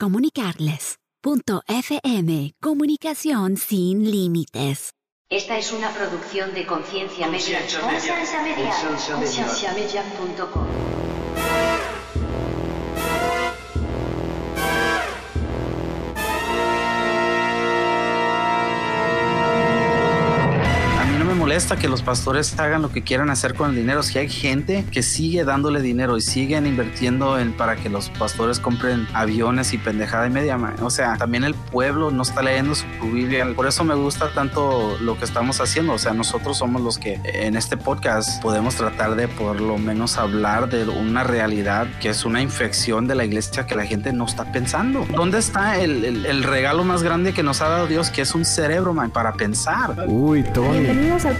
comunicarles. Punto FM, comunicación sin límites. Esta es una producción de Conciencia Media. Conciencia Media. Concienciamedia.com. A molesta que los pastores hagan lo que quieran hacer con el dinero. Si hay gente que sigue dándole dinero y siguen invirtiendo en para que los pastores compren aviones y pendejada y media, ma. o sea, también el pueblo no está leyendo su Biblia. Por eso me gusta tanto lo que estamos haciendo. O sea, nosotros somos los que en este podcast podemos tratar de por lo menos hablar de una realidad que es una infección de la iglesia que la gente no está pensando. ¿Dónde está el, el- el regalo más grande que nos ha dado Dios, que es un cerebro, man, para pensar? Uy, Tony. Bienvenidos al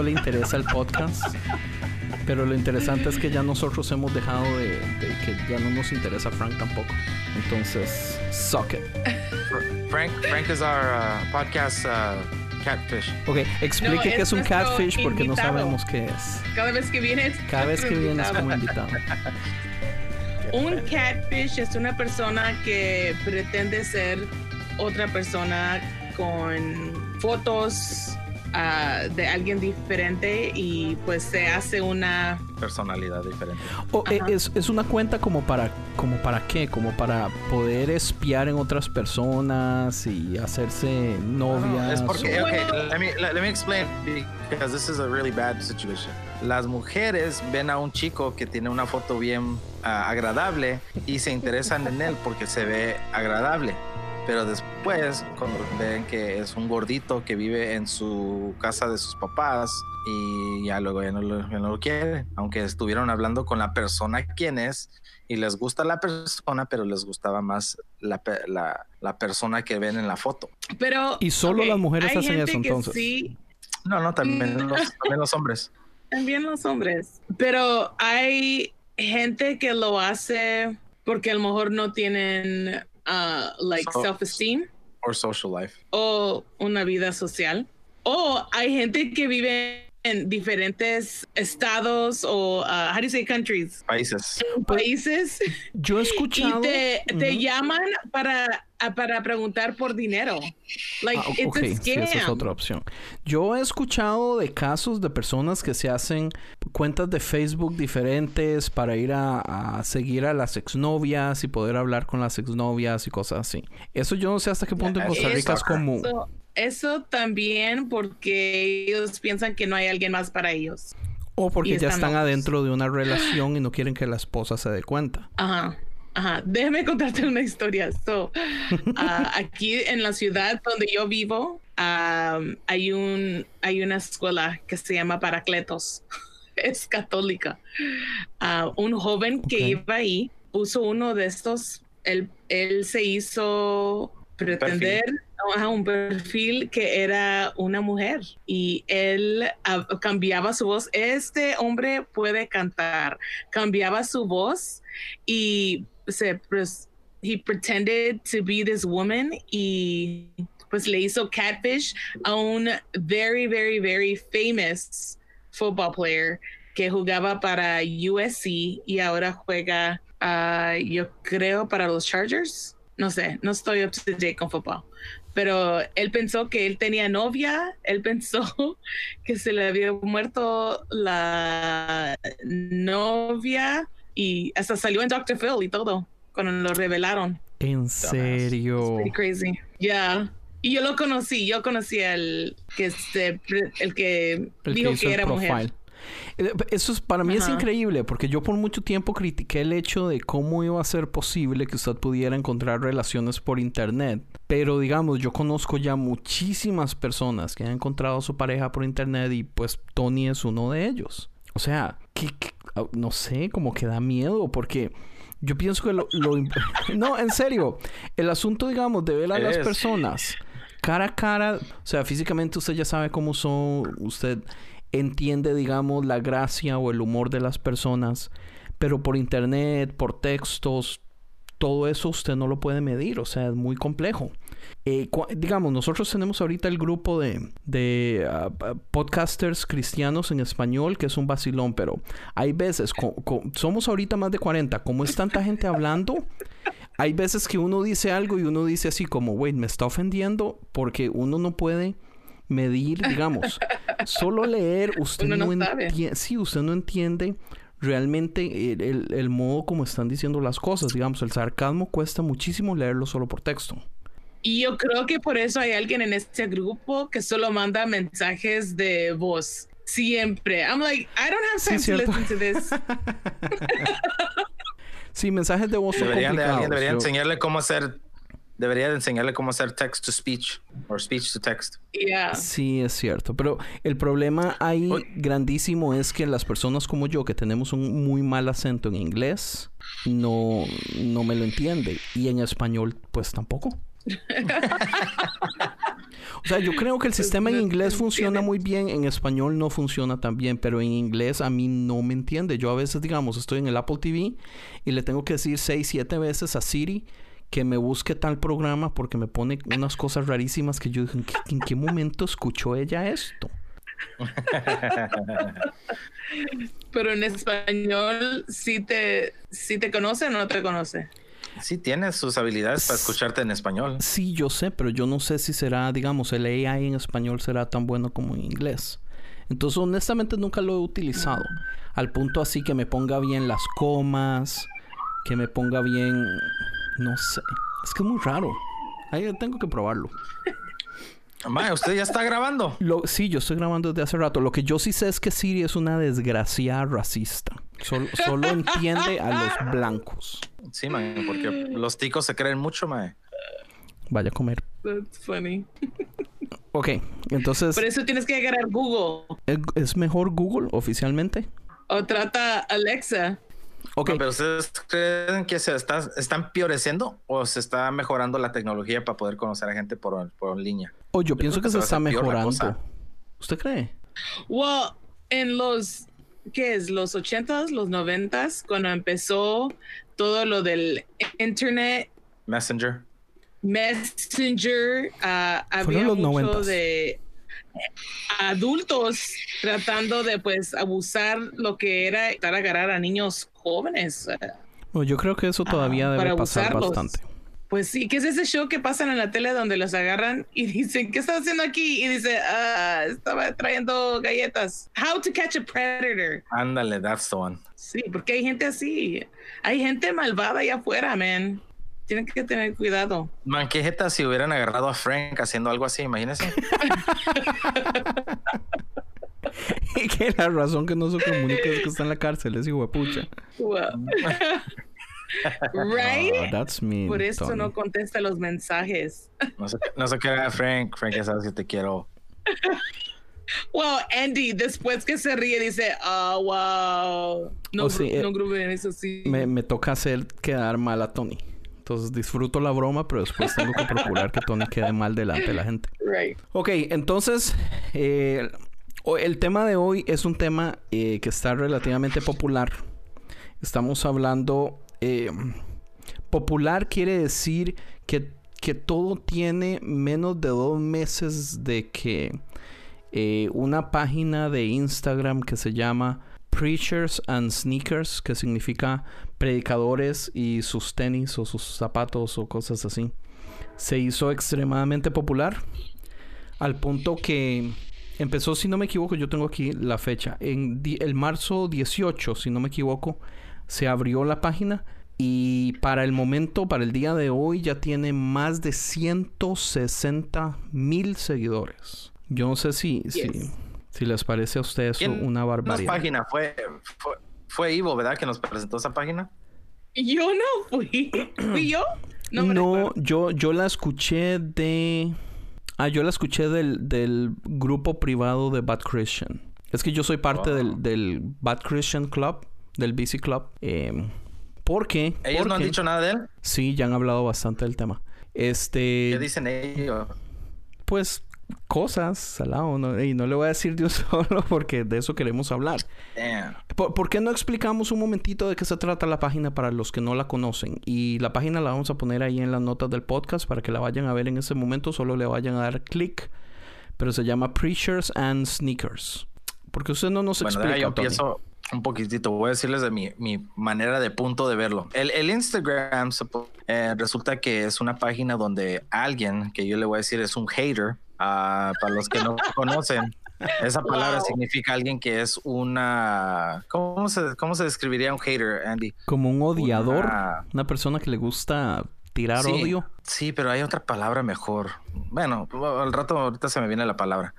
no le interesa el podcast. Pero lo interesante es que ya nosotros hemos dejado de, de que ya no nos interesa Frank tampoco. Entonces, suck it. Frank, Frank is our uh, podcast uh, catfish. Ok, explique No, qué es es un catfish porque no sabemos qué es. Cada vez que vienes. Cada vez que vienes como invitado. Un catfish es una persona que pretende ser otra persona con fotos ah, de alguien diferente y pues se hace una Personalidad diferente. O, Ajá. es, es una cuenta como para, como para qué, como para poder espiar en otras personas y hacerse novias. Es porque, okay, let me, let, let me explain because this is a really bad situation. Las mujeres ven a un chico que tiene una foto bien ah, agradable y se interesan en él porque se ve agradable. Pero después, cuando ven que es un gordito que vive en su casa de sus papás y ya luego ya no lo, ya no lo quieren, aunque estuvieron hablando con la persona quién es y les gusta la persona, pero les gustaba más la, la, la persona que ven en la foto. pero Y solo las mujeres hacen eso, entonces. sí No, no, también, Mm. los, también los hombres. También los hombres. Pero hay gente que lo hace porque a lo mejor no tienen ah, like So- self-esteem Or social life. o una vida social. O hay gente que vive en diferentes estados o ah, how do you say countries, Países. países Yo he y escuchado. te, te Ujú. llaman para para preguntar por dinero. Like Ah, it's ok, a sí, scam. esa es otra opción. Yo he escuchado de casos de personas que se hacen cuentas de Facebook diferentes para ir a, a seguir a las exnovias y poder hablar con las exnovias y cosas así. Eso yo no sé hasta qué punto en Costa Rica es común. Eso también porque ellos piensan que no hay alguien más para ellos. O porque ya están adentro de una relación y no quieren que la esposa se dé cuenta. Ajá. Ajá, déjame contarte una historia. So, ah, aquí en la ciudad donde yo vivo, hay un hay una escuela que se llama Paracletos. es católica. Ah, un joven que iba ahí puso uno de estos. Él, él se hizo pretender ajá, un perfil que era una mujer y él ah, cambiaba su voz. Este hombre puede cantar. Cambiaba su voz y se pres- he pretended to be this woman y pues le hizo catfish a un very very very famous football player que jugaba para USC y ahora juega ah, yo creo para los Chargers no sé no estoy up to date con fútbol pero él pensó que él tenía novia, él pensó que se le había muerto la novia y hasta salió en Dr. Phil y todo cuando lo revelaron. ¿En serio? Pretty crazy. Yeah. Y yo lo conocí, yo conocí al que se, el que dijo que, era mujer. Eh, eso es, para mí es increíble porque yo por mucho tiempo critiqué el hecho de cómo iba a ser posible que usted pudiera encontrar relaciones por internet. Pero digamos, yo conozco ya muchísimas personas que han encontrado a su pareja por internet y pues Tony es uno de ellos. O sea, que, ah, no sé, como que da miedo porque yo pienso que lo... no, en serio, el asunto, digamos, de ver a las personas cara a cara, o sea, físicamente usted ya sabe cómo son, usted entiende, digamos, la gracia o el humor de las personas, pero por internet, por textos, todo eso usted no lo puede medir, o sea, es muy complejo. Eh, digamos, nosotros tenemos ahorita el grupo de, de ah, podcasters cristianos en español, que es un vacilón, pero hay veces, somos ahorita más de 40, como es tanta gente hablando, hay veces que uno dice algo y uno dice así como, wait, me está ofendiendo porque uno no puede medir, digamos, solo leer, usted no, entiende, sí, usted no entiende realmente el, modo como están diciendo las cosas, digamos, el sarcasmo cuesta muchísimo leerlo solo por texto. Y yo creo que por eso hay alguien en este grupo que solo manda mensajes de voz. Siempre. I'm like, I don't have time to listen to this. sí, mensajes de voz deberían, debería enseñarle cómo hacer debería enseñarle cómo hacer text to speech o speech to text. Sí, es cierto. Pero el problema ahí grandísimo es que las personas como yo, que tenemos un muy mal acento en inglés, no, no me lo entiende. Y en español, pues tampoco. o sea, yo creo que el sistema en inglés funciona muy bien, en español no funciona tan bien, pero en inglés a mí no me entiende. Yo a veces, digamos, estoy en el Apple TV y le tengo que decir seis, siete veces a Siri que me busque tal programa porque me pone unas cosas rarísimas que yo dije, ¿en qué, momento escuchó ella esto? Pero en español, ¿sí te, si te conoce o no te conoce? Sí, tienes sus habilidades para escucharte en español. Sí, yo sé, pero yo no sé si será, digamos, el AI en español será tan bueno como en inglés. Entonces, honestamente, nunca lo he utilizado. Al punto así que me ponga bien las comas, que me ponga bien no sé. Es que es muy raro. Ahí tengo que probarlo. Ma, ¿usted ya está grabando? Lo, sí, yo estoy grabando desde hace rato. Lo que yo sí sé es que Siri es una desgraciada racista. solo entiende a los blancos. Sí, man, porque los ticos se creen mucho, mae. Vaya a comer. That's funny. ok, entonces. Por eso tienes que agarrar Google. ¿Es mejor Google oficialmente? O trata Alexa. Okay. pero ustedes creen que se está, están pioreciendo o se está mejorando la tecnología para poder conocer a gente por, por línea? Oh, yo, pienso que, se, está mejorando. ¿Usted cree? Well, en los, ¿qué es? Los ochentas, los noventas, cuando empezó todo lo del internet. Messenger. Messenger, uh, había los mucho de adultos tratando de pues abusar lo que era estar agarrar a niños jóvenes. yo creo que eso todavía debe pasar bastante. Pues sí, ¿qué es ese show que pasan en la tele donde los agarran y dicen, ¿qué estás haciendo aquí? Y dice, ah, estaba trayendo galletas. How to catch a predator. Ándale, that's the one. Sí, porque hay gente así. Hay gente malvada allá afuera, man. Tienen que tener cuidado. Man, qué jeta si hubieran agarrado a Frank haciendo algo así, imagínense. y que la razón que no se comunica es que está en la cárcel, es hijo de pucha. right? Oh, that's mean, Por eso no contesta los mensajes. no, sé, no era Frank. Frank, ya sabes que te quiero. Well, Andy, después que se ríe, dice, oh, wow. No, oh, sí, no, eh, eso sí. Me, me toca hacer quedar mal a Tony. Entonces disfruto la broma, pero después tengo que procurar que Tony quede mal delante de la gente. Right. Ok, entonces eh, el tema de hoy es un tema eh, que está relativamente popular. Estamos hablando... Eh, popular quiere decir que, que, todo tiene menos de dos meses de que una página de Instagram que se llama Preachers and Sneakers, que significa predicadores y sus tenis o sus zapatos o cosas así. se hizo extremadamente popular al punto que empezó, si no me equivoco, yo tengo aquí la fecha, en el marzo 18, si no me equivoco, se abrió la página y para el momento, para el día de hoy, ya tiene más de 160 mil seguidores. Yo no sé si, si, les parece a ustedes una barbaridad. página? Fue, fue, fue Ivo, ¿verdad? Que nos presentó esa página. Yo no fui. ¿Fui yo? No, yo, yo la escuché de... Ah, yo la escuché del, del grupo privado de Bad Christian. Es que yo soy parte del, del, Bad Christian Club, del BC Club. Eh, ¿Por qué? ¿Ellos no han dicho nada de él? Sí, ya han hablado bastante del tema. Este... ¿Qué dicen ellos? Pues cosas, salado, no, y no le voy a decir de un solo porque de eso queremos hablar. ¿Por, qué no explicamos un momentito de qué se trata la página para los que no la conocen? Y la página la vamos a poner ahí en las notas del podcast para que la vayan a ver en ese momento, solo le vayan a dar clic, pero se llama Preachers and Sneakers. Porque usted no nos bueno, explica. yo empiezo un poquitito. Voy a decirles de mi, mi manera de punto de verlo. El, el Instagram eh, resulta que es una página donde alguien, que yo le voy a decir es un hater, Ah, para los que no conocen, esa palabra significa alguien que es una. ¿Cómo se, cómo se describiría un hater, Andy? Como un odiador. Una, persona que le gusta tirar odio. Sí, pero hay otra palabra mejor. Bueno, al rato ahorita se me viene la palabra.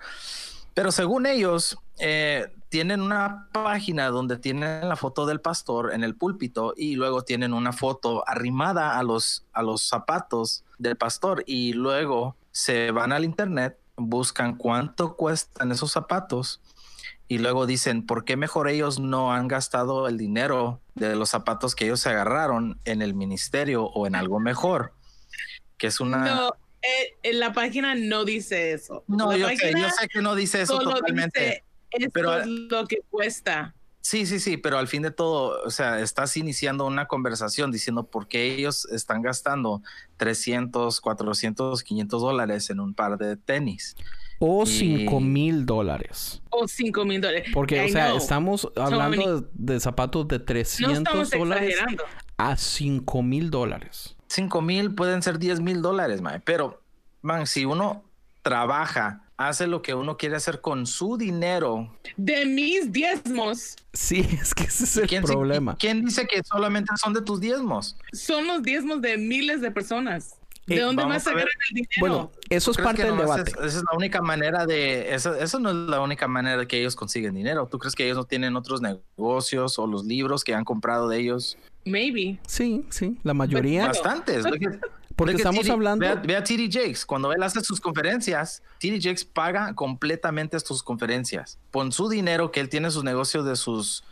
Pero según ellos, eh, tienen una página donde tienen la foto del pastor en el púlpito y luego tienen una foto arrimada a los, a los zapatos del pastor y luego se van al internet, buscan cuánto cuestan esos zapatos y luego dicen, ¿por qué mejor ellos no han gastado el dinero de los zapatos que ellos se agarraron en el ministerio o en algo mejor? Que es una... No, eh, en la página no dice eso. No, yo sé, yo sé, que no dice eso totalmente. pero es lo que cuesta. Sí, sí, sí, pero al fin de todo, o sea, estás iniciando una conversación diciendo por qué ellos están gastando 300, 400, 500 dólares en un par de tenis. O 5 mil dólares. O 5 mil dólares. Porque, o sea, estamos hablando de, zapatos de 300 dólares a 5 mil dólares. 5 mil pueden ser 10 mil dólares, mae. Pero, man, si uno trabaja hace lo que uno quiere hacer con su dinero. De mis diezmos. Sí, es que ese es el problema. ¿Quién dice que solamente son de tus diezmos? Son los diezmos de miles de personas. ¿De eh, dónde más sacar el dinero? Bueno, eso es parte del debate. esa es la única manera de. Eso, eso no es la única manera de que ellos consiguen dinero. ¿Tú crees que ellos no tienen otros negocios o los libros que han comprado de ellos? Maybe. Sí, sí, la mayoría. Bastantes. Porque estamos hablando. Ve a, TD Jakes. Cuando él hace sus conferencias, TD Jakes paga completamente sus conferencias. Con su dinero que él tiene sus negocios de sus.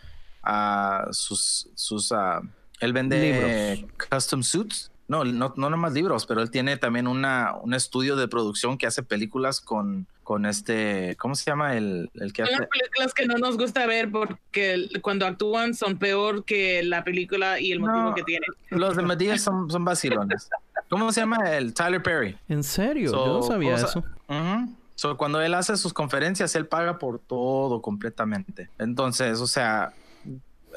Uh, sus. sus uh, él vende custom suits. No, no, no nomás libros, pero él tiene también una, un estudio de producción que hace películas con, con este, ¿cómo se llama? El, el que hace... Las películas que no nos gusta ver porque cuando actúan son peor que la película y el motivo que tienen. Los de Medea son, son vacilones. ¿Cómo se llama? El Tyler Perry. ¿En serio? Yo no sabía eso. cuando él hace sus conferencias, él paga por todo completamente. Entonces, o sea,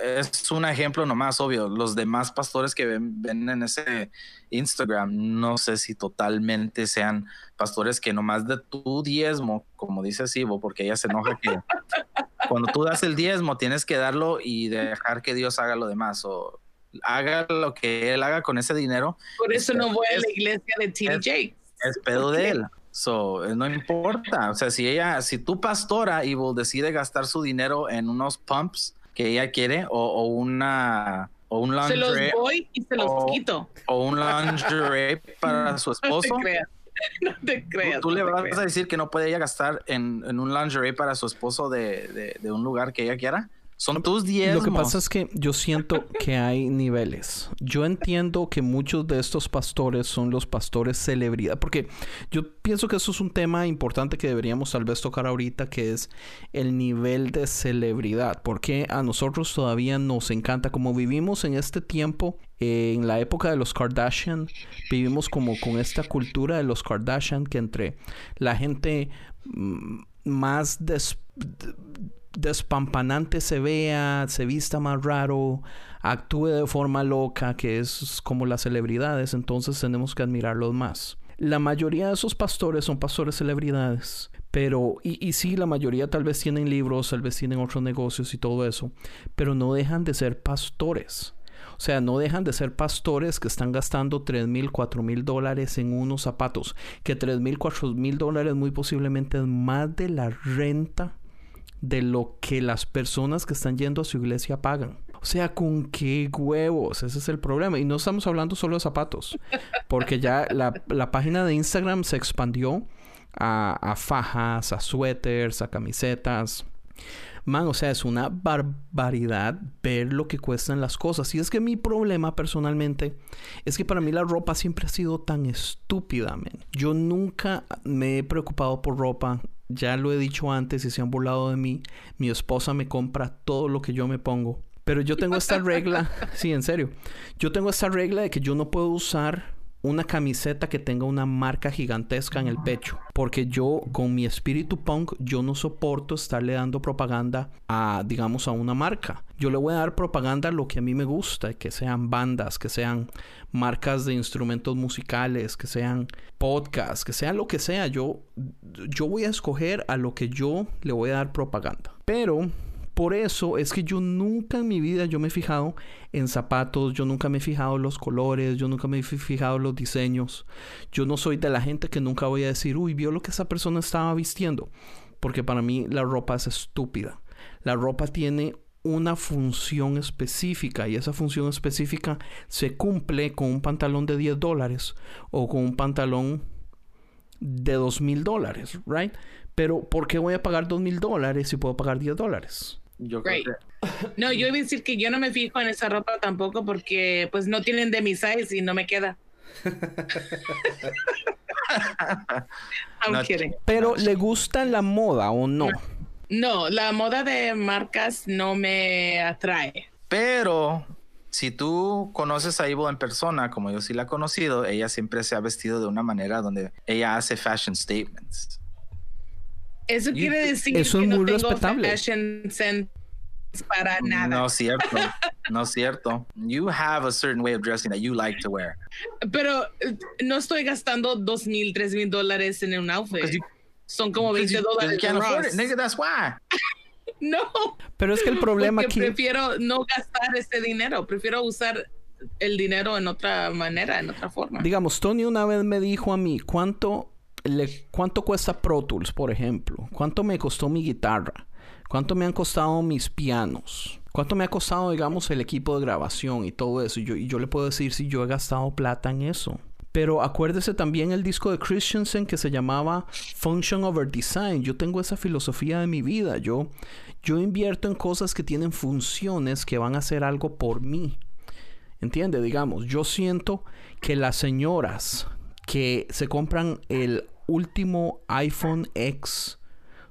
es un ejemplo nomás obvio. Los demás pastores que ven, ven, en ese Instagram, no sé si totalmente sean pastores que nomás de tu diezmo, como dice Sibo, porque ella se enoja que cuando tú das el diezmo tienes que darlo y dejar que Dios haga lo demás. O haga lo que él haga con ese dinero. Por eso no voy a la iglesia de TJ. Es, pedo de él. So, eh, no importa. O sea, si ella, si tu pastora Evil decide gastar su dinero en unos pumps que ella quiere o, una o un lingerie, se los voy y se los quito. O un lingerie para su esposo. No te creas. Tú, le vas a decir que no puede ella gastar en, en un lingerie para su esposo de, de, de un lugar que ella quiera. Son tus 10. Lo que pasa es que yo siento que hay niveles. Yo entiendo que muchos de estos pastores son los pastores celebridad, porque yo pienso que eso es un tema importante que deberíamos tal vez tocar ahorita, que es el nivel de celebridad, porque a nosotros todavía nos encanta, como vivimos en este tiempo, en la época de los Kardashian, vivimos como con esta cultura de los Kardashian, que entre la gente mm, más des despampanante se vea, se vista más raro, actúe de forma loca, que es como las celebridades, entonces tenemos que admirarlos más. la mayoría de esos pastores son pastores celebridades. Pero, y, sí, la mayoría tal vez tienen libros, tal vez tienen otros negocios y todo eso, pero no dejan de ser pastores. O sea, no dejan de ser pastores que están gastando 3 mil, 4 mil dólares en unos zapatos. Que 3 mil, 4 mil dólares muy posiblemente es más de la renta de lo que las personas que están yendo a su iglesia pagan. O sea, ¿con qué huevos? Ese es el problema. Y no estamos hablando solo de zapatos. Porque ya la, la página de Instagram se expandió a, a fajas, a suéteres, a camisetas. Man, o sea, es una barbaridad ver lo que cuestan las cosas. Y es que mi problema personalmente es que para mí la ropa siempre ha sido tan estúpida, man. Yo nunca me he preocupado por ropa. Ya lo he dicho antes y se han burlado de mí. Mi esposa me compra todo lo que yo me pongo. Pero yo tengo esta regla, sí, en serio. Yo tengo esta regla de que yo no puedo usar una camiseta que tenga una marca gigantesca en el pecho. Porque yo, con mi espíritu punk, yo no soporto estarle dando propaganda a, digamos, a una marca. Yo le voy a dar propaganda a lo que a mí me gusta, que sean bandas, que sean marcas de instrumentos musicales, que sean podcasts, que sea lo que sea. Yo, yo voy a escoger a lo que yo le voy a dar propaganda. Pero por eso es que yo nunca en mi vida yo me he fijado en zapatos, yo nunca me he fijado en los colores, yo nunca me he fijado en los diseños. Yo no soy de la gente que nunca voy a decir, uy, vio lo que esa persona estaba vistiendo. Porque para mí la ropa es estúpida. La ropa tiene una función específica y esa función específica se cumple con un pantalón de 10 dólares o con un pantalón de 2 mil dólares, ¿right? Pero ¿por qué voy a pagar 2 mil dólares si puedo pagar 10 dólares? Yo Right. No, yo iba a decir que yo no me fijo en esa ropa tampoco porque pues no tienen de mi size y no me queda. I'm No, kidding. Pero ¿le gusta la moda o no? No, la moda de marcas no me atrae. Pero si tú conoces a Ivo en persona, como yo sí la he conocido, ella siempre se ha vestido de una manera donde ella hace fashion statements. Eso quiere decir eso que es no muy tengo respetable. fashion sense para nada. No es cierto. no es cierto. You have a certain way of dressing that you like to wear. Pero eh, no estoy gastando dos mil, tres mil dólares en un outfit. Son como Because 20 you- dólares. you can't de afford Ross. it, nigga. That's why. No, Pero es que el problema aquí... prefiero no gastar ese dinero. Prefiero usar el dinero en otra manera, en otra forma. Digamos, Tony una vez me dijo a mí, ¿cuánto, le, ¿cuánto cuesta Pro Tools, por ejemplo? ¿Cuánto me costó mi guitarra? ¿Cuánto me han costado mis pianos? ¿Cuánto me ha costado, digamos, el equipo de grabación y todo eso? Y yo, y yo le puedo decir si yo he gastado plata en eso. Pero acuérdese también el disco de Christensen que se llamaba Function Over Design. Yo tengo esa filosofía de mi vida. Yo, yo invierto en cosas que tienen funciones que van a hacer algo por mí. ¿Entiende? Digamos, yo siento que las señoras que se compran el último iPhone X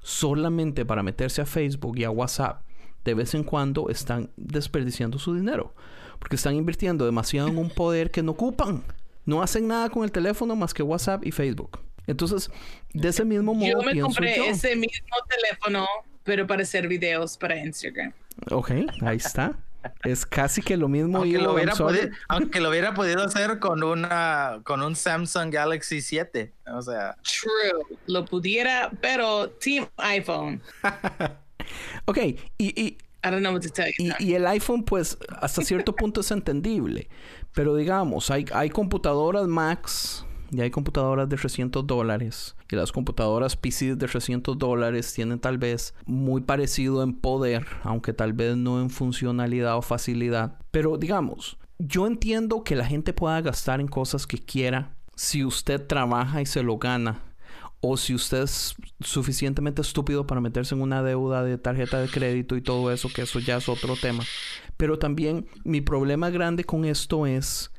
solamente para meterse a Facebook y a WhatsApp, de vez en cuando están desperdiciando su dinero. Porque están invirtiendo demasiado en un poder que no ocupan. No hacen nada con el teléfono más que WhatsApp y Facebook. Entonces, de ese mismo modo yo me compré yo. ese mismo teléfono, pero para hacer videos para Instagram. Ok, ahí está. Es casi que lo mismo. Aunque lo, hubiera podido, aunque lo hubiera podido hacer con una con un Samsung Galaxy 7. O sea, True, lo pudiera, pero Team iPhone. Ok, y, y, I don't know what to tell you. Y, y el iPhone, pues, hasta cierto punto es entendible. Pero digamos, hay, hay computadoras Macs y hay computadoras de 300 dólares. Y las computadoras PC de 300 dólares tienen tal vez muy parecido en poder, aunque tal vez no en funcionalidad o facilidad. Pero digamos, yo entiendo que la gente pueda gastar en cosas que quiera si usted trabaja y se lo gana. O si usted es suficientemente estúpido para meterse en una deuda de tarjeta de crédito y todo eso, que eso ya es otro tema. Pero también mi problema grande con esto es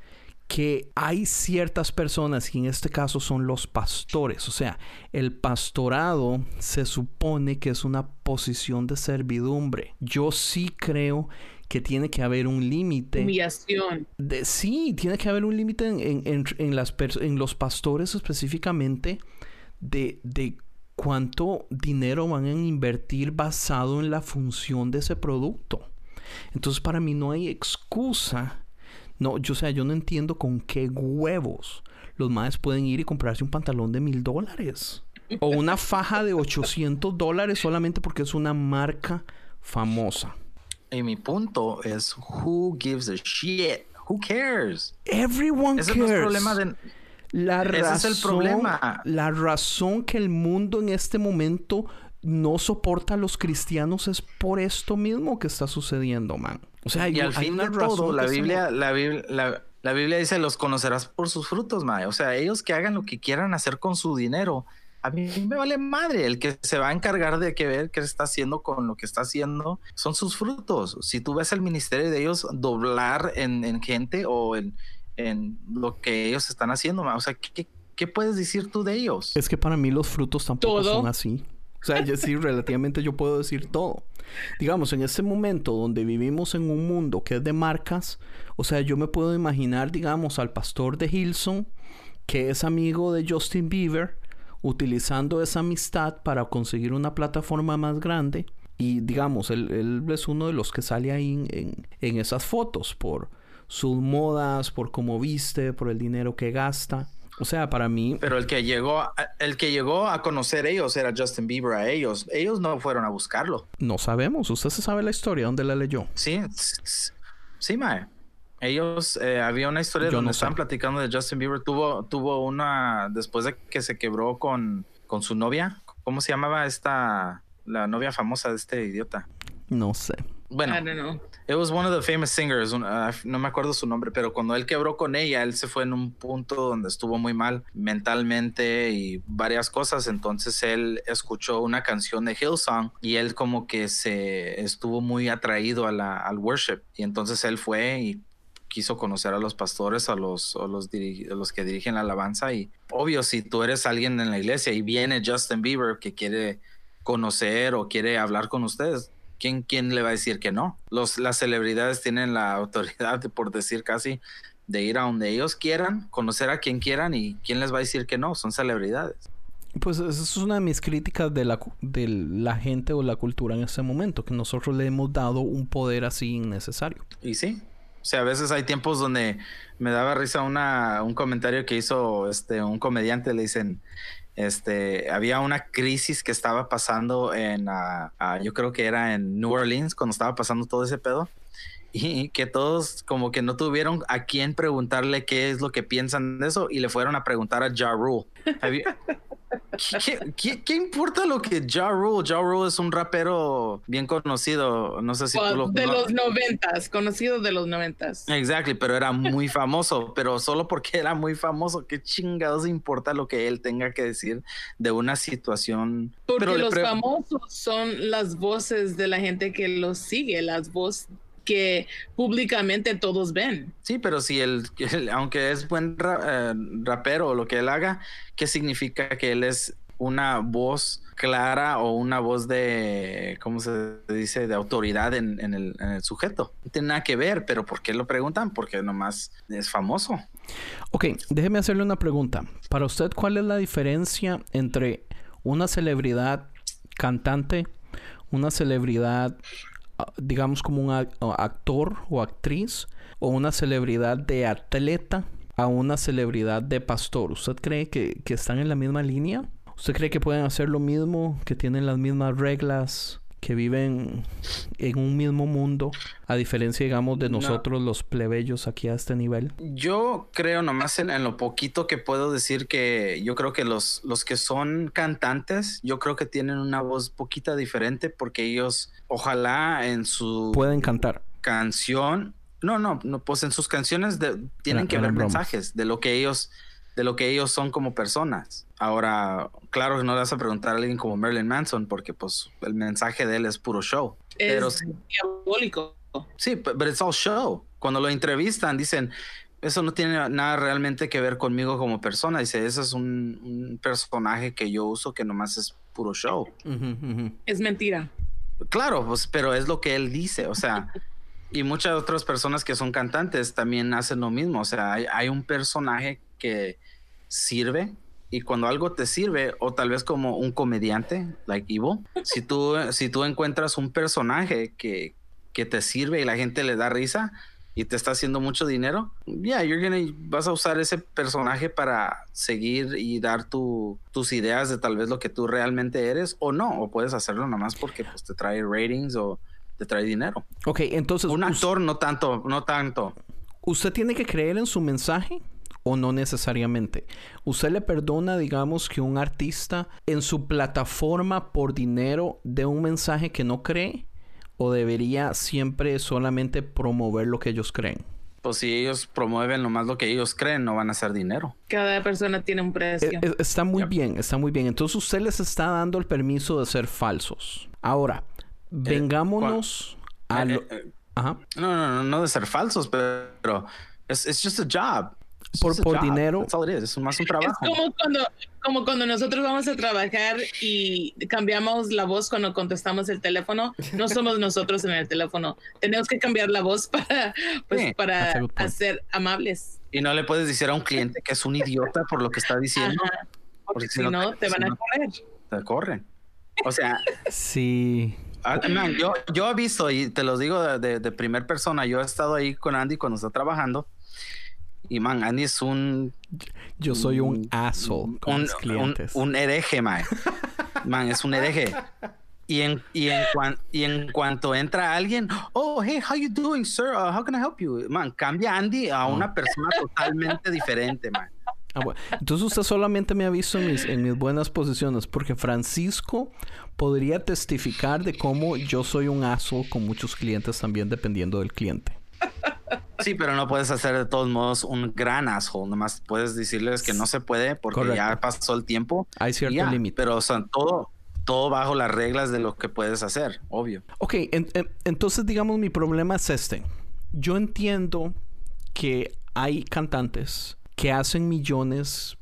que hay ciertas personas, y en este caso son los pastores, o sea, el pastorado se supone que es una posición de servidumbre. Yo sí creo que tiene que haber un límite. Humillación. De, sí, tiene que haber un límite en, en- en- en las pers- en los pastores específicamente de, de cuánto dinero van a invertir basado en la función de ese producto. Entonces para mí no hay excusa. No, yo, o sea, yo no entiendo con qué huevos los maes pueden ir y comprarse un pantalón de mil dólares. O una faja de 800 dólares solamente porque es una marca famosa. Y mi punto es, who gives a shit? Who cares? Everyone Ese cares. no es el problema de... La Ese razón, es el problema. La razón que el mundo en este momento no soporta a los cristianos es por esto mismo que está sucediendo, man. O sea, hay, Y al hay fin una de razón todo, la se Biblia, la Biblia, la, la Biblia dice, los conocerás por sus frutos, mae. O sea, ellos que hagan lo que quieran hacer con su dinero. A mí me vale madre. El que se va a encargar de que ver qué está haciendo con lo que está haciendo son sus frutos. Si tú ves el ministerio de ellos doblar en, en gente o en, en lo que ellos están haciendo, o sea, ¿qué, qué, qué puedes decir tú de ellos? Es que para mí los frutos tampoco Todo. son así. O sea, yo sí, relativamente yo puedo decir todo. Digamos, en este momento donde vivimos en un mundo que es de marcas, o sea, yo me puedo imaginar, digamos, al pastor de Hilson, que es amigo de Justin Bieber, utilizando esa amistad para conseguir una plataforma más grande. Y digamos, él, él es uno de los que sale ahí en, en- en esas fotos por sus modas, por cómo viste, por el dinero que gasta. O sea, para mí, Pero el que llegó, a- el que llegó a conocer ellos era Justin Bieber a ellos. Ellos no fueron a buscarlo. No sabemos. Usted se sabe la historia. ¿Dónde la leyó? Sí, sí, Mae. Ellos, eh, había una historia Yo donde no sé. estaban platicando de Justin Bieber. Tuvo, tuvo una, después de que se quebró con, con su novia. ¿Cómo se llamaba esta, la novia famosa de este idiota? No sé. Bueno, I don't know. it was one of the famous singers. ah, no me acuerdo su nombre, pero cuando él quebró con ella, él se fue en un punto donde estuvo muy mal mentalmente y varias cosas. Entonces él escuchó una canción de Hillsong y él como que se estuvo muy atraído a la, al worship. Y entonces él fue y quiso conocer a los pastores, a los, a los, a los que dirigen la alabanza. Y obvio, si tú eres alguien en la iglesia y viene Justin Bieber que quiere conocer o quiere hablar con ustedes, ¿quién, quién le va a decir que no? Los, las celebridades tienen la autoridad, por decir casi, de ir a donde ellos quieran, conocer a quien quieran y quién les va a decir que no, son celebridades. Pues esa es una de mis críticas de la, de la gente o la cultura en este momento, que nosotros le hemos dado un poder así innecesario. Y sí, o sea, a veces hay tiempos donde me daba risa una, un comentario que hizo este, un comediante, le dicen, este, había una crisis que estaba pasando en, ah, yo creo que era en New Orleans, cuando estaba pasando todo ese pedo, y que todos como que no tuvieron a quién preguntarle qué es lo que piensan de eso, y le fueron a preguntar a Ja Rule. ¿Qué, qué- qué- importa lo que Ja Rule? Ja Rule es un rapero bien conocido, no sé si tú lo de cono- los noventas, conocido de los noventas. Exactly, pero era muy famoso, pero solo porque era muy famoso, qué chingados importa lo que él tenga que decir de una situación. Porque pero los famosos son las voces de la gente que los sigue, las voces que públicamente todos ven. Sí, pero si él, él- aunque es buen ra- eh, rapero o lo que él haga, ¿qué significa que él es una voz clara o una voz de, ¿cómo se dice?, de autoridad en, en el, en el sujeto. No tiene nada que ver, pero ¿por qué lo preguntan? Porque nomás es famoso. Ok, déjeme hacerle una pregunta. Para usted, ¿cuál es la diferencia entre una celebridad cantante, una celebridad, digamos como un actor o actriz, o una celebridad de atleta a una celebridad de pastor? ¿Usted cree que, que están en la misma línea? ¿Usted cree que pueden hacer lo mismo, que tienen las mismas reglas, que viven en un mismo mundo, a diferencia, digamos, de No. nosotros los plebeyos aquí a este nivel? Yo creo nomás en, en lo poquito que puedo decir que yo creo que los, los que son cantantes, yo creo que tienen una voz poquita diferente porque ellos ojalá en su Pueden cantar. canción, no, no, no, pues en sus canciones de- tienen que ver bromas. mensajes de lo que ellos, de lo que ellos son como personas. Ahora, claro que no le vas a preguntar a alguien como Marilyn Manson porque pues el mensaje de él es puro show. Pero Es sí, diabólico. Sí, but, but it's all show. Cuando lo entrevistan, dicen, eso no tiene nada realmente que ver conmigo como persona. Dice, ese es un, un personaje que yo uso que nomás es puro show. Es mentira. Claro, pues, pero es lo que él dice, o sea, y muchas otras personas que son cantantes también hacen lo mismo, o sea, hay, hay un personaje que sirve y cuando algo te sirve, o tal vez como un comediante, like Evil, si tú, si tú encuentras un personaje que, que te sirve y la gente le da risa, y te está haciendo mucho dinero, ya, you're gonna, vas a usar ese personaje para seguir y dar tu, tus ideas de tal vez lo que tú realmente eres o no, o puedes hacerlo nomás porque pues, te trae ratings o te trae dinero. Ok, entonces... Un actor no tanto, no tanto. ¿Usted tiene que creer en su mensaje? O no necesariamente. ¿Usted le perdona, digamos, que un artista en su plataforma por dinero dé un mensaje que no cree? ¿O debería siempre solamente promover lo que ellos creen? Pues si ellos promueven nomás lo que ellos creen, no van a hacer dinero. Cada persona tiene un precio. E, e, está muy bien, está muy bien. Entonces usted les está dando el permiso de ser falsos. Ahora, eh, vengámonos a lo... Eh, eh, Ajá. No, no, no, no de ser falsos, pero es it's just a job por, por dinero. Es más un trabajo. Es como cuando, como cuando nosotros vamos a trabajar y cambiamos la voz cuando contestamos el teléfono. No somos nosotros en el teléfono. Tenemos que cambiar la voz para, pues, para hacer amables. Y no le puedes decir a un cliente que es un idiota por lo que está diciendo. Porque, si no, te, van a correr. Te corren. O sea. sí. Ah, yo, yo he visto, y te lo digo de, de, de persona, yo he estado ahí con Andy cuando está trabajando y man, Andy es un. Yo soy un asshole con un, clientes. Un, hereje, man. man, es un hereje. Y en, y, en y en cuanto entra alguien, oh, hey, how you doing, sir? Uh, how can I help you? Man, cambia Andy a una oh. persona totalmente diferente, man. Ah, bueno. Entonces usted solamente me ha visto en mis, en mis buenas posiciones, porque Francisco podría testificar de cómo yo soy un asshole con muchos clientes también, dependiendo del cliente. Sí, pero no puedes hacer de todos modos un gran asshole. Nomás puedes decirles que no se puede porque ya pasó el tiempo. Hay cierto límite. Pero o todo, todo bajo las reglas de lo que puedes hacer, obvio. Ok, entonces digamos mi problema es este. Yo entiendo que hay cantantes que hacen millones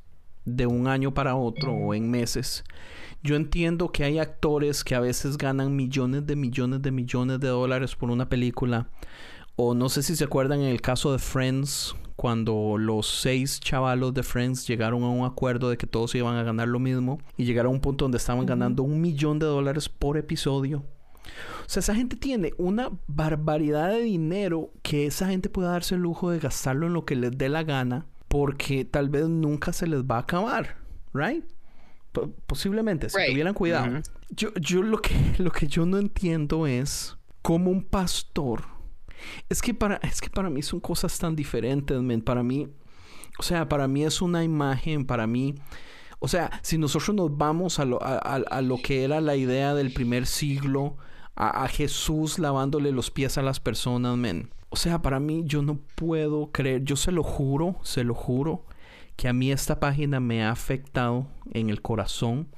de un año para otro o en meses. Yo entiendo que hay actores que a veces ganan millones de millones de millones de dólares por una película. O no sé si se acuerdan en el caso de Friends, cuando los seis chavalos de Friends llegaron a un acuerdo de que todos iban a ganar lo mismo y llegaron a un punto donde estaban ganando un millón de dólares por episodio. O sea, esa gente tiene una barbaridad de dinero que esa gente puede darse el lujo de gastarlo en lo que les dé la gana porque tal vez nunca se les va a acabar, ¿right? posiblemente, si tuvieran cuidado. Yo, yo lo que, lo que yo no entiendo es cómo un pastor es que para, es que para mí son cosas tan diferentes, men. Para mí, o sea, para mí es una imagen, para mí... O sea, si nosotros nos vamos a lo, a, lo que era la idea del primer siglo, a, a, Jesús lavándole los pies a las personas, men. O sea, para mí yo no puedo creer, yo se lo juro, se lo juro, que a mí esta página me ha afectado en el corazón,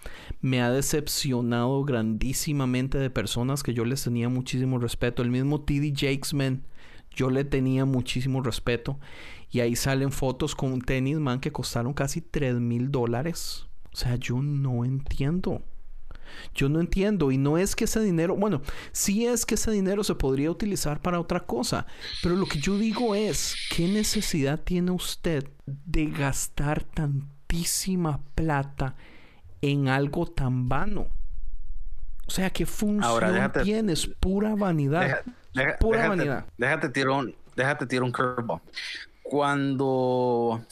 me ha decepcionado grandísimamente de personas que yo les tenía muchísimo respeto. El mismo TD Jakesman, yo le tenía muchísimo respeto. Y ahí salen fotos con un tenis, man, que costaron casi 3 mil dólares. O sea, yo no entiendo. Yo no entiendo y no es que ese dinero, bueno, sí es que ese dinero se podría utilizar para otra cosa, pero lo que yo digo es, ¿qué necesidad tiene usted de gastar tantísima plata en algo tan vano? O sea, ¿qué función Ahora, tienes? Pura vanidad. pura déjate, vanidad. Déjate tirar un, déjate tirar un curveball. Cuando,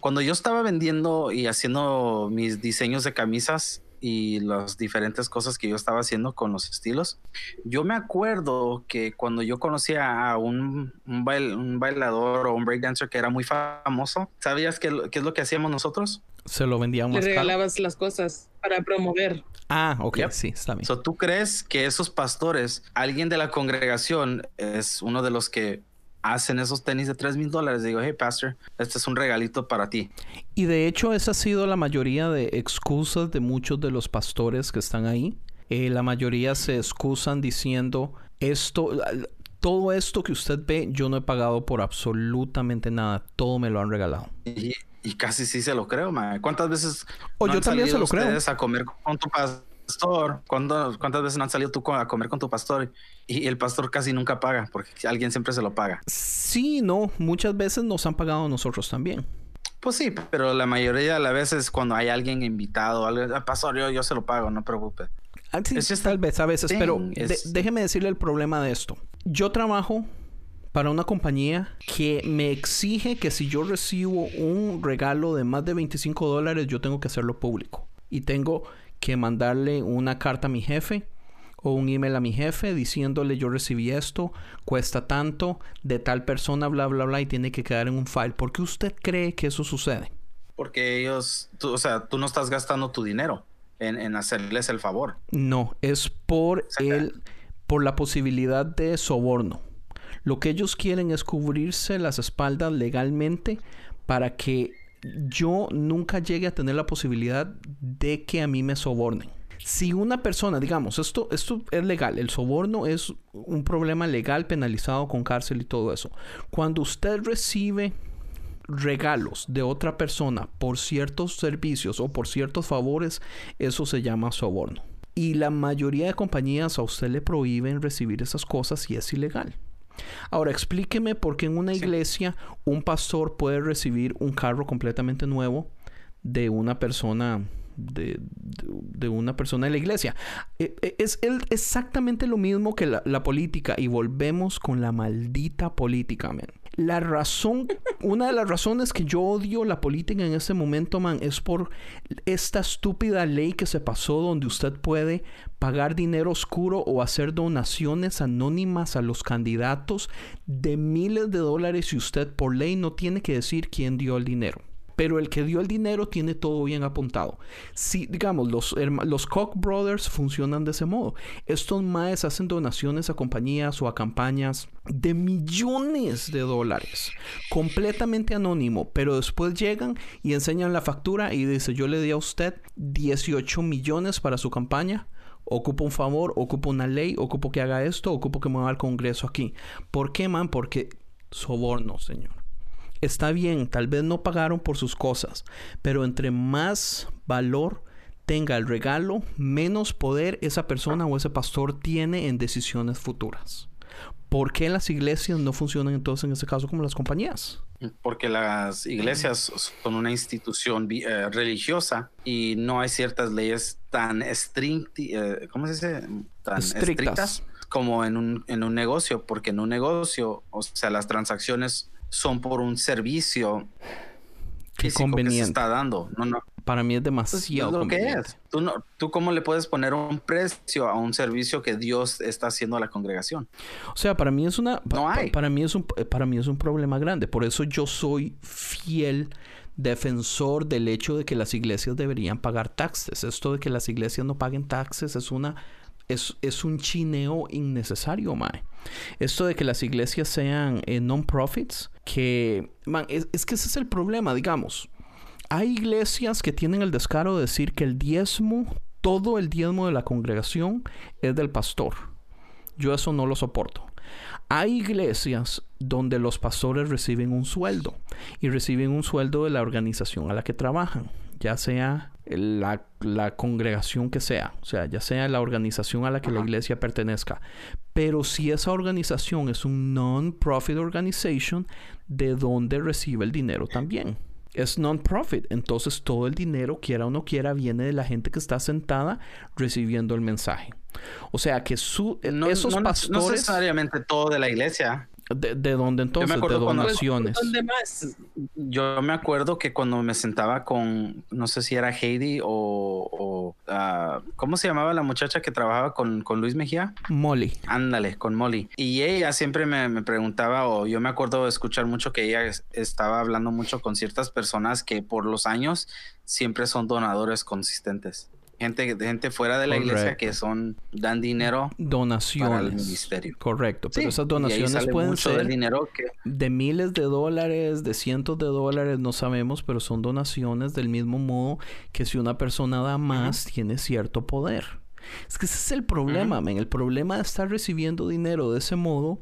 cuando yo estaba vendiendo y haciendo mis diseños de camisas, y las diferentes cosas que yo estaba haciendo con los estilos. Yo me acuerdo que cuando yo conocía a un, un, bailador o un breakdancer que era muy famoso, ¿sabías qué, qué, es lo que hacíamos nosotros? Se lo vendíamos. Le regalabas las cosas para promover. Ah, ok, sí, está bien. ¿Tú crees que esos pastores, alguien de la congregación, es uno de los que hacen esos tenis de 3 mil dólares. Digo, hey, pastor, este es un regalito para ti. Y de hecho, esa ha sido la mayoría de excusas de muchos de los pastores que están ahí. Eh, la mayoría se excusan diciendo, esto, todo esto que usted ve, yo no he pagado por absolutamente nada. Todo me lo han regalado. Y, casi sí se lo creo, man. ¿Cuántas veces o yo también se lo creo. a comer con tu pastor? Pastor, ¿cuántas veces no han salido tú a comer con tu pastor y el pastor casi nunca paga porque alguien siempre se lo paga? Sí, no, muchas veces nos han pagado nosotros también. Pues sí, pero la mayoría de las veces cuando hay alguien invitado, ah, pastor, yo, yo se lo pago, no preocupe. Ah, sí, tal vez a veces, pero déjeme decirle el problema de esto. Yo trabajo para una compañía que me exige que si yo recibo un regalo de más de 25 dólares, yo tengo que hacerlo público. Y tengo que mandarle una carta a mi jefe o un email a mi jefe diciéndole yo recibí esto, cuesta tanto, de tal persona, bla, bla, bla, y tiene que quedar en un file. ¿Por qué usted cree que eso sucede? Porque ellos, o sea, tú no estás gastando tu dinero en, hacerles el favor. No, es por el, por la posibilidad de soborno. Lo que ellos quieren es cubrirse las espaldas legalmente para que yo nunca llegue a tener la posibilidad de que a mí me sobornen. Si una persona, digamos, esto, esto es legal, el soborno es un problema legal penalizado con cárcel y todo eso. Cuando usted recibe regalos de otra persona por ciertos servicios o por ciertos favores, eso se llama soborno. Y la mayoría de compañías a usted le prohíben recibir esas cosas y es ilegal. Ahora explíqueme por qué en una iglesia un pastor puede recibir un carro completamente nuevo de una persona de, una persona de la iglesia. E, e, es, exactamente lo mismo que la, política y volvemos con la maldita política, man. La razón, una de las razones que yo odio la política en este momento, man, es por esta estúpida ley que se pasó donde usted puede pagar dinero oscuro o hacer donaciones anónimas a los candidatos de miles de dólares y usted por ley no tiene que decir quién dio el dinero pero el que dio el dinero tiene todo bien apuntado. Si, digamos, los, los Koch Brothers funcionan de ese modo. Estos maes hacen donaciones a compañías o a campañas de millones de dólares, completamente anónimo, pero después llegan y enseñan la factura y dice, yo le di a usted 18 millones para su campaña. Ocupo un favor, ocupo una ley, ocupo que haga esto, ocupo que mueva al Congreso aquí. ¿Por qué, man? Porque soborno, señor está bien, tal vez no pagaron por sus cosas, pero entre más valor tenga el regalo, menos poder esa persona o ese pastor tiene en decisiones futuras. ¿Por qué las iglesias no funcionan entonces en ese caso como las compañías? Porque las iglesias son una institución eh, religiosa y no hay ciertas leyes tan estrictas, eh, ¿cómo se dice? Tan estrictas. como en un, en un negocio, porque en un negocio, o sea, las transacciones son por un servicio que se está dando. No, no. Para mí es demasiado lo que es. ¿Tú, no, ¿Tú cómo le puedes poner un precio a un servicio que Dios está haciendo a la congregación? O sea, para mí es una... Para mí es un, para mí es un problema grande. Por eso yo soy fiel defensor del hecho de que las iglesias deberían pagar taxes. Esto de que las iglesias no paguen taxes es una es, un chineo innecesario, mae. Esto de que las iglesias sean eh, non-profits, que, es, es que ese es el problema, digamos. Hay iglesias que tienen el descaro de decir que el diezmo, todo el diezmo de la congregación es del pastor. Yo eso no lo soporto. Hay iglesias donde los pastores reciben un sueldo y reciben un sueldo de la organización a la que trabajan, ya sea la, congregación que sea, o sea, ya sea la organización a la que la iglesia pertenezca. Pero si esa organización es un non-profit organization, ¿de dónde recibe el dinero también? Es non-profit, entonces todo el dinero, quiera o no quiera, viene de la gente que está sentada recibiendo el mensaje. O sea que su, esos pastores... No necesariamente todo de la iglesia. ¿De, de dónde entonces? De donaciones. ¿Dónde más? Yo me acuerdo que cuando me sentaba con, no sé si era Heidi o, ah, ¿cómo se llamaba la muchacha que trabajaba con, con, Luis Mejía? Molly. Ándale, con Molly. Y ella siempre me, me, preguntaba, o yo me acuerdo de escuchar mucho que ella estaba hablando mucho con ciertas personas que por los años siempre son donadores consistentes gente, gente fuera de la iglesia que son dan dinero donaciones para el ministerio. Correcto, pero esas donaciones pueden ser dinero que... de miles de dólares, de cientos de dólares, no sabemos, pero son donaciones del mismo modo que si una persona da más tiene cierto poder. Es que ese es el problema, El problema de estar recibiendo dinero de ese modo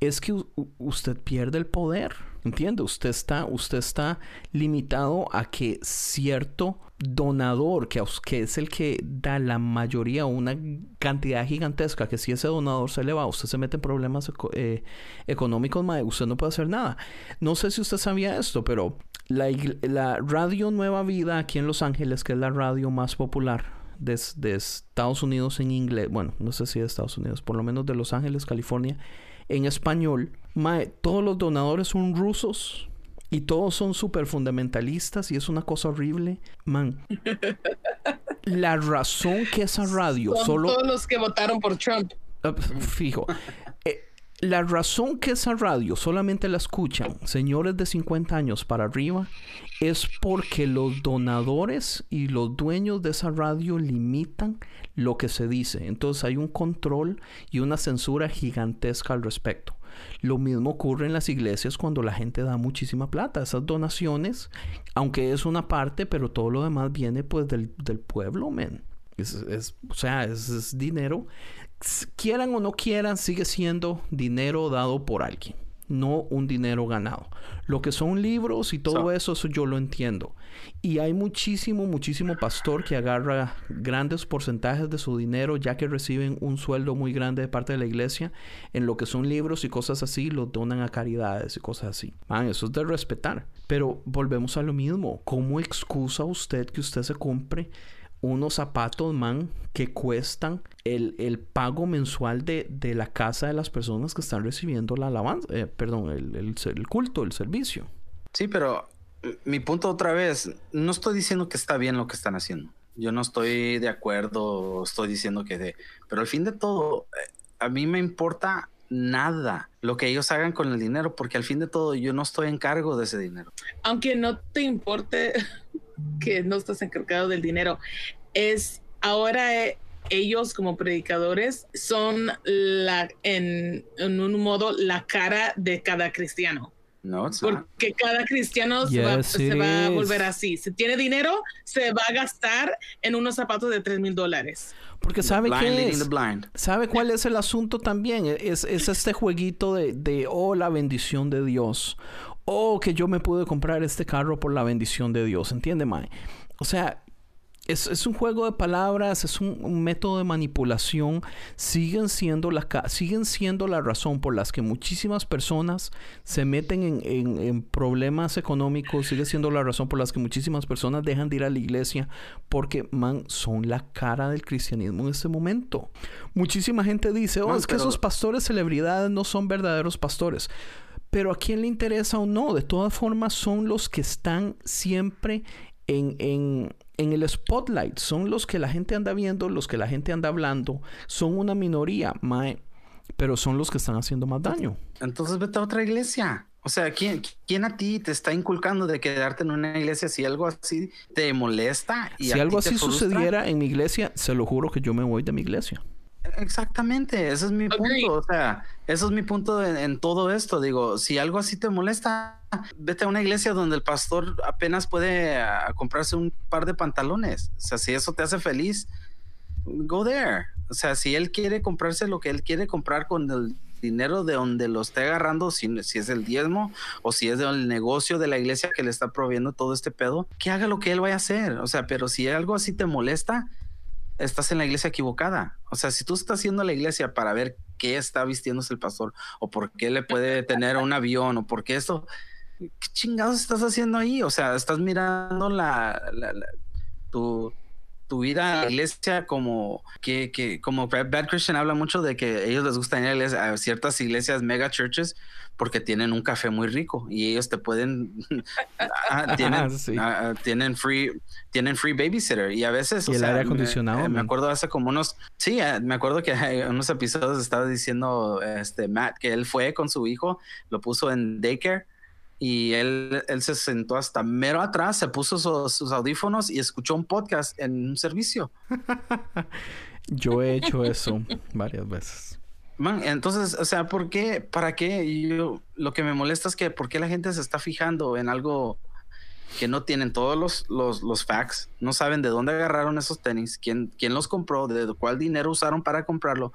es que usted pierde el poder. ¿Entiende? Usted está, usted está limitado a que cierto donador, que, que es el que da la mayoría, una cantidad gigantesca, que si ese donador se le va, usted se mete en problemas eh, económicos, usted no puede hacer nada. No sé si usted sabía esto, pero la, la radio Nueva Vida aquí en Los Ángeles, que es la radio más popular de, de, Estados Unidos en inglés, bueno, no sé si de Estados Unidos, por lo menos de Los Ángeles, California, en español, mae, todos los donadores son rusos y todos son súper fundamentalistas y es una cosa horrible. Man, la razón que esa radio Son solo... todos los que votaron por Trump. Ah, Fijo. Eh, la razón que esa radio solamente la escuchan señores de 50 años para arriba es porque los donadores y los dueños de esa radio limitan lo que se dice. Entonces hay un control y una censura gigantesca al respecto. Lo mismo ocurre en las iglesias cuando la gente da muchísima plata. Esas donaciones, aunque es una parte, pero todo lo demás viene pues del, del pueblo, men. Es, es- o sea, es, es dinero. Quieran o no quieran, sigue siendo dinero dado por alguien, no un dinero ganado. Lo que son libros y todo So- eso, eso yo lo entiendo. Y hay muchísimo, muchísimo pastor que agarra grandes porcentajes de su dinero, ya que reciben un sueldo muy grande de parte de la iglesia, en lo que son libros y cosas así, los donan a caridades y cosas así. Man, eso es de respetar. Pero volvemos a lo mismo. ¿Cómo excusa usted que usted se compre unos zapatos, man, que cuestan el, el pago mensual de, de la casa de las personas que están recibiendo la alabanza, eh, perdón, el, el, el culto, el servicio? Sí, pero mi punto otra vez, no estoy diciendo que está bien lo que están haciendo. Yo no estoy de acuerdo, estoy diciendo que de... Pero al fin de todo, eh, a mí me importa nada lo que ellos hagan con el dinero, porque al fin de todo yo no estoy en cargo de ese dinero. Aunque no te importe que no estás encargado del dinero, es ahora eh, ellos como predicadores son la en, en un modo la cara de cada cristiano. No, it's not. Porque cada cristiano se, va, se a volver así. Si tiene dinero, se va a gastar en unos zapatos de 3 mil dólares. Porque sabe qué es. the blind. ¿Sabe cuál es el asunto también? Es, es este jueguito de, de, oh, la bendición de Dios. Oh, que yo me pude comprar este carro por la bendición de Dios. ¿Entiende, Mae? O sea, es, es un juego de palabras, es un, un método de manipulación. Siguen siendo, la, siguen siendo la razón por las que muchísimas personas se meten en, en- en problemas económicos. Sigue siendo la razón por las que muchísimas personas dejan de ir a la iglesia. Porque, man, son la cara del cristianismo en este momento. Muchísima gente dice, oh, Man, es que pero- esos pastores celebridades no son verdaderos pastores. Pero a quién le interesa o no, de todas formas son los que están siempre en, en, en el spotlight, son los que la gente anda viendo, los que la gente anda hablando, son una minoría, mae, pero son los que están haciendo más daño. Entonces vete a otra iglesia. O sea, ¿quién, ¿quién a ti te está inculcando de quedarte en una iglesia si algo así te molesta? Y Si a algo así frustra? sucediera en mi iglesia, se lo juro que yo me voy de mi iglesia. Exactamente, ese es mi Agree. punto. O sea, eso es mi punto en, en todo esto. Digo, si algo así te molesta, vete a una iglesia donde el pastor apenas puede ah, comprarse un par de pantalones. O sea, si eso te hace feliz, go there. O sea, si él quiere comprarse lo que él quiere comprar con el dinero de donde lo esté agarrando, si, es el diezmo o si es del negocio de la iglesia que le está proveyendo todo este pedo, que haga lo que él vaya a hacer. O sea, pero si algo así te molesta, estás en la iglesia equivocada. O sea, si tú estás haciendo la iglesia para ver qué está vistiéndose el pastor o por qué le puede tener un avión o por qué esto, ¿qué chingados estás haciendo ahí? O sea, estás mirando la, la- la- tu, tu vida a la iglesia como que, que como Bad Christian habla mucho de que a ellos les gusta ir a, ciertas iglesias mega churches porque tienen un café muy rico y ellos te pueden ah, tienen, Sí. ah, tienen free tienen free babysitter y a veces Y o el sea, aire acondicionado, eh, me, acuerdo hace como unos sí eh, me acuerdo que en unos episodios estaba diciendo este Matt que él fue con su hijo lo puso en daycare y él, él se sentó hasta mero atrás, se puso sus, sus audífonos y escuchó un podcast en un servicio. Yo he hecho eso varias veces. Man, entonces, o sea, ¿por qué? ¿Para qué? Yo, lo que me molesta es que ¿por qué la gente se está fijando en algo que no tienen todos los, los, los facts? No saben de dónde agarraron esos tenis, quién, quién los compró, de cuál dinero usaron para comprarlo.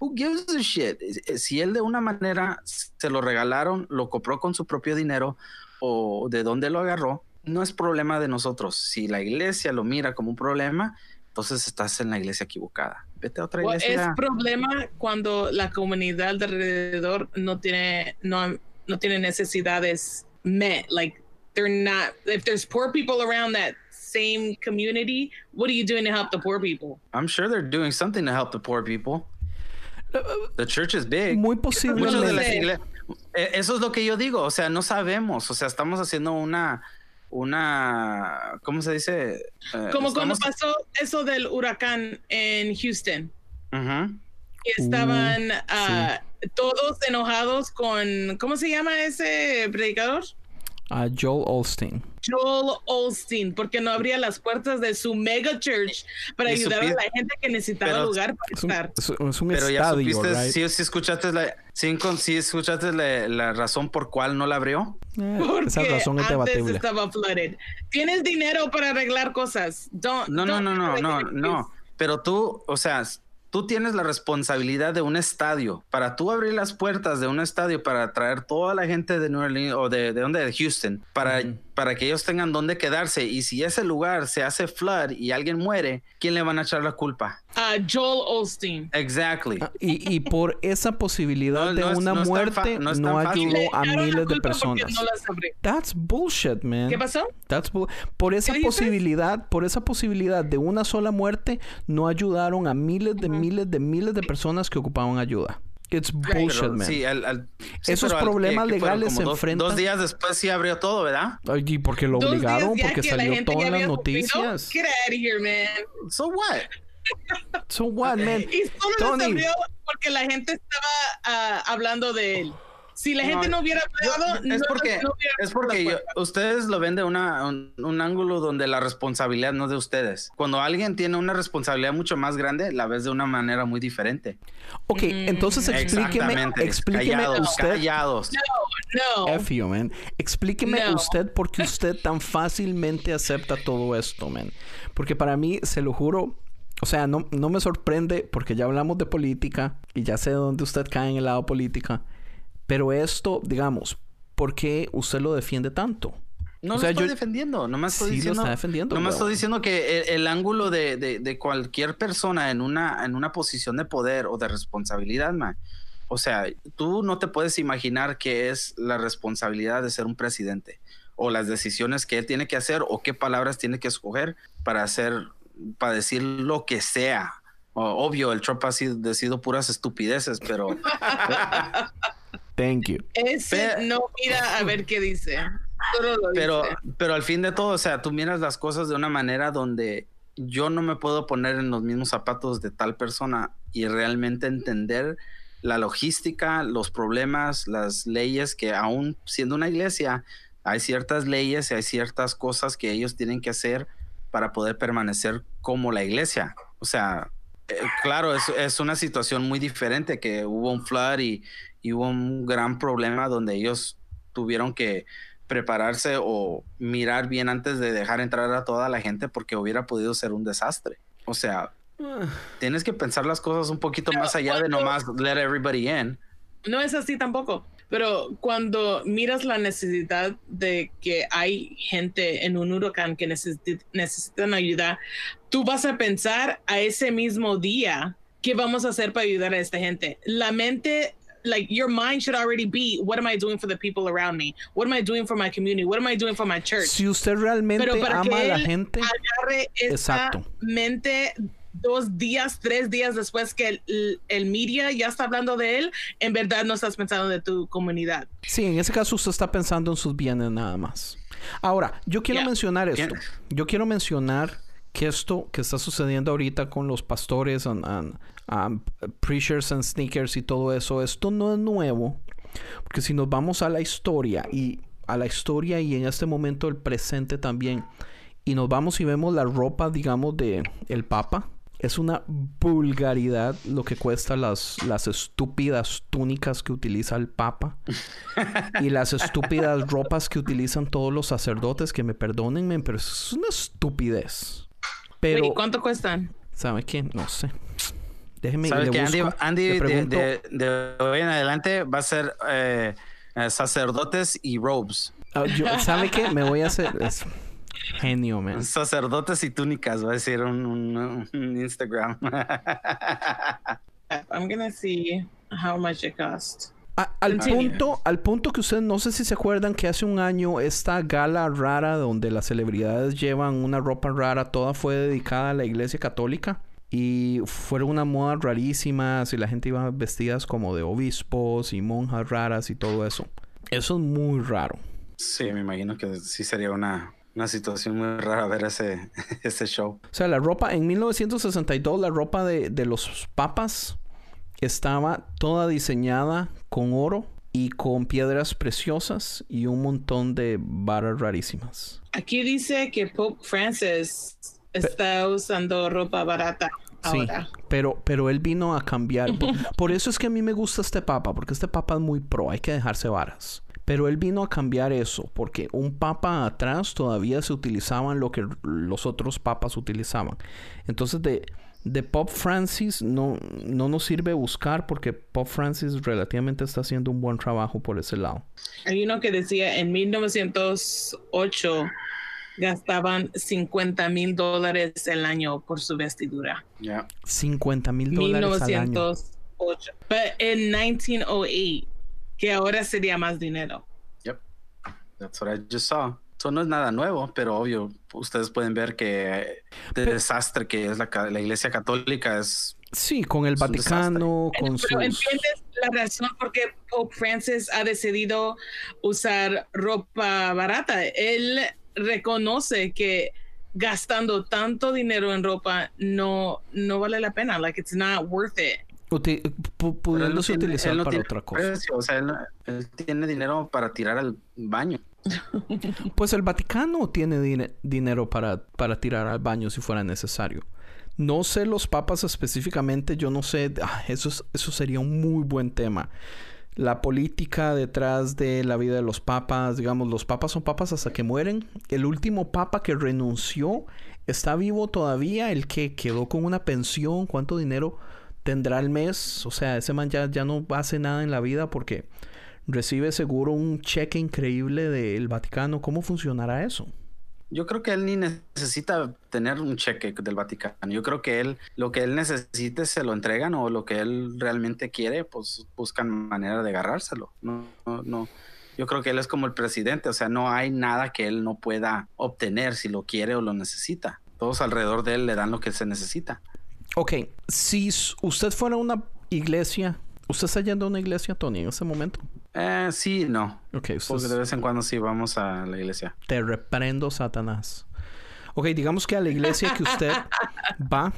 Who gives a shit? Eh, Si él de una manera se lo regalaron, lo compró con su propio dinero o de dónde lo agarró, no es problema de nosotros. Si la iglesia lo mira como un problema, entonces estás en la iglesia equivocada. Vete a otra O es iglesia. problema cuando la comunidad de alrededor no tiene, no, no tiene necesidades met. Like they're not, if there's poor people around that same community, what are you doing to help the poor people? I'm sure they're doing something to help the poor people. The church is big. Muy posible. De las Eh, Eso es lo que yo digo. O sea, no sabemos. O sea, estamos haciendo una. Una. ¿Cómo se dice? Eh, Como cuando pasó eso del huracán en Houston. Que estaban ah, todos enojados con, ¿cómo se llama ese predicador? A Joel Olstein. Joel Olstein, porque no abría las puertas de su mega church para Y ayudar a la gente que necesitaba Pero- lugar para Es un, estar. es un- es un Pero ya supiste, right? sí escuchaste la, con- sí escuchaste la, la razón por cuál no la abrió. Eh, Porque esa razón es antes debatible. estaba flooded. Tienes dinero para arreglar cosas. Don't- No, no, don't no, no, no, no. excuse. Pero tú, o sea, tú tienes la responsabilidad de un estadio. Para tú abrir las puertas de un estadio para traer toda la gente de New Orleans o de, de de Houston, para, para que ellos tengan dónde quedarse. Y si ese lugar se hace flood y alguien muere, ¿quién le van a echar la culpa? Ah, Joel Olstein. Exactly. Ah, Y, y por esa posibilidad No, de no una es muerte no ayudó a miles de personas. no las abrí. That's bullshit, man. ¿Qué pasó? That's bull- por esa posibilidad, por esa posibilidad de una sola muerte, no ayudaron a miles de miles de miles de personas que ocupaban ayuda. It's bullshit, Pero man. sí, al- al- sí, Esos al- problemas ¿qué- qué fueron? legales se dos, enfrentan- Dos días después sí abrió todo, ¿verdad? Ay, y porque lo Dos días obligaron, porque salió en las noticias. Get out of here, man. So what? So what, man? Y solo Tony. les abrió porque la gente estaba ah, hablando de él. Si la gente no, hubiera hablado, es no- porque, no hubiera es porque yo- ustedes lo ven de una, un, un ángulo donde la responsabilidad no es de ustedes. Cuando alguien tiene una responsabilidad mucho más grande, la ves de una manera muy diferente. Ok, entonces explíqueme, explíqueme callados, usted. callados. No, F you, man. Explíqueme No. usted por qué usted tan fácilmente acepta todo esto, man. Porque para mí, se lo juro, o sea, no, no me sorprende porque ya hablamos de política y ya sé dónde usted cae en el lado política. Pero esto, digamos, ¿por qué usted lo defiende tanto? No O sea, lo estoy yo- defendiendo, nomás estoy Sí lo diciendo. está defendiendo, nomás estoy diciendo que el, el ángulo de, de- de cualquier persona en una, en una posición de poder o de responsabilidad, man. O sea, tú no te puedes imaginar qué es la responsabilidad de ser un presidente o las decisiones que él tiene que hacer o qué palabras tiene que escoger para hacer, para decir lo que sea. O- obvio, el Trump ha sido, decidido puras estupideces, pero Thank you. Ese no mira a ver qué dice. Solo lo pero, dice. pero al fin de todo, o sea, tú miras las cosas de una manera donde yo no me puedo poner en los mismos zapatos de tal persona y realmente entender la logística, los problemas, las leyes que aún siendo una iglesia, hay ciertas leyes y hay ciertas cosas que ellos tienen que hacer para poder permanecer como la iglesia. O sea, eh, claro, es, es una situación muy diferente que hubo un flood y, y hubo un gran problema donde ellos tuvieron que prepararse o mirar bien antes de dejar entrar a toda la gente porque hubiera podido ser un desastre. O sea, tienes que pensar las cosas un poquito más allá de cuando- nomás let everybody in. No es así tampoco. Pero cuando miras la necesidad de que hay gente en un huracán que necesi- necesitan ayuda, tú vas a pensar a ese mismo día qué vamos a hacer para ayudar a esta gente. La mente, like your mind should already be, what am I doing for the people around me? What am I doing for my community? What am I doing for my church? Si usted realmente Pero para ama a la gente, agarre esa Exacto. mente dos días, tres días después que el, el media ya está hablando de él, en verdad no estás pensando de tu comunidad. sí, en ese caso usted está pensando en sus bienes nada más. Ahora, yo quiero Yeah. mencionar esto. Yo quiero mencionar que esto que está sucediendo ahorita con los pastores, and, and, um, preachers and sneakers y todo eso, esto no es nuevo. Porque si nos vamos a la historia y a la historia y en este momento el presente también, y nos vamos y vemos la ropa, digamos, de el Papa, es una vulgaridad lo que cuesta las, las estúpidas túnicas que utiliza el Papa y las estúpidas ropas que utilizan todos los sacerdotes, que me perdonen, pero es una estupidez. Pero, Oye, ¿Cuánto cuestan? ¿sabe qué? No sé. Déjeme le que Andy, busco. Andy Le de, pregunto- de- de hoy en adelante va a ser eh, sacerdotes y robes. Ah, yo- ¿Sabe qué? Me voy a hacer... es genio, man. Sacerdotes y túnicas, va a decir un, un- un Instagram. I'm gonna see how much it cost. A- al Continue. punto, al punto que ustedes no sé si se acuerdan que hace un año esta gala rara donde las celebridades llevan una ropa rara, toda fue dedicada a la iglesia católica. Y fueron una moda rarísimas y la gente iba vestidas como de obispos y monjas raras y todo eso. Eso es muy raro. Sí, me imagino que sí sería una, una situación muy rara ver ese, ese show. O sea, la ropa, en 1962, la ropa de, de los papas estaba toda diseñada con oro y con piedras preciosas y un montón de varas rarísimas. Aquí dice que Pope Francis está usando ropa barata. Ahora. Sí, pero, pero él vino a cambiar. Por, por, eso es que a mí me gusta este papa, porque este papa es muy pro, hay que dejarse varas. Pero él vino a cambiar eso, porque un papa atrás todavía se utilizaban lo que los otros papas utilizaban. Entonces de, de Pope Francis no, no nos sirve buscar porque Pope Francis relativamente está haciendo un buen trabajo por ese lado. Hay uno que decía en 1908 gastaban 50 mil dólares el año por su vestidura. Yeah. 50 mil dólares al año. 1908. Pero en 1908, que ahora sería más dinero. Yep. That's what I just saw. Eso no es nada nuevo, pero obvio, ustedes pueden ver que el desastre que es la, ca- la Iglesia Católica es Sí, con el Vaticano, con Pero sus... entiendes la razón por qué Pope Francis ha decidido usar ropa barata. Él reconoce que gastando tanto dinero en ropa no, no vale la pena. Like it's not worth it. no pudiéndose tiene- utilizar él no para otra cosa. precio, o sea, él, tiene dinero para tirar al baño. Pues el Vaticano tiene dine- dinero para, para tirar al baño si fuera necesario. No sé los papas específicamente, yo no sé, ah, eso, es- eso sería un muy buen tema. La política detrás de la vida de los papas, digamos, los papas son papas hasta que mueren. El último papa que renunció está vivo todavía, el que quedó con una pensión, cuánto dinero tendrá al mes. O sea, ese man ya, ya no hace nada en la vida porque recibe seguro un cheque increíble del Vaticano. ¿Cómo funcionará eso? Yo creo que él ni necesita tener un cheque del Vaticano. Yo creo que él, lo que él necesite se lo entregan o lo que él realmente quiere, pues buscan manera de agarrárselo. No, no. Yo creo que él es como el presidente, o sea, no hay nada que él no pueda obtener si lo quiere o lo necesita. Todos alrededor de él le dan lo que se necesita. Ok, si usted fuera una iglesia, ¿usted está yendo a una iglesia, Tony, en ese momento? Eh, sí, no. Ok, usted Porque de vez en cuando sí vamos a la iglesia. te reprendo, Satanás. Ok, digamos que a la iglesia que usted va,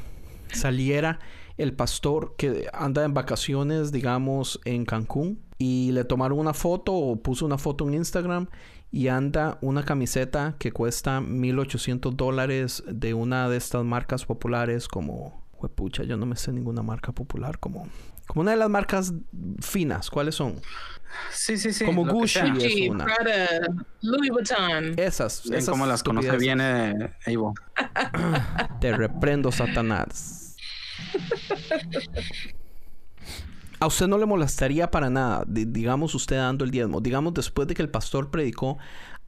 saliera el pastor que anda en vacaciones, digamos, en Cancún, y le tomaron una foto o puso una foto en Instagram y anda una camiseta que cuesta 1800 dólares de una de estas marcas populares como... Juepucha, yo no me sé ninguna marca popular como... Como una de las marcas finas, ¿cuáles son? Sí, sí, sí. Como Gucci. sea. es Gucci, una. Prada, Louis Vuitton. Esas, esas cómo las conoce bien eh, Evo. Te reprendo, Satanás. A usted no le molestaría para nada, di- digamos usted dando el diezmo. Digamos después de que el pastor predicó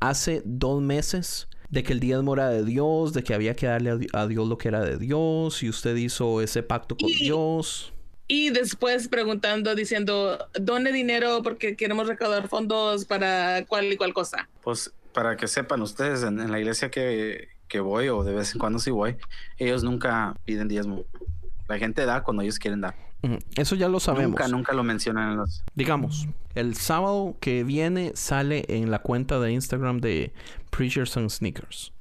hace dos meses de que el diezmo era de Dios, de que había que darle a di- a Dios lo que era de Dios, y usted hizo ese pacto con Y- Dios. Y después preguntando, diciendo, done dinero porque queremos recaudar fondos para cual y cual cosa. Pues para que sepan ustedes, en, en la iglesia que, que voy o de vez en cuando sí voy, ellos nunca piden diezmo. La gente da cuando ellos quieren dar. Eso ya lo sabemos. Nunca, nunca lo mencionan en los... Digamos, el sábado que viene sale en la cuenta de Instagram de Preachers and Sneakers.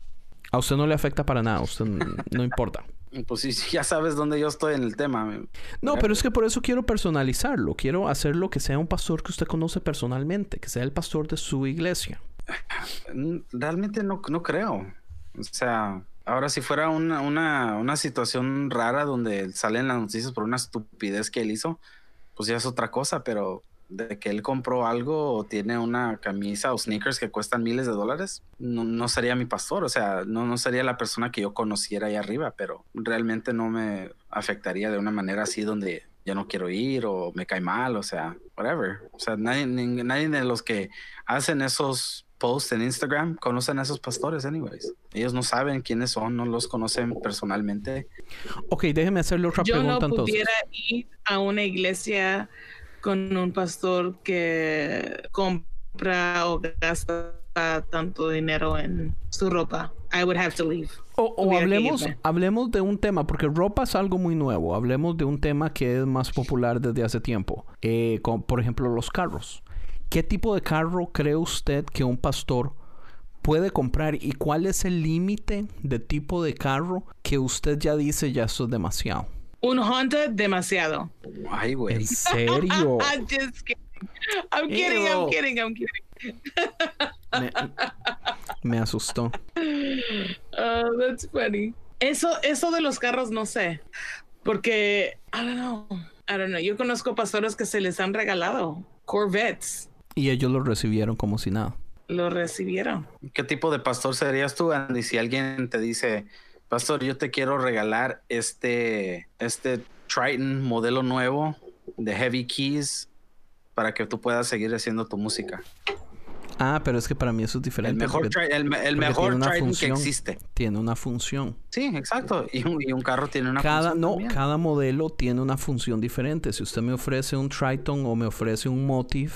A usted no le afecta para nada, a usted no importa. Pues sí, ya sabes dónde yo estoy en el tema. No, pero es que por eso quiero personalizarlo. Quiero hacerlo que sea un pastor que usted conoce personalmente, que sea el pastor de su iglesia. Mm, Realmente no, no creo. O sea, ahora si fuera una, una, una situación rara donde salen las noticias por una estupidez que él hizo, pues ya es otra cosa, pero de que él compró algo o tiene una camisa o sneakers que cuestan miles de dólares, no, no sería mi pastor, o sea, no, no sería la persona que yo conociera ahí arriba, pero realmente no me afectaría de una manera así donde ya no quiero ir o me cae mal, o sea, whatever. O sea, nadie, nadie de los que hacen esos posts en Instagram conocen a esos pastores, anyways. Ellos no saben quiénes son, no los conocen personalmente. Ok, déjeme hacerle otra Yo no pregunta entonces. pudiera ir a una iglesia con un pastor que compra o gasta tanto dinero en su ropa. I would have to leave. O, hablemos, hablemos de un tema, porque ropa es algo muy nuevo. Hablemos de un tema que es más popular desde hace tiempo. Eh, por ejemplo, los carros. ¿Qué tipo de carro cree usted que un pastor puede comprar y cuál es el límite de tipo de carro que usted ya dice ya eso es demasiado? Un Honda demasiado. Ay, güey. ¿En serio? I'm just kidding. I'm kidding, I'm kidding, I'm kidding. Me, asustó. Oh, that's funny. Eso, eso de los carros no sé. Porque, I don't know. I don't know. Yo conozco pastores que se les han regalado Corvettes. Y ellos lo recibieron como si nada. Lo recibieron. ¿Qué tipo de pastor serías tú, Andy? Si alguien te dice, pastor, yo te quiero regalar este, este Triton modelo nuevo de Heavy Keys para que tú puedas seguir haciendo tu música. Ah, pero es que para mí eso es diferente. El mejor, el, mejor Triton que existe. Tiene una función. Sí, exacto. Y un, carro tiene una cada, función. No, cada modelo tiene una función diferente. Si usted me ofrece un Triton o me ofrece un Motive,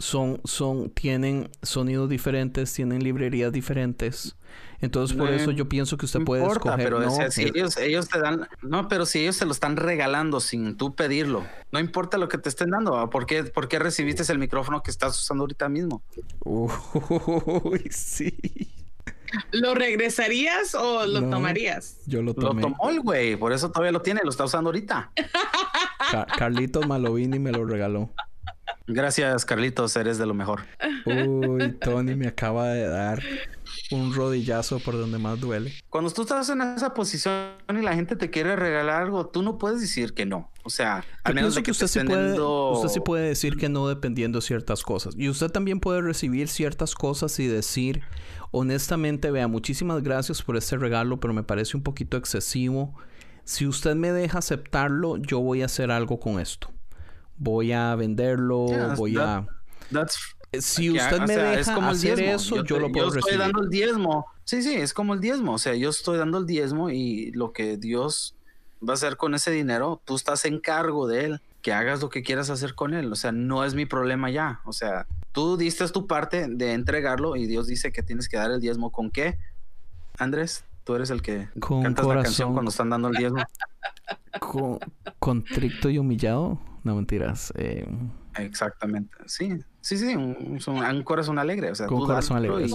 son, son, tienen sonidos diferentes, tienen librerías diferentes. Entonces, por eso yo pienso que usted puede escoger. Pero si ellos, ellos te dan, no, pero si ellos te lo están regalando sin tú pedirlo, no importa lo que te estén dando. ¿Por qué, por qué recibiste el micrófono que estás usando ahorita mismo? Uy, sí. ¿Lo regresarías o lo tomarías? Yo lo tomé. Lo tomó el güey, por eso todavía lo tiene, lo está usando ahorita. Carlitos Malovini me lo regaló. Gracias, Carlitos, eres de lo mejor. Uy, Tony me acaba de dar un rodillazo por donde más duele. Cuando tú estás en esa posición y la gente te quiere regalar algo, tú no puedes decir que no. O sea, al menos de que, usted, sí puede, usted sí puede decir que no dependiendo de ciertas cosas. Y usted también puede recibir ciertas cosas y decir, honestamente, vea, muchísimas gracias por este regalo, pero me parece un poquito excesivo. Si usted me deja aceptarlo, yo voy a hacer algo con esto. Voy a venderlo, voy a si usted me deja como hacer eso, yo, lo puedo yo estoy dando el diezmo. Sí, sí, es como el diezmo. O sea, yo estoy dando el diezmo y lo que Dios va a hacer con ese dinero, tú estás en cargo de él. Que hagas lo que quieras hacer con él. O sea, no es mi problema ya. O sea, tú diste tu parte de entregarlo y Dios dice que tienes que dar el diezmo. ¿Con qué? Andrés, tú eres el que con cantas la canción cuando están dando el diezmo. Con, contrito y humillado. No mentiras. Eh, Exactamente. Sí, sí, sí. Un, un, corazón alegre. O sea, con corazón alegre.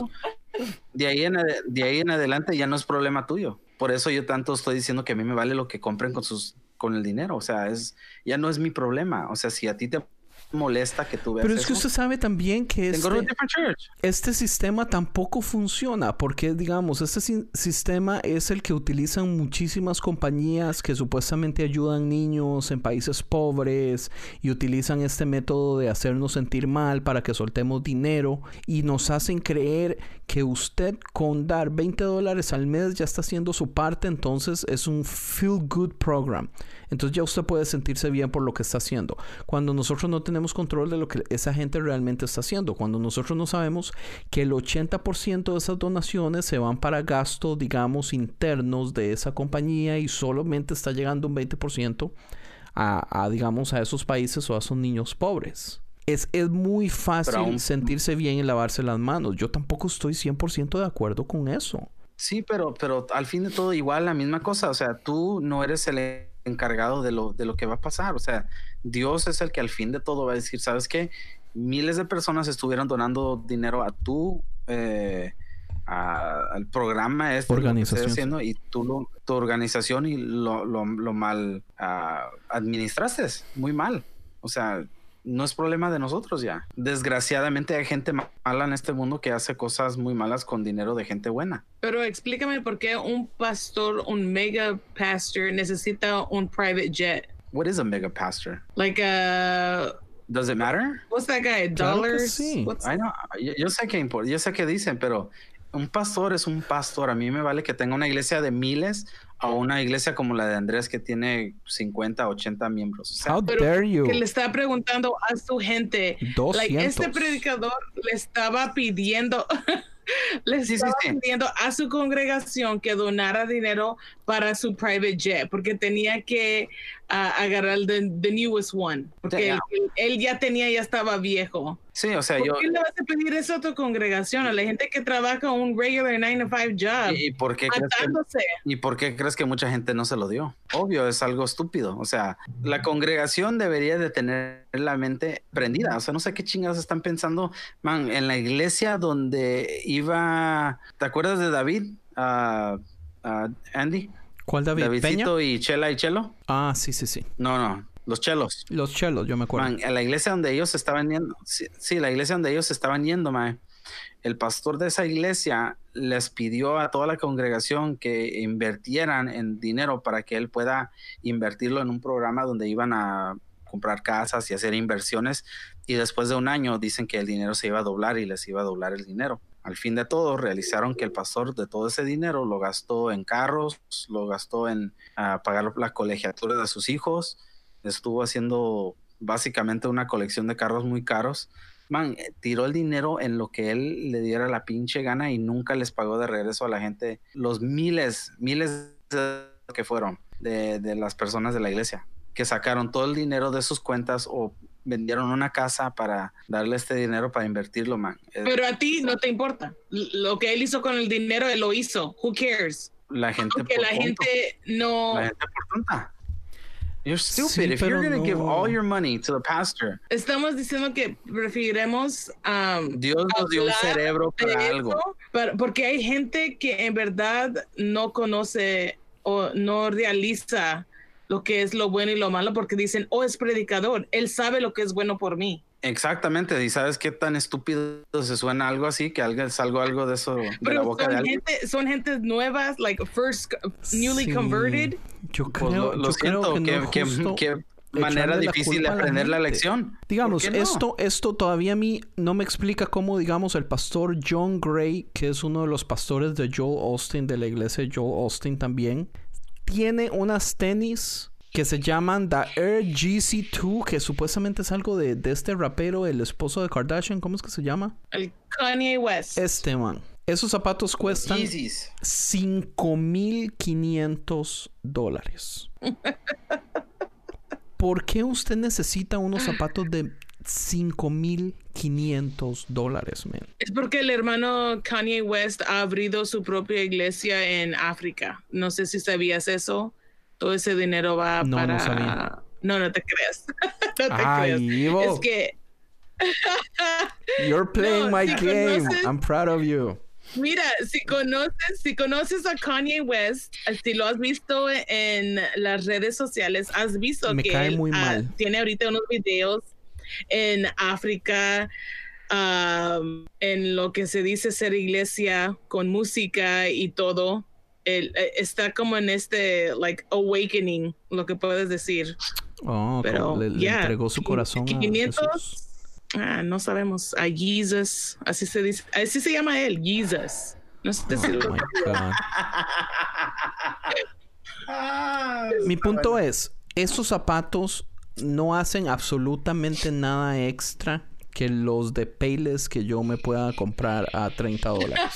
De ahí, en, de ahí en adelante ya no es problema tuyo. Por eso yo tanto estoy diciendo que a mí me vale lo que compren con sus con el dinero. O sea, es ya no es mi problema. O sea, si a ti te molesta que tú veas. Pero es que usted sabe también que este, este, sistema tampoco funciona porque, digamos, este sistema es el que utilizan muchísimas compañías que supuestamente ayudan niños en países pobres y utilizan este método de hacernos sentir mal para que soltemos dinero y nos hacen creer que usted con dar 20 dólares al mes ya está haciendo su parte, entonces es un feel good program. Entonces ya usted puede sentirse bien por lo que está haciendo. Cuando nosotros no tenemos control de lo que esa gente realmente está haciendo, cuando nosotros no sabemos que el 80% de esas donaciones se van para gastos, digamos, internos de esa compañía y solamente está llegando un 20% a, digamos, a esos países o a esos niños pobres. Es, es, muy fácil sentirse bien y lavarse las manos. Yo tampoco estoy 100% de acuerdo con eso. Sí, pero, pero al fin de todo igual la misma cosa. O sea, tú no eres el encargado de lo, de lo que va a pasar. O sea, Dios es el que al fin de todo va a decir, ¿sabes qué? Miles de personas estuvieron donando dinero a tu, eh, al programa este organización. haciendo y tú tu organización y lo, lo, mal ah, administraste, muy mal. O sea, no es problema de nosotros ya. Desgraciadamente hay gente mala en este mundo que hace cosas muy malas con dinero de gente buena. Pero explícame por qué un pastor, un mega pastor necesita un private jet. What is a mega pastor? Like a Does it matter? What's that guy? Dollars? sí. I know. Yo, sé que yo sé que dicen, pero un pastor es un pastor. A mí me vale que tenga una iglesia de miles a una iglesia como la de Andrés que tiene 50, 80 miembros. How dare you? Que le está preguntando a su gente. este predicador le estaba pidiendo, le estaba pidiendo a su congregación que donara dinero para su private jet, porque tenía que ah, agarrar el the, newest one, porque él, ya tenía, ya estaba viejo. Sí, o sea, ¿Por yo... qué le vas a pedir eso a tu congregación, a la gente que trabaja un regular 9 to 5 job? ¿Y por, qué crees que, ¿Y por qué crees que mucha gente no se lo dio? Obvio, es algo estúpido. O sea, la congregación debería de tener la mente prendida. O sea, no sé qué chingados están pensando. Man, en la iglesia donde iba... ¿Te acuerdas de David? Uh, Andy. ¿Cuál David? Davidcito y Chela y Chelo. Ah, sí, sí, sí. No, no. Los chelos. Los chelos, yo me acuerdo. Man, en la iglesia donde ellos estaban yendo. Sí, la iglesia donde ellos estaban yendo, man. El pastor de esa iglesia les pidió a toda la congregación que invirtieran en dinero para que él pueda invertirlo en un programa donde iban a comprar casas y hacer inversiones. Y después de un año dicen que el dinero se iba a doblar y les iba a doblar el dinero. Al fin de todo, realizaron que el pastor de todo ese dinero lo gastó en carros, lo gastó en ah, pagar la colegiatura de sus hijos, estuvo haciendo básicamente una colección de carros muy caros. Man, eh, tiró el dinero en lo que él le diera la pinche gana y nunca les pagó de regreso a la gente los miles, miles que fueron de, de las personas de la iglesia, que sacaron todo el dinero de sus cuentas o vendieron una casa para darle este dinero para invertirlo, man. Pero a ti no te importa. Lo que él hizo con el dinero, él lo hizo. Who cares? La gente Porque la gente no... La gente por tonta. You're stupid if you're going to give all your money to the pastor. Estamos diciendo que preferiremos um, Dios nos dio un cerebro para algo. porque hay gente que en verdad no conoce o no realiza lo que es lo bueno y lo malo porque dicen, oh, es predicador, él sabe lo que es bueno por mí. Exactamente, y sabes qué tan estúpido se suena algo así, que alguien salgo algo de eso de la boca son de gente, son gentes nuevas, like first newly converted. Yo pues creo, lo, siento, que, manera difícil de aprender la, lección. Digamos, esto, esto todavía a mí no me explica cómo, digamos, el pastor John Gray, que es uno de los pastores de Joel Austin, de la iglesia de Joel Austin también, tiene unas tenis que se llaman The Air GC2, que supuestamente es algo de, este rapero, el esposo de Kardashian, ¿cómo es que se llama? El Kanye West. Este man. Esos zapatos cuestan 5.500 dólares. ¿Por qué usted necesita unos zapatos de 5.500 dólares, man? Es porque el hermano Kanye West ha abrido su propia iglesia en África. No sé si sabías eso. Todo ese dinero va no, para... No, sabía. no, no te creas. no te Ay, creas. Es que... You're playing my game. I'm proud of you. Mira, si conoces, si conoces a Kanye West, si lo has visto en las redes sociales, has visto Me que cae él, muy ah, tiene ahorita unos videos en África, en lo que se dice ser iglesia con música y todo. Él, eh, está como en este, like, awakening, lo que puedes decir. Oh, Pero, le, entregó su corazón 500, Ah, no sabemos. A Jesus, así se dice, así se llama él, Jesus. No sé oh Mi punto es, esos zapatos no hacen absolutamente nada extra que los de Payless que yo me pueda comprar a 30 dólares.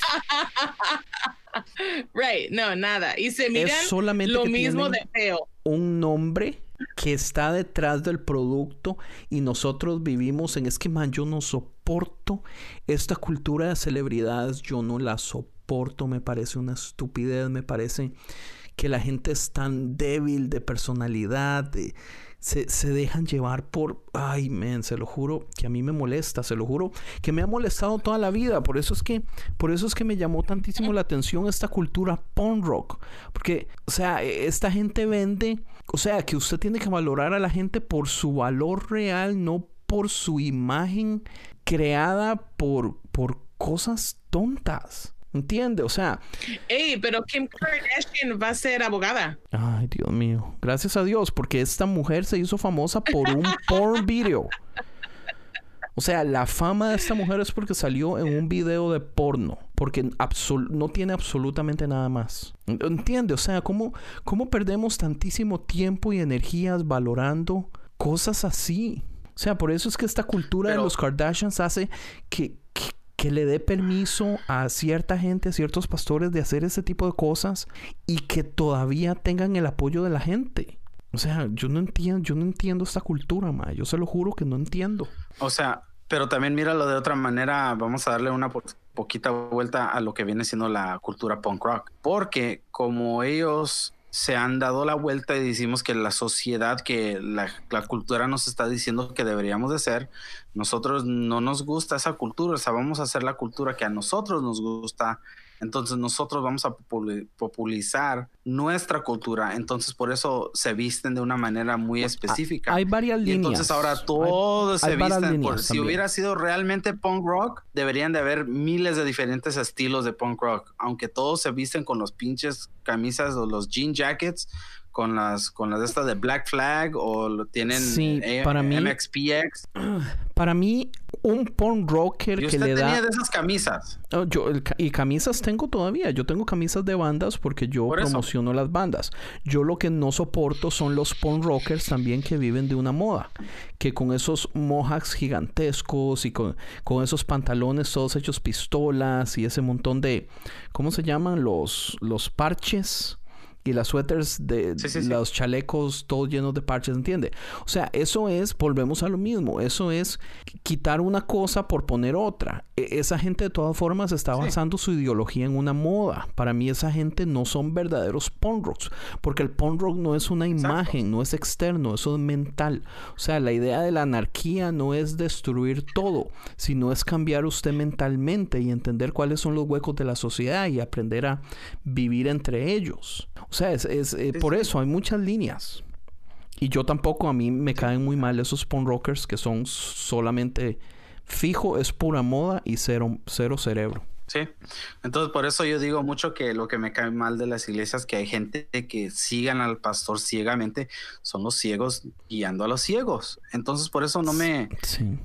Right, no, nada. Y se miran solamente lo mismo de feo. Un nombre que está detrás del producto y nosotros vivimos en es que man, yo no soporto esta cultura de celebridades, yo no la soporto, me parece una estupidez, me parece que la gente es tan débil de personalidad, de se, dejan llevar por, ay, men, se lo juro que a mí me molesta, se lo juro que me ha molestado toda la vida, por eso es que, por eso es que me llamó tantísimo la atención esta cultura punk rock, porque, o sea, e, esta gente vende, o sea, que usted tiene que valorar a la gente por su valor real, no por su imagen creada por, por cosas tontas. ¿Entiende? O sea. Ey, pero Kim Kardashian va a ser abogada. Ay, Dios mío. Gracias a Dios, porque esta mujer se hizo famosa por un porn video. O sea, la fama de esta mujer es porque salió en un video de porno. Porque no tiene absolutamente nada más. ¿Entiende? O sea, ¿cómo, ¿cómo perdemos tantísimo tiempo y energías valorando cosas así? O sea, por eso es que esta cultura de los Kardashians hace que, que le dé permiso a cierta gente, a ciertos pastores de hacer ese tipo de cosas y que todavía tengan el apoyo de la gente. O sea, yo no entiendo, yo no entiendo esta cultura, ma. Yo se lo juro que no entiendo. O sea, pero también míralo de otra manera. Vamos a darle una poquita vuelta a lo que viene siendo la cultura punk rock. Porque como ellos se han dado la vuelta y decimos que la sociedad, que la, cultura nos está diciendo que deberíamos de ser, nosotros no nos gusta esa cultura, o sea, vamos a hacer la cultura que a nosotros nos gusta entonces nosotros vamos a popularizar nuestra cultura. Entonces por eso se visten de una manera muy específica. Hay varias líneas. entonces ahora todos se visten. Por, si hubiera sido realmente punk rock, deberían de haber miles de diferentes estilos de punk rock. Aunque todos se visten con los pinches camisas o los jean jackets con las con las estas de Black Flag o tienen sí, para mí, MXPX. Para mí un punk rocker que le da tenía de esas camisas. Oh, yo y camisas tengo todavía. Yo tengo camisas de bandas porque yo promociono las bandas. Yo lo que no soporto son los punk rockers también que viven de una moda, que con esos mohawks gigantescos y con, con esos pantalones todos hechos pistolas y ese montón de ¿cómo se llaman los los parches? Y las suéteres de los chalecos todos llenos de parches, ¿entiende? O sea, eso es, volvemos a lo mismo, eso es quitar una cosa por poner otra. E, esa gente de todas formas está basando su ideología en una moda. Para mí esa gente no son verdaderos punk rocks, porque el punk rock no es una imagen, no es externo, eso es mental. O sea, la idea de la anarquía no es destruir todo, sino es cambiar usted mentalmente y entender cuáles son los huecos de la sociedad y aprender a vivir entre ellos. O sea, es, eh, por eso hay muchas líneas. Y yo tampoco, a mí me caen muy mal esos punk rockers que son solamente fijo, es pura moda y cero, cero cerebro. Sí, entonces por eso yo digo mucho que lo que me cae mal de las iglesias, que hay gente que sigan al pastor ciegamente, son los ciegos guiando a los ciegos. Entonces por eso no me,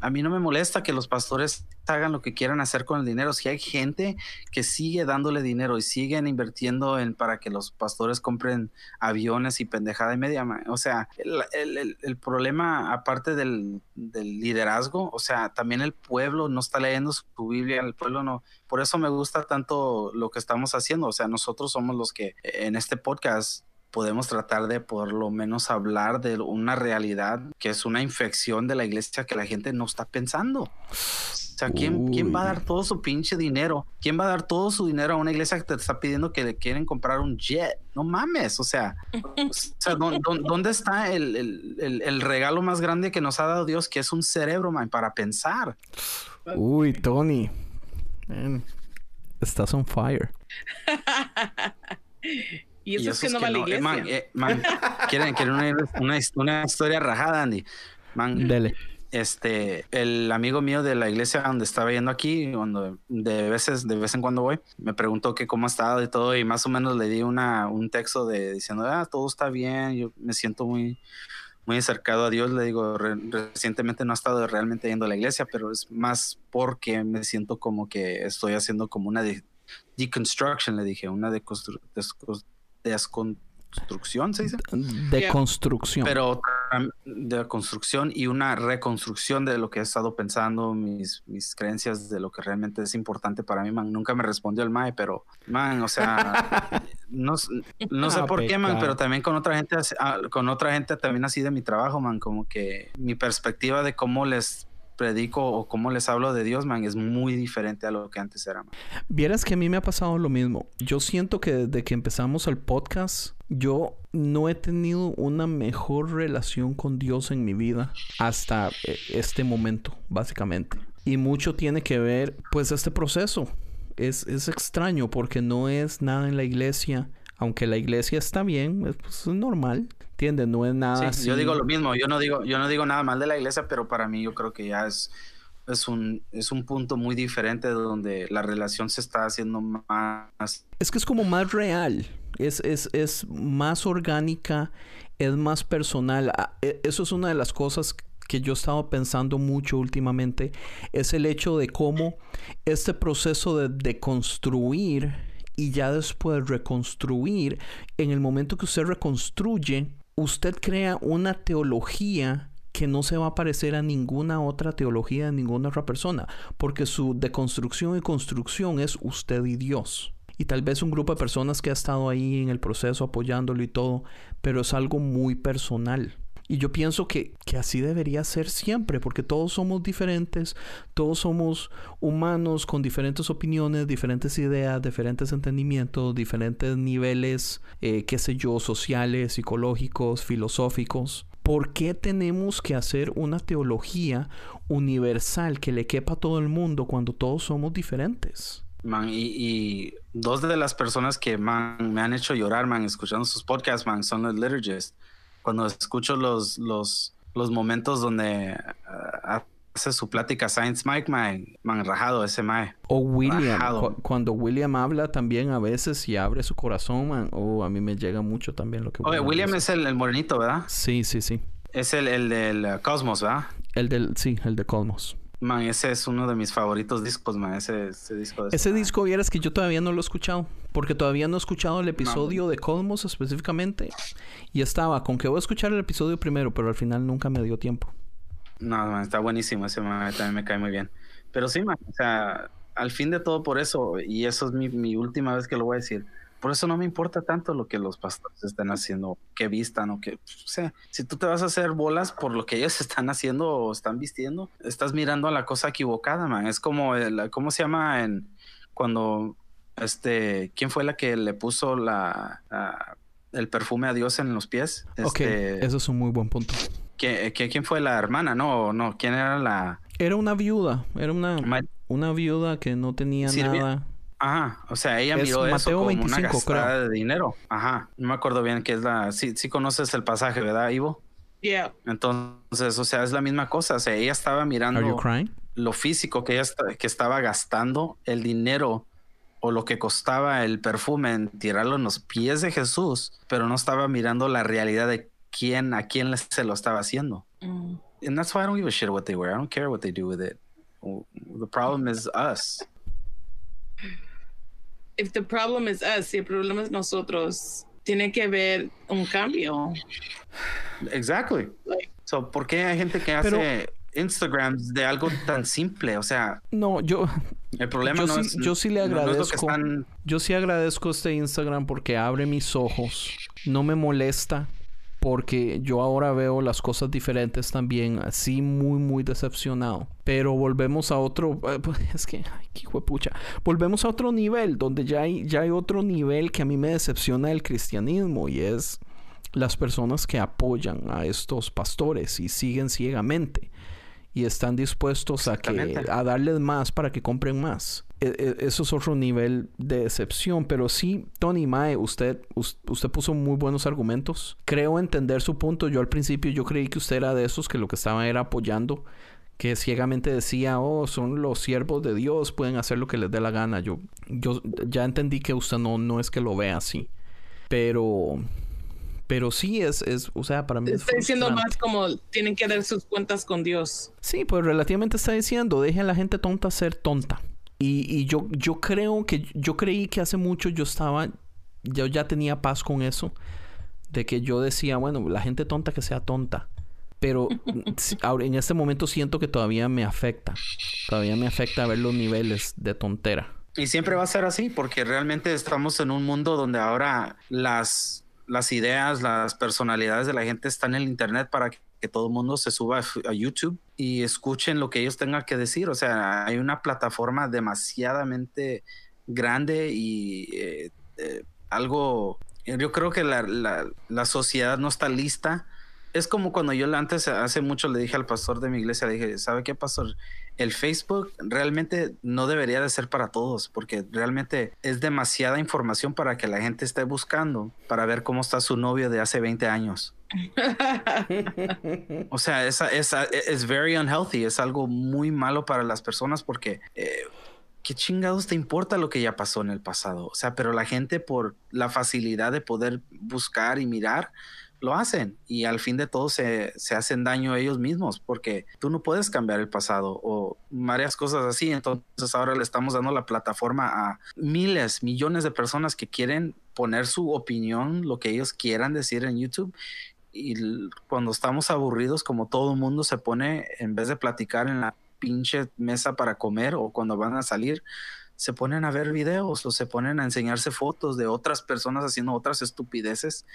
a mí no me molesta que los pastores hagan lo que quieran hacer con el dinero. Si hay gente que sigue dándole dinero y siguen invirtiendo en para que los pastores compren aviones y pendejada y media, o sea, el, problema aparte del, liderazgo, o sea, también el pueblo no está leyendo su Biblia, el pueblo no. Por eso me gusta tanto lo que estamos haciendo. O sea, nosotros somos los que en este podcast podemos tratar de por lo menos hablar de una realidad que es una infección de la iglesia que la gente no está pensando. O sea, ¿quién, ¿quién va a dar todo su pinche dinero? ¿Quién va a dar todo su dinero a una iglesia que te está pidiendo que le quieren comprar un jet? No mames, o sea, ¿dónde, está el, regalo más grande que nos ha dado Dios, que es un cerebro, man, para pensar? Uy, Tony. estás on fire. y eso, es que no va a la iglesia. Eh, man, ¿quieren, una, una, historia rajada, Andy? Man, Dele este, el amigo mío de la iglesia donde estaba yendo aquí, cuando de veces, de vez en cuando voy, me preguntó que cómo ha estado y todo, y más o menos le di una, un texto de diciendo, ah, todo está bien, yo me siento muy, muy acercado a Dios. Le digo, recientemente no he estado realmente yendo a la iglesia, pero es más porque me siento como que estoy haciendo como una deconstruction, le dije, una deconstrucción construcción, ¿se dice? De construcción. Pero de construcción y una reconstrucción de lo que he estado pensando, mis, mis creencias de lo que realmente es importante para mí, man. Nunca me respondió el MAE, pero, man, o sea, no, no sé por qué, man, pero también con otra gente, ah, con otra gente también así de mi trabajo, man, como que mi perspectiva de cómo les predico o cómo les hablo de Dios, man, es muy diferente a lo que antes era. Vieras que a mí me ha pasado lo mismo. Yo siento que desde que empezamos el podcast, yo no he tenido una mejor relación con Dios en mi vida hasta eh, este momento, básicamente. Y mucho tiene que ver, pues, este proceso. Es, es extraño porque no es nada en la iglesia aunque la iglesia está bien, es, pues, normal, ¿entiendes? No es nada sí, Yo digo lo mismo, yo no digo, yo no digo nada mal de la iglesia, pero para mí yo creo que ya es, es, un, es un punto muy diferente donde la relación se está haciendo más... Es que es como más real, es, es, es más orgánica, es más personal. Ah, e, eso es una de las cosas que yo he estado pensando mucho últimamente, es el hecho de cómo este proceso de, de construir y ya después reconstruir, en el momento que usted reconstruye, usted crea una teología que no se va a parecer a ninguna otra teología de ninguna otra persona, porque su deconstrucción y construcción es usted y Dios. Y tal vez un grupo de personas que ha estado ahí en el proceso apoyándolo y todo, pero es algo muy personal. Y yo pienso que, que, así debería ser siempre, porque todos somos diferentes, todos somos humanos con diferentes opiniones, diferentes ideas, diferentes entendimientos, diferentes niveles, eh, qué sé yo, sociales, psicológicos, filosóficos. ¿Por qué tenemos que hacer una teología universal que le quepa a todo el mundo cuando todos somos diferentes? Man, y, y, dos de las personas que man, me han hecho llorar, man, escuchando sus podcasts, man, son los liturgists cuando escucho los, los, los momentos donde uh, hace su plática Science Mike, man, man rajado ese mae. O William, cu cuando William habla también a veces y abre su corazón, man, oh, a mí me llega mucho también lo que Oye, William, William es el, el, morenito, ¿verdad? Sí, sí, sí. Es el, el del Cosmos, ¿verdad? El del, sí, el de Cosmos. Man, ese es uno de mis favoritos discos, man. Ese, ese disco. ese disco, vieras que yo todavía no lo he escuchado. Porque todavía no he escuchado el episodio de Cosmos específicamente. Y estaba con que voy a escuchar el episodio primero, pero al final nunca me dio tiempo. No, man, está buenísimo. Ese man también me cae muy bien. Pero sí, man, o sea, al fin de todo por eso, y eso es mi, mi última vez que lo voy a decir por eso no me importa tanto lo que los pastores estén haciendo, que vistan o que, o sea, si tú te vas a hacer bolas por lo que ellos están haciendo o están vistiendo, estás mirando a la cosa equivocada, man. Es como, el, ¿cómo se llama en cuando, este, quién fue la que le puso la, la el perfume a Dios en los pies? Ok, este, eso es un muy buen punto. ¿Quién, quién fue la hermana? No, no, ¿quién era la? Era una viuda, era una, una viuda que no tenía nada. Ajá, o sea, ella Es miró Mateo eso como 25, una gastada creo. de dinero. Ajá, no me acuerdo bien qué es la... Sí, sí conoces el pasaje, ¿verdad, Ivo? Yeah. Entonces, o sea, es la misma cosa. O sea, ella estaba mirando lo físico que ella que estaba gastando, el dinero o lo que costaba el perfume en tirarlo en los pies de Jesús, pero no estaba mirando la realidad de quién, a quién se lo estaba haciendo. Mm. And that's why I don't give a shit what they wear. I don't care what they do with it. The problem is us. If the problem is us, si el problema es nosotros, tiene que haber un cambio. Exactly. Like, So, ¿por qué hay gente que Pero- hace Instagrams de algo tan simple? O sea, No, yo, el problema Yo no sí- es. yo sí le no- no agradezco. están- yo sí agradezco este Instagram porque abre mis ojos. No me molesta porque yo ahora veo las cosas diferentes también, así muy, muy decepcionado. Pero volvemos a otro, eh, pues, es que, ay, qué hijo de pucha. Volvemos a otro nivel, donde ya hay, ya hay otro nivel que a mí me decepciona del cristianismo y es las personas que apoyan a estos pastores y siguen ciegamente y están dispuestos a que a darles más para que compren más. E- e- eso es otro nivel de decepción, pero sí, Tony Mae, usted us- usted puso muy buenos argumentos. Creo entender su punto. Yo al principio yo creí que usted era de esos que lo que estaba era apoyando que ciegamente decía, "Oh, son los siervos de Dios, pueden hacer lo que les dé la gana." Yo yo ya entendí que usted no no es que lo vea así. Pero pero sí es es, o sea, para mí es está diciendo frustrante. más como tienen que dar sus cuentas con Dios. Sí, pues relativamente está diciendo, deje a la gente tonta ser tonta. Y, y yo, yo creo que, yo creí que hace mucho yo estaba, yo ya tenía paz con eso, de que yo decía, bueno, la gente tonta que sea tonta. Pero ahora, en este momento siento que todavía me afecta. Todavía me afecta ver los niveles de tontera. Y siempre va a ser así, porque realmente estamos en un mundo donde ahora las, las ideas, las personalidades de la gente están en el Internet para que, todo el mundo se suba a, YouTube y escuchen lo que ellos tengan que decir. O sea, hay una plataforma demasiadamente grande y eh, eh, algo, yo creo que la, la sociedad no está lista. Es como cuando yo antes, hace mucho, le dije al pastor de mi iglesia, le dije, ¿sabe qué, pastor? el Facebook realmente no debería de ser para todos, porque realmente es demasiada información para que la gente esté buscando para ver cómo está su novio de hace 20 años. O sea, es, es, es very unhealthy, es algo muy malo para las personas porque eh, qué chingados te importa lo que ya pasó en el pasado. O sea, pero la gente por la facilidad de poder buscar y mirar, lo hacen y al fin de todo se, se, hacen daño ellos mismos porque tú no puedes cambiar el pasado o varias cosas así. Entonces ahora le estamos dando la plataforma a miles, millones de personas que quieren poner su opinión, lo que ellos quieran decir en YouTube y cuando estamos aburridos, como todo el mundo se pone, en vez de platicar en la pinche mesa para comer o cuando van a salir, se ponen a ver videos o se ponen a enseñarse fotos de otras personas haciendo otras estupideces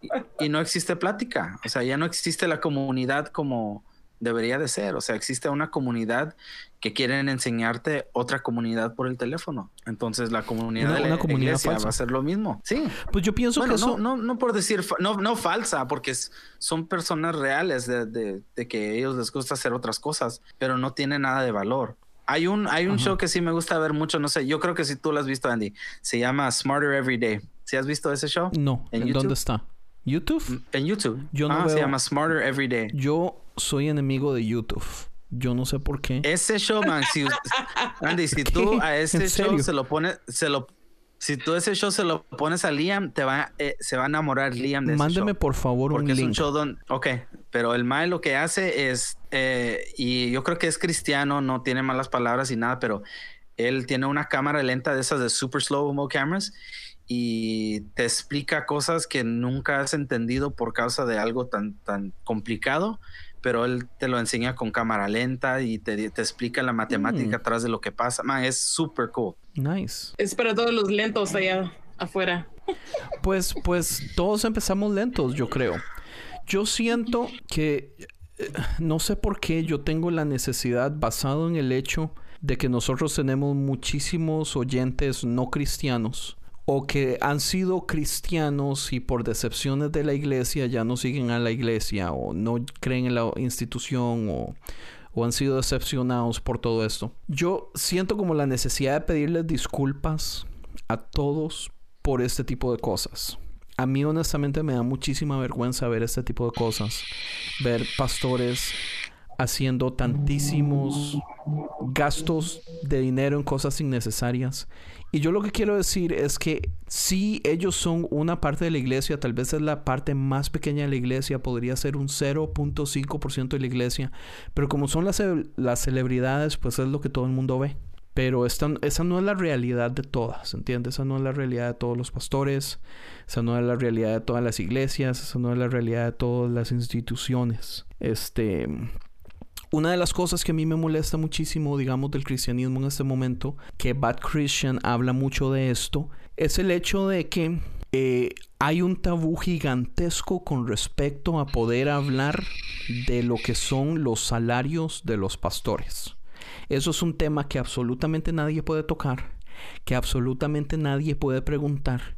y, y no existe plática. O sea, ya no existe la comunidad como debería de ser. O sea, existe una comunidad que quieren enseñarte otra comunidad por el teléfono. Entonces la comunidad de la comunidad iglesia va a ser lo mismo. Sí. Pues yo pienso que eso... no, no, por decir, no, no falsa, porque son personas reales de, de, de, que a ellos les gusta hacer otras cosas, pero no tiene nada de valor. Hay un, hay un show que sí me gusta ver mucho, no sé, yo creo que si tú lo has visto, Andy, se llama Smarter Every Day. ¿Sí has visto ese show? No, ¿en, dónde está? ¿YouTube? Mm, en YouTube. Yo no ah, se llama Smarter Every Day. Yo soy enemigo de YouTube. Yo no sé por qué. Ese show, man, si, Andy, si tú a ese show se lo pones, se lo, si tú ese show se lo pones a Liam, te va, eh, se va a enamorar Liam de Mándeme ese show. por favor Porque un es link. un show donde, ok, pero el Mae lo que hace es, eh, y yo creo que es cristiano, no tiene malas palabras y nada, pero él tiene una cámara lenta de esas de super slow mo cameras y te explica cosas que nunca has entendido por causa de algo tan, tan complicado pero él te lo enseña con cámara lenta y te, te explica la matemática Mm. atrás de lo que pasa. Man, es súper cool. Nice. Es para todos los lentos allá afuera. Pues, pues todos empezamos lentos, yo creo. Yo siento que eh, no sé por qué yo tengo la necesidad basado en el hecho de que nosotros tenemos muchísimos oyentes no cristianos o que han sido cristianos y por decepciones de la iglesia ya no siguen a la iglesia o no creen en la institución o, o han sido decepcionados por todo esto. Yo siento como la necesidad de pedirles disculpas a todos por este tipo de cosas. A mí honestamente me da muchísima vergüenza ver este tipo de cosas. Ver pastores haciendo tantísimos gastos de dinero en cosas innecesarias. Y yo lo que quiero decir es que si ellos son una parte de la iglesia, tal vez es la parte más pequeña de la iglesia, podría ser un 0.5% de la iglesia, pero como son las, las celebridades, pues es lo que todo el mundo ve. Pero esta, esa no es la realidad de todas, ¿entiendes? Esa no es la realidad de todos los pastores, esa no es la realidad de todas las iglesias, esa no es la realidad de todas las instituciones. Este, una de las cosas que a mí me molesta muchísimo, digamos, del cristianismo en este momento, que Bad Christian habla mucho de esto, es el hecho de que eh, hay un tabú gigantesco con respecto a poder hablar de lo que son los salarios de los pastores. Eso es un tema que absolutamente nadie puede tocar, que absolutamente nadie puede preguntar,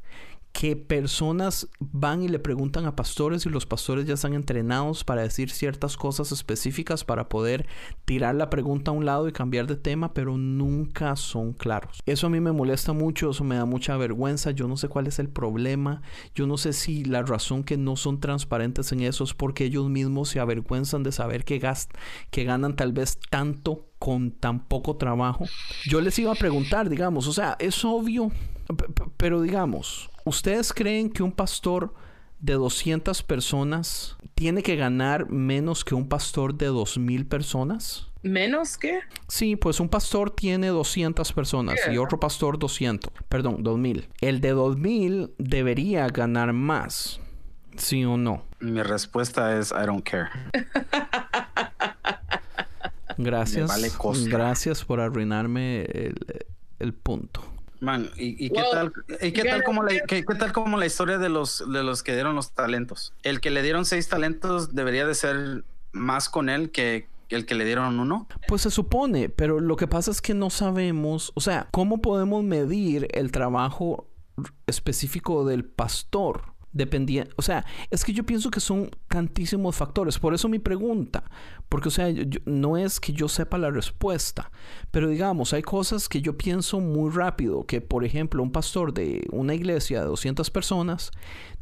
que personas van y le preguntan a pastores y los pastores ya están entrenados para decir ciertas cosas específicas para poder tirar la pregunta a un lado y cambiar de tema, pero nunca son claros. Eso a mí me molesta mucho, eso me da mucha vergüenza, yo no sé cuál es el problema, yo no sé si la razón que no son transparentes en eso es porque ellos mismos se avergüenzan de saber que, gast que ganan tal vez tanto con tan poco trabajo. Yo les iba a preguntar, digamos, o sea, es obvio, pero digamos, ¿ustedes creen que un pastor de 200 personas tiene que ganar menos que un pastor de 2000 personas? ¿Menos que? Sí, pues un pastor tiene 200 personas y otro pastor 200, perdón, 2000. El de 2000 debería ganar más. ¿Sí o no? Mi respuesta es I don't care. Gracias. Vale gracias por arruinarme el, el punto. Man, ¿y, y qué well, tal, y qué tal como la, qué, qué, tal como la historia de los de los que dieron los talentos? El que le dieron seis talentos debería de ser más con él que el que le dieron uno. Pues se supone, pero lo que pasa es que no sabemos, o sea, ¿cómo podemos medir el trabajo específico del pastor? Dependiendo, o sea, es que yo pienso que son tantísimos factores. Por eso mi pregunta, porque, o sea, yo, no es que yo sepa la respuesta, pero digamos, hay cosas que yo pienso muy rápido. Que, por ejemplo, un pastor de una iglesia de 200 personas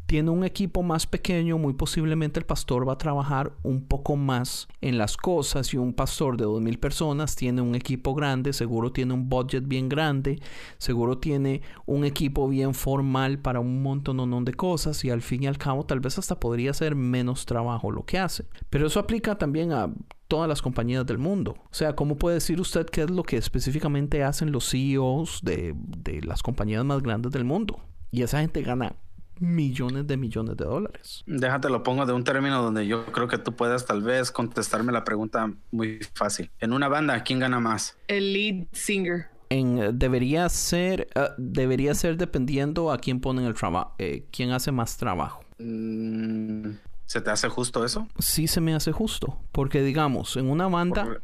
tiene un equipo más pequeño, muy posiblemente el pastor va a trabajar un poco más en las cosas y un pastor de 2000 personas tiene un equipo grande, seguro tiene un budget bien grande, seguro tiene un equipo bien formal para un montón de cosas y al fin y al cabo tal vez hasta podría ser menos trabajo lo que hace. Pero eso aplica también a todas las compañías del mundo. O sea, ¿cómo puede decir usted qué es lo que específicamente hacen los CEOs de, de las compañías más grandes del mundo? Y esa gente gana millones de millones de dólares. Déjate lo pongo de un término donde yo creo que tú puedas tal vez contestarme la pregunta muy fácil. En una banda, ¿quién gana más? El lead singer. En, debería ser uh, debería ser dependiendo a quién ponen el trabajo, eh, quién hace más trabajo. Mm, ¿Se te hace justo eso? Sí se me hace justo, porque digamos, en una banda Por...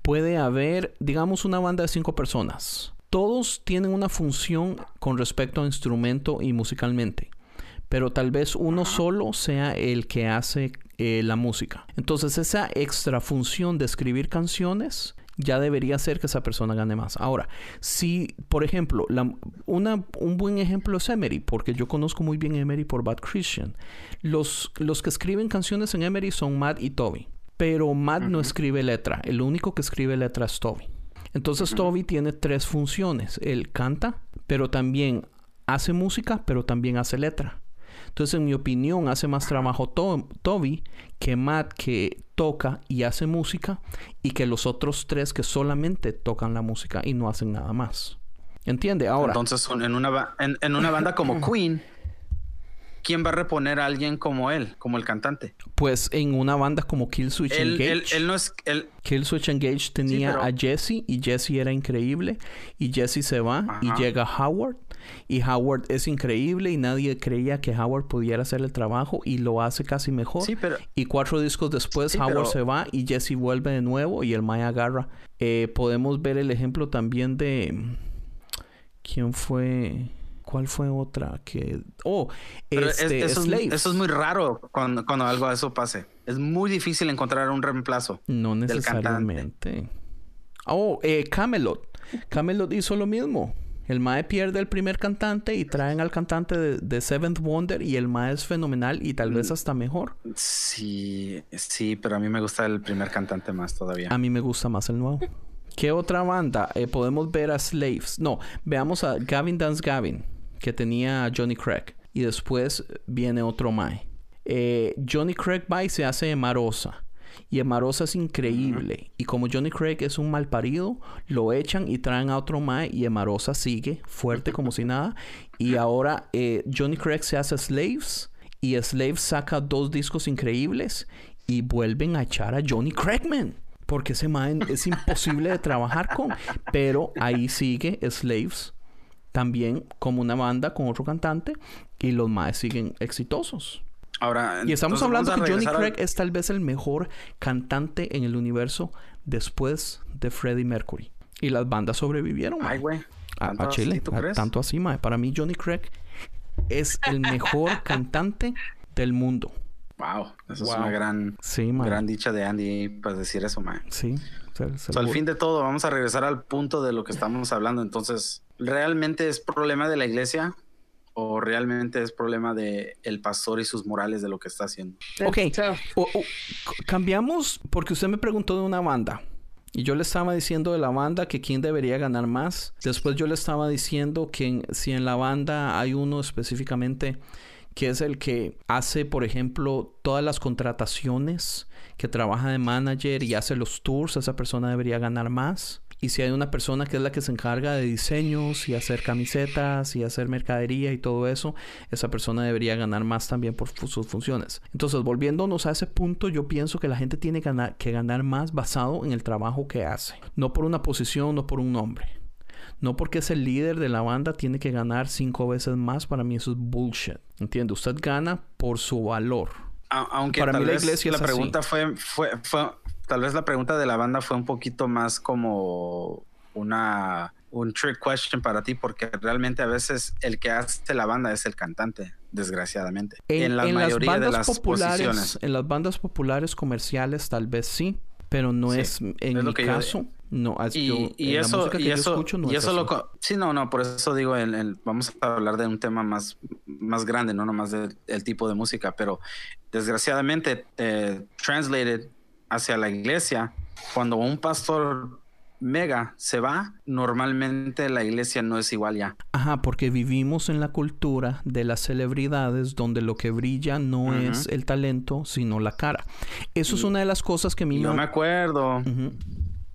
puede haber, digamos, una banda de cinco personas. Todos tienen una función con respecto a instrumento y musicalmente pero tal vez uno solo sea el que hace eh, la música. Entonces esa extra función de escribir canciones ya debería ser que esa persona gane más. Ahora, si, por ejemplo, la, una, un buen ejemplo es Emery, porque yo conozco muy bien Emery por Bad Christian. Los, los que escriben canciones en Emery son Matt y Toby, pero Matt uh -huh. no escribe letra, el único que escribe letra es Toby. Entonces uh -huh. Toby tiene tres funciones. Él canta, pero también hace música, pero también hace letra. Entonces, en mi opinión, hace más trabajo to Toby que Matt, que toca y hace música, y que los otros tres que solamente tocan la música y no hacen nada más. ¿Entiende? Ahora. Entonces, en una, en, en una banda como Queen, ¿quién va a reponer a alguien como él, como el cantante? Pues en una banda como Killswitch él, Engage. Él, él, no es. Killswitch Engage tenía sí, pero... a Jesse y Jesse era increíble. Y Jesse se va Ajá. y llega Howard. Y Howard es increíble y nadie creía que Howard pudiera hacer el trabajo y lo hace casi mejor. Sí, pero... Y cuatro discos después sí, Howard pero... se va y Jesse vuelve de nuevo y el Maya agarra. Eh, podemos ver el ejemplo también de... ¿Quién fue? ¿Cuál fue otra? Que. Oh, este, es, eso, es, eso, es, muy raro cuando, cuando algo de eso pase. Es muy difícil encontrar un reemplazo. No necesariamente. Oh, eh, Camelot. Camelot hizo lo mismo. El Mae pierde el primer cantante y traen al cantante de, de Seventh Wonder y el Mae es fenomenal y tal vez hasta mejor. Sí, sí, pero a mí me gusta el primer cantante más todavía. A mí me gusta más el nuevo. ¿Qué otra banda? Eh, podemos ver a Slaves. No, veamos a Gavin Dance Gavin que tenía Johnny Craig. Y después viene otro Mae. Eh, Johnny Craig va y se hace Emarosa. Y Emarosa es increíble. Uh -huh. Y como Johnny Craig es un mal parido, lo echan y traen a otro Mae. Y Emarosa sigue fuerte como si nada. Y ahora eh, Johnny Craig se hace Slaves. Y Slaves saca dos discos increíbles. Y vuelven a echar a Johnny Craigman. Porque ese Mae es imposible de trabajar con. Pero ahí sigue Slaves también como una banda con otro cantante y los más siguen exitosos. Ahora, y estamos hablando que Johnny Craig al... es tal vez el mejor cantante en el universo después de Freddie Mercury. Y las bandas sobrevivieron. Ay, güey. A, a, Chile. Así, a, tanto así, mae. Para mí, Johnny Craig es el mejor cantante del mundo. Wow, eso wow. es una gran, sí, gran dicha de Andy para decir eso, mae. Sí. Se, se so, al fin de todo, vamos a regresar al punto de lo que estamos hablando. Entonces, ¿realmente es problema de la iglesia? ¿O realmente es problema de el pastor y sus morales de lo que está haciendo? Ok, o, o, cambiamos porque usted me preguntó de una banda. Y yo le estaba diciendo de la banda que quién debería ganar más. Después yo le estaba diciendo que en, si en la banda hay uno específicamente que es el que hace, por ejemplo, todas las contrataciones, que trabaja de manager y hace los tours, esa persona debería ganar más. Y si hay una persona que es la que se encarga de diseños y hacer camisetas y hacer mercadería y todo eso, esa persona debería ganar más también por sus funciones. Entonces, volviéndonos a ese punto, yo pienso que la gente tiene que ganar, que ganar más basado en el trabajo que hace. No por una posición, no por un nombre. No porque es el líder de la banda tiene que ganar cinco veces más. Para mí eso es bullshit. ¿Entiende? Usted gana por su valor. Aunque para mí la iglesia la pregunta fue, fue, fue, tal vez la pregunta de la banda fue un poquito más como una un trick question para ti porque realmente a veces el que hace la banda es el cantante desgraciadamente en, en la en mayoría las de las populares posiciones. en las bandas populares comerciales tal vez sí pero no sí, es en es mi caso yo, no y, yo, y eso y eso, escucho, no y eso lo sí no no por eso digo el, el, vamos a hablar de un tema más más grande no nomás del de, tipo de música pero desgraciadamente eh, translated hacia la iglesia cuando un pastor mega se va, normalmente la iglesia no es igual ya. Ajá, porque vivimos en la cultura de las celebridades donde lo que brilla no uh -huh. es el talento, sino la cara. Eso y, es una de las cosas que a mí yo me acuerdo. Uh -huh.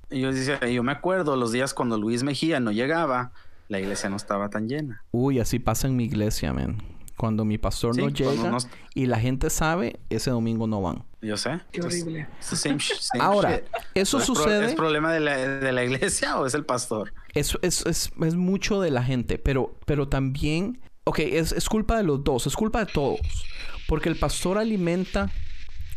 Yo decía, yo me acuerdo los días cuando Luis Mejía no llegaba, la iglesia no estaba tan llena. Uy, así pasa en mi iglesia, man. Cuando mi pastor no Sí, llega y la gente sabe, ese domingo no van. Yo sé. Qué horrible. Same same Ahora, shit. eso ¿Es pro- sucede... ¿Es problema de la, de la iglesia o es el pastor? Es, es, es, es mucho de la gente, pero, pero también, ok, es, es culpa de los dos, es culpa de todos, porque el pastor alimenta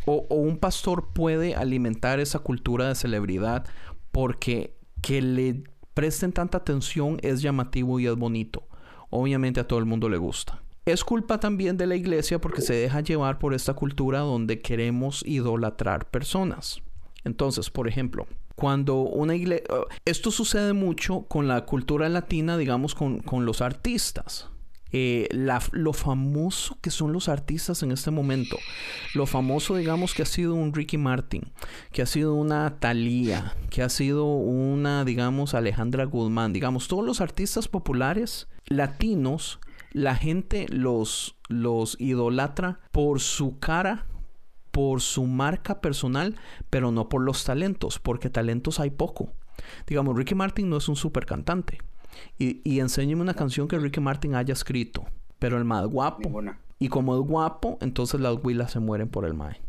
o, o un pastor puede alimentar esa cultura de celebridad porque que le presten tanta atención es llamativo y es bonito. Obviamente a todo el mundo le gusta. Es culpa también de la iglesia porque se deja llevar por esta cultura donde queremos idolatrar personas. Entonces, por ejemplo, cuando una iglesia... Esto sucede mucho con la cultura latina, digamos, con, con los artistas. Eh, lo famoso que son los artistas en este momento. Lo famoso, digamos, que ha sido un Ricky Martin, que ha sido una Thalía, que ha sido una, digamos, Alejandra Guzmán. Digamos, todos los artistas populares latinos, la gente los, los idolatra por su cara, por su marca personal, pero no por los talentos, porque talentos hay poco. Digamos, Ricky Martin no es un super cantante. Y, y enséñeme una canción que Ricky Martin haya escrito, pero el más guapo. Ninguna. Y como es guapo, entonces las huilas se mueren por el mae.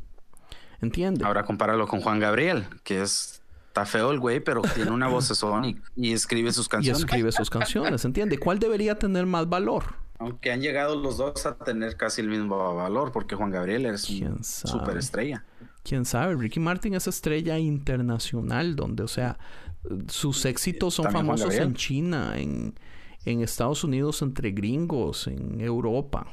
¿Entiendes? Ahora compáralo con Juan Gabriel, que es... Está feo el güey, pero tiene una vocesón y, y escribe sus y canciones. escribe sus canciones, ¿entiende? ¿Cuál debería tener más valor? Aunque han llegado los dos a tener casi el mismo valor, porque Juan Gabriel es ¿Quién una superestrella. quién sabe, Ricky Martin es estrella internacional, donde, o sea, sus éxitos son También famosos en China, en, en Estados Unidos entre gringos, en Europa,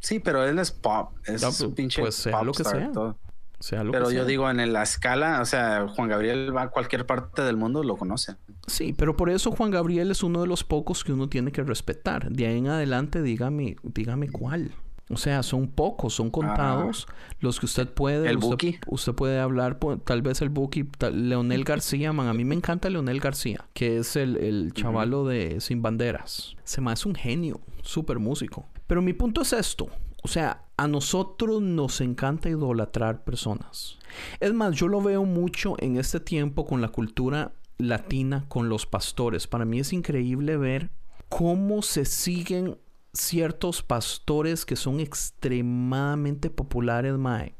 Sí, pero él es pop. Es No, un pinche pues sea pop lo que star, sea. todo. O sea, lo Pero que yo digo, en la escala, o sea, Juan Gabriel va a cualquier parte del mundo, lo conoce. Sí, pero por eso Juan Gabriel es uno de los pocos que uno tiene que respetar. De ahí en adelante, dígame, dígame cuál. O sea, son pocos, son contados los que usted puede. ¿El usted, Buki? usted puede hablar, por- tal vez el Buki, tal- Leonel García, man. A mí me encanta Leonel García, que es el, el chavalo de Sin Banderas. Se me hace un genio, súper músico. Pero mi punto es esto. O sea, a nosotros nos encanta idolatrar personas. Es más, yo lo veo mucho en este tiempo con la cultura latina, con los pastores. Para mí es increíble ver cómo se siguen ciertos pastores que son extremadamente populares, Mae,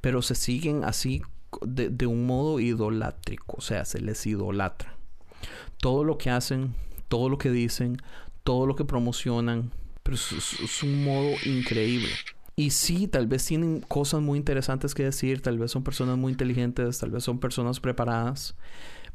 pero se siguen así de, de un modo idolátrico, o sea, se les idolatra. Todo lo que hacen, todo lo que dicen, todo lo que promocionan, pero es, es- un modo increíble. Y sí, tal vez tienen cosas muy interesantes que decir, tal vez son personas muy inteligentes, tal vez son personas preparadas,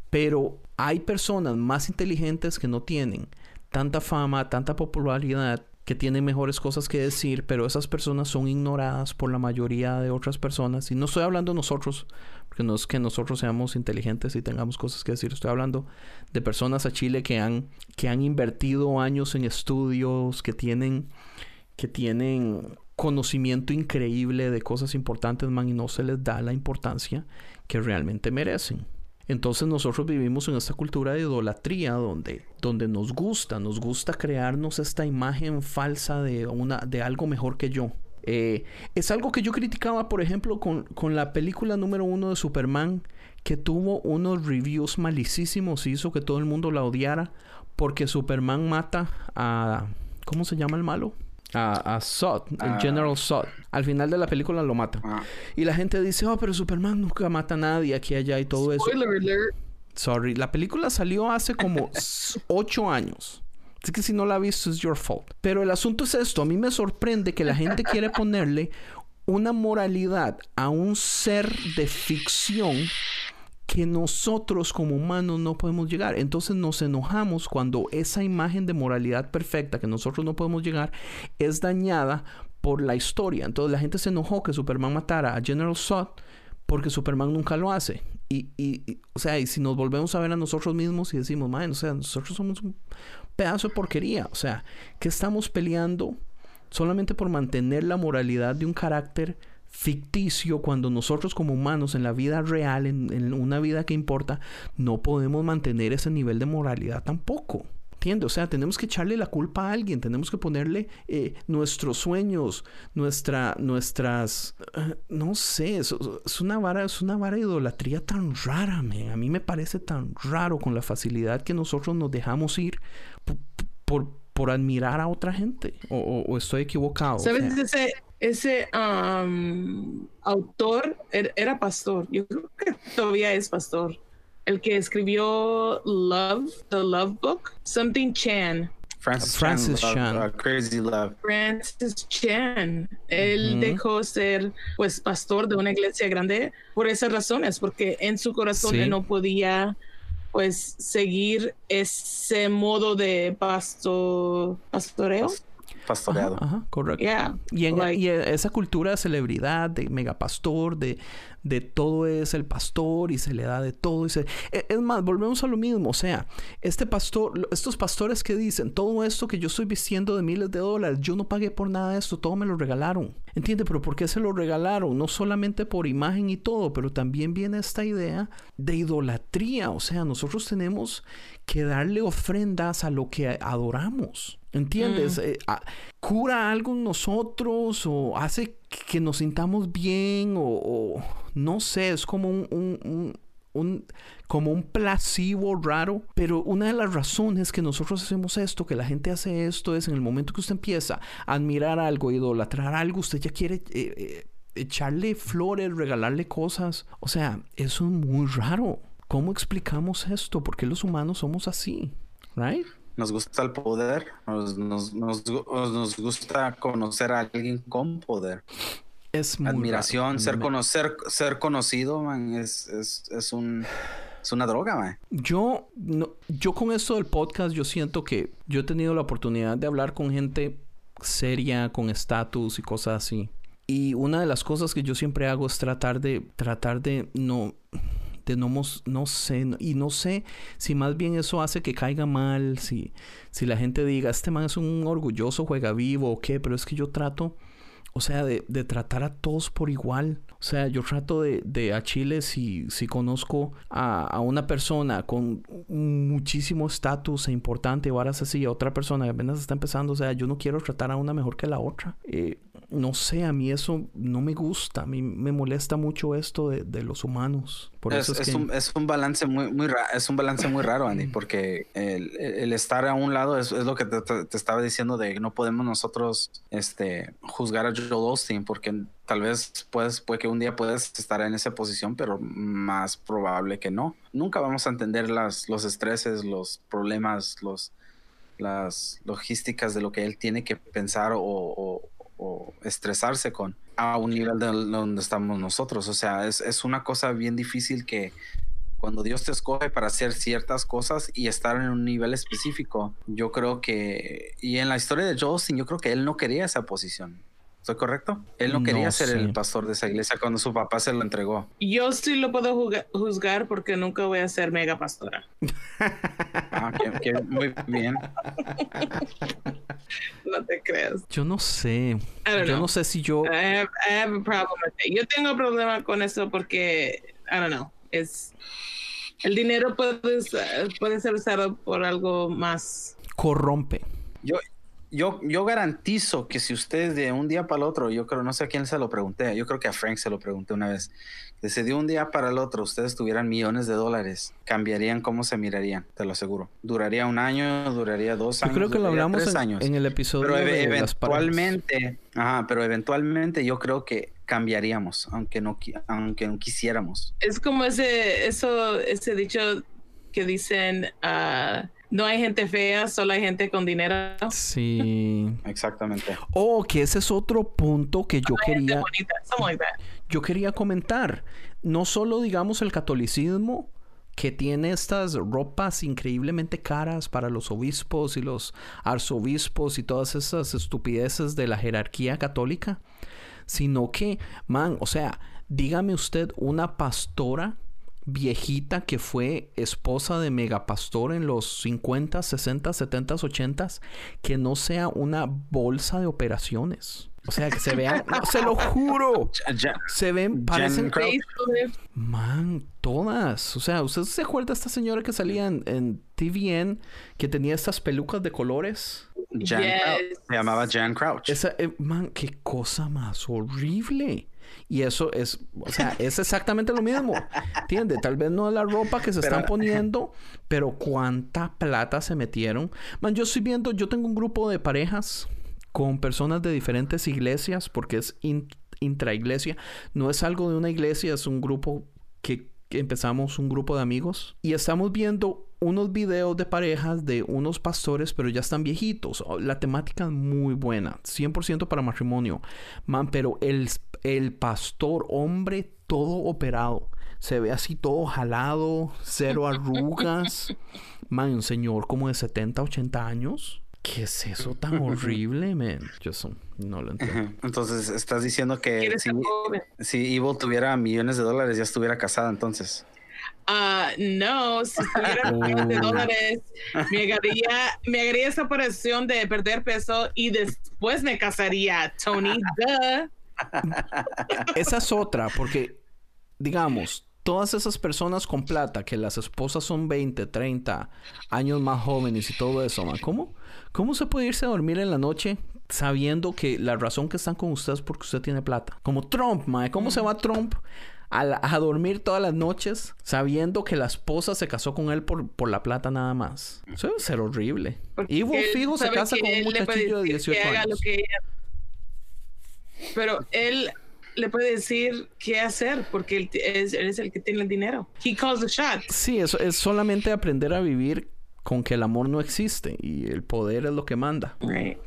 pero hay personas más inteligentes que no tienen tanta fama, tanta popularidad, que tienen mejores cosas que decir, pero esas personas son ignoradas por la mayoría de otras personas. Y no estoy hablando de nosotros, porque no es que nosotros seamos inteligentes y tengamos cosas que decir. Estoy hablando de personas a Chile que han, que han invertido años en estudios, que tienen, que tienen conocimiento increíble de cosas importantes, man, y no se les da la importancia que realmente merecen. Entonces nosotros vivimos en esta cultura de idolatría donde, donde nos gusta, nos gusta crearnos esta imagen falsa de, una, de algo mejor que yo. Eh, es algo que yo criticaba, por ejemplo, con, con la película número uno de Superman, que tuvo unos reviews malicísimos y hizo que todo el mundo la odiara porque Superman mata a... ¿Cómo se llama el malo? A, a Zod, el Ah. General Zod. Al final de la película lo mata. Ah, Y la gente dice, oh, pero Superman nunca mata a nadie aquí, allá y todo eso. Spoiler alert. Sorry, la película salió hace como s- ocho años. Así que si no la has visto, es your fault. Pero el asunto es esto. A mí me sorprende que la gente quiere ponerle una moralidad a un ser de ficción que nosotros como humanos no podemos llegar. Entonces nos enojamos cuando esa imagen de moralidad perfecta que nosotros no podemos llegar es dañada por la historia. Entonces la gente se enojó que Superman matara a General Zod porque Superman nunca lo hace. Y, y- o sea, y si nos volvemos a ver a nosotros mismos y decimos, man, o sea, nosotros somos un pedazo de porquería. O sea, que estamos peleando solamente por mantener la moralidad de un carácter ficticio cuando nosotros como humanos en la vida real, en, en una vida que importa, no podemos mantener ese nivel de moralidad tampoco. ¿Entiendes? O sea, tenemos que echarle la culpa a alguien, tenemos que ponerle eh, nuestros sueños, nuestra, nuestras, eh, no sé, es, es una vara, es una vara de idolatría tan rara, man. A mí me parece tan raro con la facilidad que nosotros nos dejamos ir por, por, por admirar a otra gente. O, estoy equivocado. ¿Sabes? ese, ese um, autor er, era pastor. Yo creo que todavía es pastor. El que escribió Love, The Love Book, Something Chan. Francis, Chan. Uh, crazy Love. Francis Chan. Él dejó ser pues pastor de una iglesia grande por esas razones, porque en su corazón él no podía pues seguir ese modo de pasto, pastoreo pastoreado. Ajá, correcto. Y, en, y, esa cultura de celebridad, de megapastor, de, de todo es el pastor y se le da de todo. Y se... E, es más, volvemos a lo mismo. O sea, este pastor, estos pastores que dicen, todo esto que yo estoy vistiendo de miles de dólares, yo no pagué por nada de esto, todo me lo regalaron. ¿Entiende? Pero ¿por qué se lo regalaron? No solamente por imagen y todo, pero también viene esta idea de idolatría. O sea, nosotros tenemos que darle ofrendas a lo que adoramos. ¿Entiendes? Mm. Eh, ¿Cura algo en nosotros o hace que nos sintamos bien o, no sé, es como un, un, como un placebo raro, pero una de las razones que nosotros hacemos esto, que la gente hace esto, es en el momento que usted empieza a admirar algo, idolatrar algo, usted ya quiere eh, eh, echarle flores, regalarle cosas. O sea, eso es muy raro. ¿Cómo explicamos esto? ¿Por qué los humanos somos así? ¿Right? Nos gusta el poder, nos, nos, nos, gusta conocer a alguien con poder. Es Admiración, ser, conocer, ser conocido, man, es, es, es, un, es una droga, man. Yo, no, yo con esto del podcast, yo siento que yo he tenido la oportunidad de hablar con gente seria, con estatus y cosas así. Y una de las cosas que yo siempre hago es tratar de, tratar de no, no, no sé, y no sé si más bien eso hace que caiga mal, si, si la gente diga, este man es un orgulloso juega vivo o qué, pero es que yo trato, o sea, de, de tratar a todos por igual. O sea, yo trato de, de a Chile si, si conozco a, a, una persona con muchísimo estatus e importante, o ahora así, a otra persona que apenas está empezando, o sea, yo no quiero tratar a una mejor que la otra. Eh, no sé, a mí eso no me gusta, a mí me molesta mucho esto de, los humanos. Por es, eso es, un, es, un, balance muy, muy es un balance muy raro, Andy, porque el, estar a un lado es, lo que te, estaba diciendo de no podemos nosotros este, juzgar a Joel Osteen, porque tal vez puedes, puede que un día puedas estar en esa posición, pero más probable que no. Nunca vamos a entender las, los estreses, los problemas, los, las logísticas de lo que él tiene que pensar o o estresarse con a un nivel de donde estamos nosotros. O sea, es, es, una cosa bien difícil que cuando Dios te escoge para hacer ciertas cosas y estar en un nivel específico, yo creo que, y en la historia de Justin, yo creo que él no quería esa posición. ¿Estoy correcto? Él no quería ser el pastor de esa iglesia cuando su papá se lo entregó. Yo sí lo puedo juzgar porque nunca voy a ser mega pastora. ah, muy bien. no te creas. Yo no sé. Yo no sé si yo. I have, a problem Yo tengo problema con eso porque, I don't know, es el dinero puede, puede ser usado por algo más. Corrompe. Yo, yo, yo garantizo que si ustedes de un día para el otro, yo creo, no sé a quién se lo pregunté, yo creo que a Frank se lo pregunté una vez, que si de un día para el otro ustedes tuvieran millones de dólares, cambiarían cómo se mirarían, te lo aseguro. Duraría un año, duraría dos años. Yo creo que lo hablamos en, años. en el episodio pero de eventualmente, ajá, pero eventualmente yo creo que cambiaríamos, aunque no, aunque no quisiéramos. Es como ese, eso, ese dicho que dicen, uh, no hay gente fea, solo hay gente con dinero. Sí. Exactamente. Oh, que ese es otro punto que yo quería. Yo quería comentar. No solo, digamos, el catolicismo que tiene estas ropas increíblemente caras para los obispos y los arzobispos y todas esas estupideces de la jerarquía católica, sino que, man, o sea, dígame usted una pastora viejita que fue esposa de megapastor en los 50, 60, 70, 80, que no sea una bolsa de operaciones. O sea, que se vean, no, se lo juro. se ven, parecen. Man, todas. O sea, ¿usted se acuerda de esta señora que salía en, TVN que tenía estas pelucas de colores? Jan Se llamaba Jan Crouch. Esa, eh, man, qué cosa más horrible. Y eso es, o sea, es exactamente lo mismo. ¿Entiendes? Tal vez no es la ropa que se están poniendo, pero cuánta plata se metieron. Man, yo estoy viendo, yo tengo un grupo de parejas con personas de diferentes iglesias, porque es intraiglesia. No es algo de una iglesia, es un grupo que empezamos un grupo de amigos y estamos viendo unos videos de parejas de unos pastores, pero ya están viejitos. Oh, la temática es muy buena, 100% para matrimonio. Man, pero el, el pastor, hombre, todo operado. Se ve así todo jalado, cero arrugas. Man, un señor como de 70, 80 años. ¿Qué es eso tan horrible, man? Yo no lo entiendo. Entonces, estás diciendo que si, si Evil tuviera millones de dólares, ya estuviera casada entonces. Ah, no, si tuviera millones de dólares, me haría, me haría esa operación de perder peso y después me casaría, Tony. Esa es otra, porque, digamos, todas esas personas con plata, que las esposas son 20, 30 años más jóvenes y todo eso, ¿cómo? ¿Cómo se puede irse a dormir en la noche sabiendo que la razón que están con usted es porque usted tiene plata? Como Trump, mae. ¿Cómo se va Trump a, dormir todas las noches sabiendo que la esposa se casó con él por, por la plata nada más? Eso debe ser horrible. Y Ivo Fijo se casa con un muchachillo de 18 años. Pero él le puede decir qué hacer porque él es, él es, el que tiene el dinero. He calls the shots. Sí, eso es solamente aprender a vivir con que el amor no existe y el poder es lo que manda.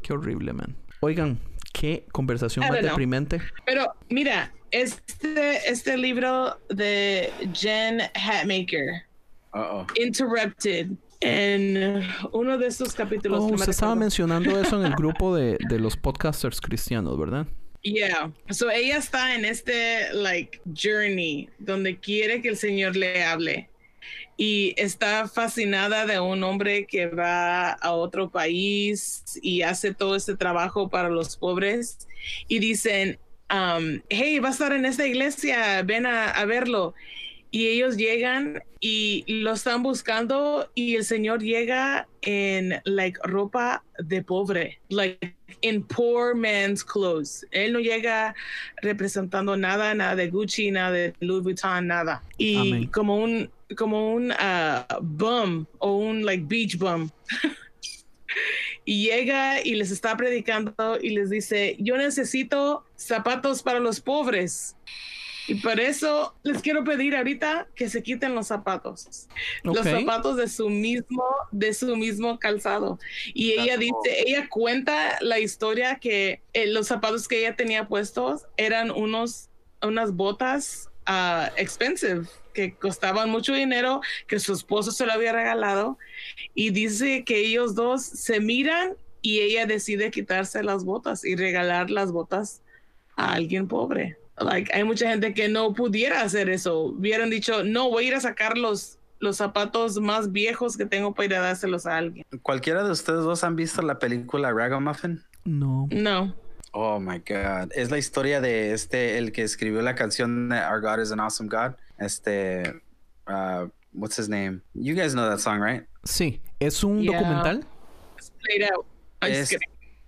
Qué horrible, man. Oigan, qué conversación más deprimente. Pero mira, este, este libro de Jen Hatmaker, Interrupted, en uno de estos capítulos. Oh, usted estaba mencionando eso en el grupo de, de los podcasters cristianos, ¿verdad? Yeah. So ella está en este like journey donde quiere que el Señor le hable y está fascinada de un hombre que va a otro país y hace todo este trabajo para los pobres y dicen, um, hey, va a estar en esta iglesia, ven a, verlo. Y ellos llegan y lo están buscando y el Señor llega en like ropa de pobre, like in poor man's clothes. Él no llega representando nada, nada de Gucci, nada de Louis Vuitton, nada. Y como un como un uh, bum o un like beach bum. y llega y les está predicando y les dice, yo necesito zapatos para los pobres. Y por eso les quiero pedir ahorita que se quiten los zapatos. Los zapatos de su mismo, de su mismo calzado. Y ella dice, ella cuenta la historia que eh, los zapatos que ella tenía puestos eran unos, unas botas uh, expensive que costaban mucho dinero, que su esposo se lo había regalado, y dice que ellos dos se miran y ella decide quitarse las botas y regalar las botas a alguien pobre. Like, hay mucha gente que no pudiera hacer eso. Hubieran dicho, no, voy a ir a sacar los, los zapatos más viejos que tengo para ir a dárselos a alguien. ¿Cualquiera de ustedes dos han visto la película Ragamuffin? No. No. Oh my God. Es la historia de este, el que escribió la canción Our God is an Awesome God. Este, uh, what's his name? You guys know that song, right? Sí. ¿Es un documental? Es,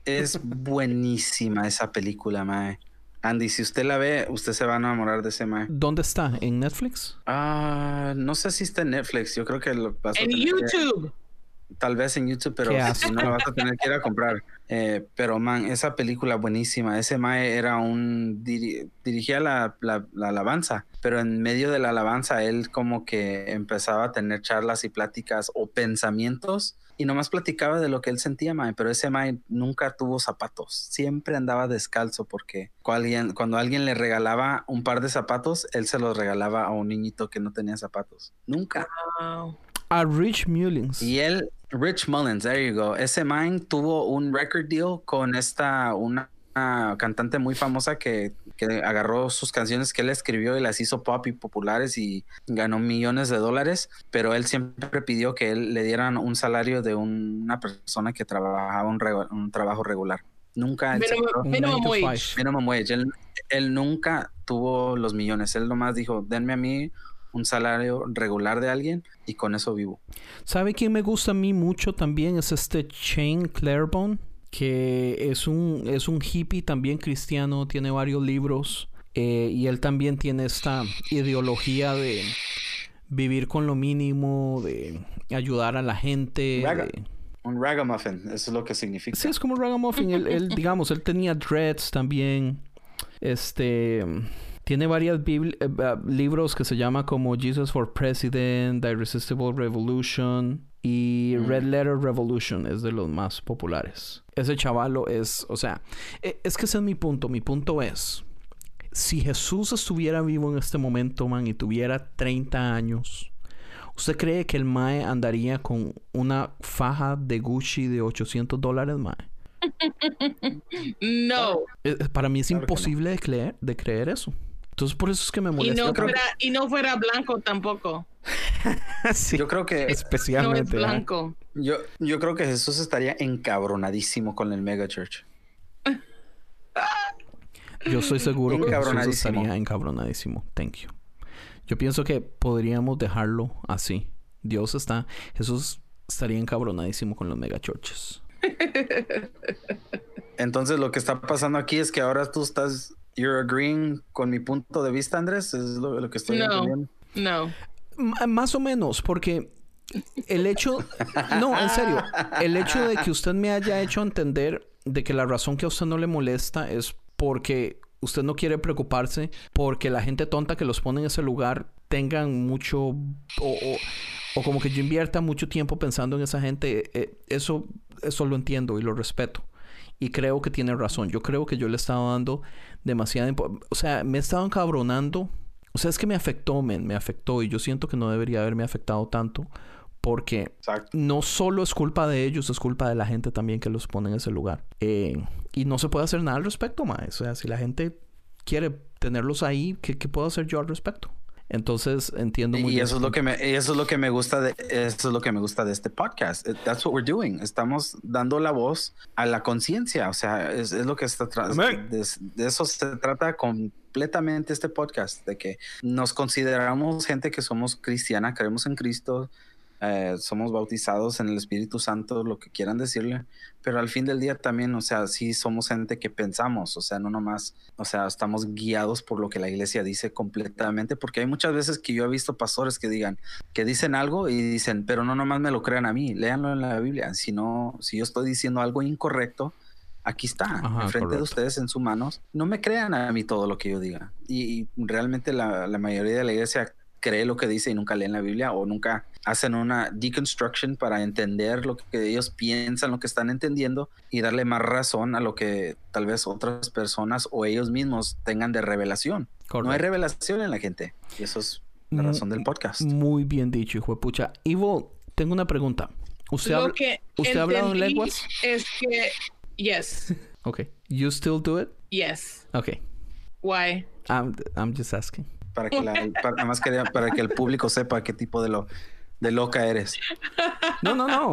es buenísima esa película, mae. Andy, si usted la ve, usted se va a enamorar de ese mae. ¿Dónde está? ¿En Netflix? Ah, no sé si está en Netflix. Yo creo que lo vas En YouTube. Tal vez en YouTube, pero si no lo vas a tener que ir a comprar. Eh, pero man, esa película buenísima. Ese Mae era un dirigía la, la, alabanza, pero en medio de la alabanza él como que empezaba a tener charlas y pláticas o pensamientos y nomás platicaba de lo que él sentía, Mae. Pero ese Mae nunca tuvo zapatos, siempre andaba descalzo porque cuando alguien, cuando alguien le regalaba un par de zapatos, él se los regalaba a un niñito que no tenía zapatos. Nunca. A Rich Mullins. Y él, Rich Mullins, there you go. Ese man tuvo un record deal con esta, una, cantante muy famosa que, que, agarró sus canciones que él escribió y las hizo pop y populares y ganó millones de dólares, pero él siempre pidió que él le dieran un salario de una persona que trabajaba un, un trabajo regular. Nunca. Minimum, wage. Minimum wage. Él, él nunca tuvo los millones. Él nomás dijo, denme a mí un salario regular de alguien y con eso vivo. ¿Sabe quién me gusta a mí mucho también? Es este Shane Claiborne, que es un, es un hippie también cristiano, tiene varios libros. Eh, y él también tiene esta ideología de vivir con lo mínimo, de ayudar a la gente. Raga- de- Un ragamuffin, eso es lo que significa. Sí, es como un ragamuffin. él, él, digamos, él tenía dreads también. Este... Tiene varios libros que se llama como Jesus for President, The Irresistible Revolution y Red Letter Revolution es de los más populares. Ese chavalo es, o sea, e- es que ese es mi punto. Mi punto es, si Jesús estuviera vivo en este momento, man, y tuviera 30 años, ¿usted cree que el Mae andaría con una faja de Gucci de 800 dólares, Mae? No. Eh, Para mí es Claro que no. imposible de, creer, de creer eso. Entonces por eso es que me Y molesta. no, tanto. fuera, y no fuera blanco tampoco. Sí, Yo creo que No es especialmente. ¿eh? blanco. yo, yo creo que Jesús estaría encabronadísimo con el mega church. Yo estoy seguro que Jesús estaría encabronadísimo. Thank you. Yo pienso que podríamos dejarlo así. Dios está... Jesús estaría encabronadísimo con los megachurches. Entonces lo que está pasando aquí es que ahora tú estás, you're agreeing con mi punto de vista, Andrés, es lo, lo que estoy No. entendiendo. No. M- más o menos, porque el hecho... No, en serio. El hecho de que usted me haya hecho entender de que la razón que a usted no le molesta es porque usted no quiere preocuparse porque la gente tonta que los pone en ese lugar tengan mucho... O, o- o como que yo invierta mucho tiempo pensando en esa gente. eh, eso, eso lo entiendo y lo respeto. Y creo que tiene razón. Yo creo que yo le he estado dando demasiada... O sea, me he estado encabronando. O sea, es que me afectó, men. Me afectó. Y yo siento que no debería haberme afectado tanto. Porque Exacto. no solo es culpa de ellos, es culpa de la gente también que los pone en ese lugar. Eh, y no se puede hacer nada al respecto, más. O sea, si la gente quiere tenerlos ahí, ¿qué, qué puedo hacer yo al respecto? Entonces entiendo muy Y bien. eso es lo que me, y eso es lo que me gusta de, eso es lo que me gusta de este podcast. That's what we're doing. Estamos dando la voz a la conciencia. O sea, es, es lo que está de, de eso se trata completamente este podcast, de que nos consideramos gente que somos cristiana, creemos en Cristo, eh, somos bautizados en el Espíritu Santo, lo que quieran decirle, pero al fin del día también, o sea, sí somos gente que pensamos, o sea, no nomás, o sea, estamos guiados por lo que la iglesia dice completamente, porque hay muchas veces que yo he visto pastores que digan, que dicen algo y dicen, pero no nomás me lo crean a mí, léanlo en la Biblia, si no, si yo estoy diciendo algo incorrecto, aquí está, enfrente de ustedes en sus manos, no me crean a mí todo lo que yo diga, y, y realmente la, la mayoría de la iglesia cree lo que dice y nunca leen la Biblia o nunca hacen una deconstruction para entender lo que ellos piensan, lo que están entendiendo y darle más razón a lo que tal vez otras personas o ellos mismos tengan de revelación. No hay revelación en la gente y eso es la Mu- razón del podcast. Muy bien dicho, hijo de pucha. Ivo, tengo una pregunta. ¿Usted, Lo habla- que ¿usted ha hablado en lenguas? Es que, yes, Ok. You still do it? yes. Ok. Why? I'm, I'm just asking. Para que la, para, nada más quería- para que el público sepa qué tipo de lo de loca eres. No, no, no.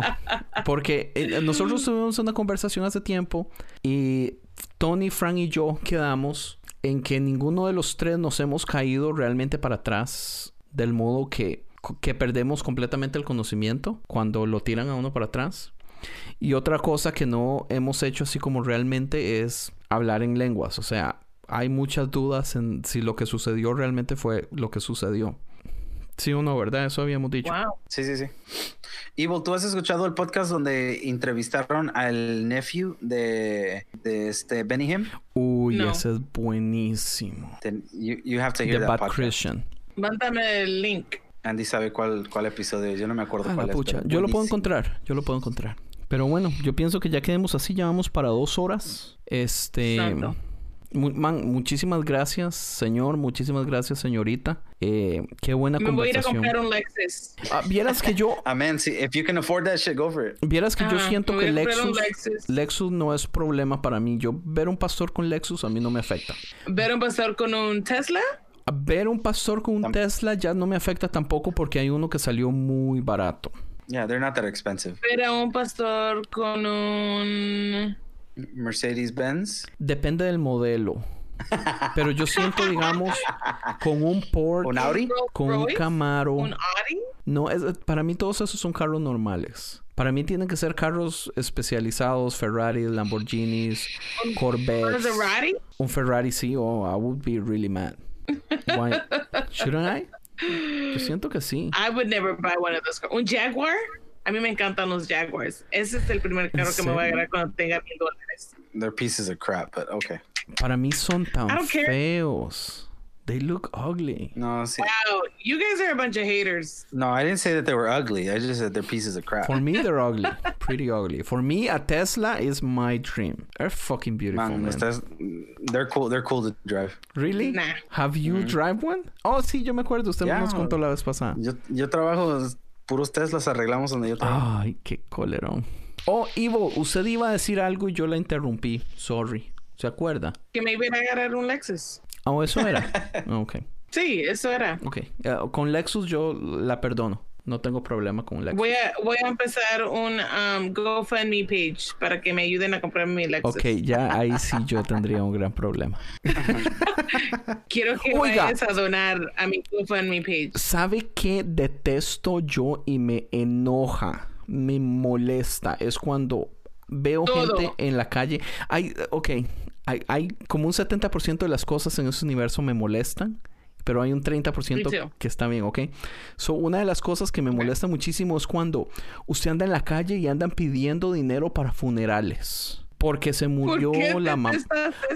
Porque eh, nosotros tuvimos una conversación hace tiempo y Tony, Frank y yo quedamos en que ninguno de los tres nos hemos caído realmente para atrás del modo que, que perdemos completamente el conocimiento cuando lo tiran a uno para atrás. Y otra cosa que no hemos hecho así como realmente es hablar en lenguas. O sea, hay muchas dudas en si lo que sucedió realmente fue lo que sucedió. Sí o no, ¿verdad? Eso habíamos dicho. Wow. Sí, sí, sí. Evil, ¿tú has escuchado el podcast donde entrevistaron al nephew de, de este Benny Him? Uy, No. ese es buenísimo. Then you, you have to hear The that Bad podcast. Christian. Mándame el link. Andy sabe cuál, cuál episodio es. Yo no me acuerdo Ah, cuál la es. pucha. pero Yo lo puedo encontrar. Yo lo puedo encontrar. Pero bueno, yo pienso que ya quedemos así. Ya vamos para dos horas. Este... Exacto. Man, muchísimas gracias, señor. Muchísimas gracias, señorita. Eh, qué buena Me voy a ir a conversación. comprar un Lexus. Ah, vieras que yo... Amén. Sí, if you can afford that shit, go for it. Vieras que yo Ajá, siento que Lexus... Lexus. Lexus no es problema para mí. Yo ver un pastor con Lexus a mí no me afecta. ¿Ver un pastor con un Tesla? A ver un pastor con un Tam- Tesla ya no me afecta tampoco porque hay uno que salió muy barato. Yeah, they're not that expensive. ¿Ver a un pastor con un... Mercedes Benz. Depende del modelo. Pero yo siento, digamos, con un Porsche, ¿Un Audi? con un Camaro. un Audi. No, es, para mí todos esos son carros normales. Para mí tienen que ser carros especializados, Ferrari, Lamborghinis, Corvettes. Maserati. Un Ferrari sí, oh, I would be really mad. Why? Shouldn't I? Yo siento que sí. I would never buy one of those cars. Un Jaguar. A mí me encantan los Jaguars. Ese es el primer carro que me voy a agarrar cuando tenga mil dólares. They're pieces of crap, but okay. Para mí son tan I don't care. feos. They look ugly. No, see, Wow, you guys are a bunch of haters. no, I didn't say that they were ugly. I just said they're pieces of crap. For me, they're ugly. Pretty ugly. For me, a Tesla is my dream. They're fucking beautiful, Man, man. they're cool. They're cool to drive. Really? Nah. Have you drive one? Oh, sí, yo me acuerdo. Usted Yeah. nos contó la vez pasada. Yo, yo trabajo puros Teslas arreglamos donde yo trabajo. Ay, qué colerón. Oh, Ivo, usted iba a decir algo y yo la interrumpí. Sorry. ¿Se acuerda? Que me iba a agarrar un Lexus. Oh, eso era. Ok. Sí, eso era. Ok. Eh, con Lexus yo la perdono. No tengo problema con Lexus. Voy a, voy a empezar un um, GoFundMe page para que me ayuden a comprar mi Lexus. Ok, ya ahí sí yo tendría un gran problema. Quiero que Oiga. vayas a donar a mi GoFundMe page. ¿Sabe qué detesto yo y me enoja? Me molesta. Es cuando veo Todo. gente en la calle. Hay, ok, hay, hay como un 70% de las cosas en ese universo me molestan. Pero hay un 30% Me too. que está bien, ¿ok? So, una de las cosas que me molesta muchísimo es cuando usted anda en la calle y andan pidiendo dinero para funerales. Porque se ¿Por murió qué la mamá.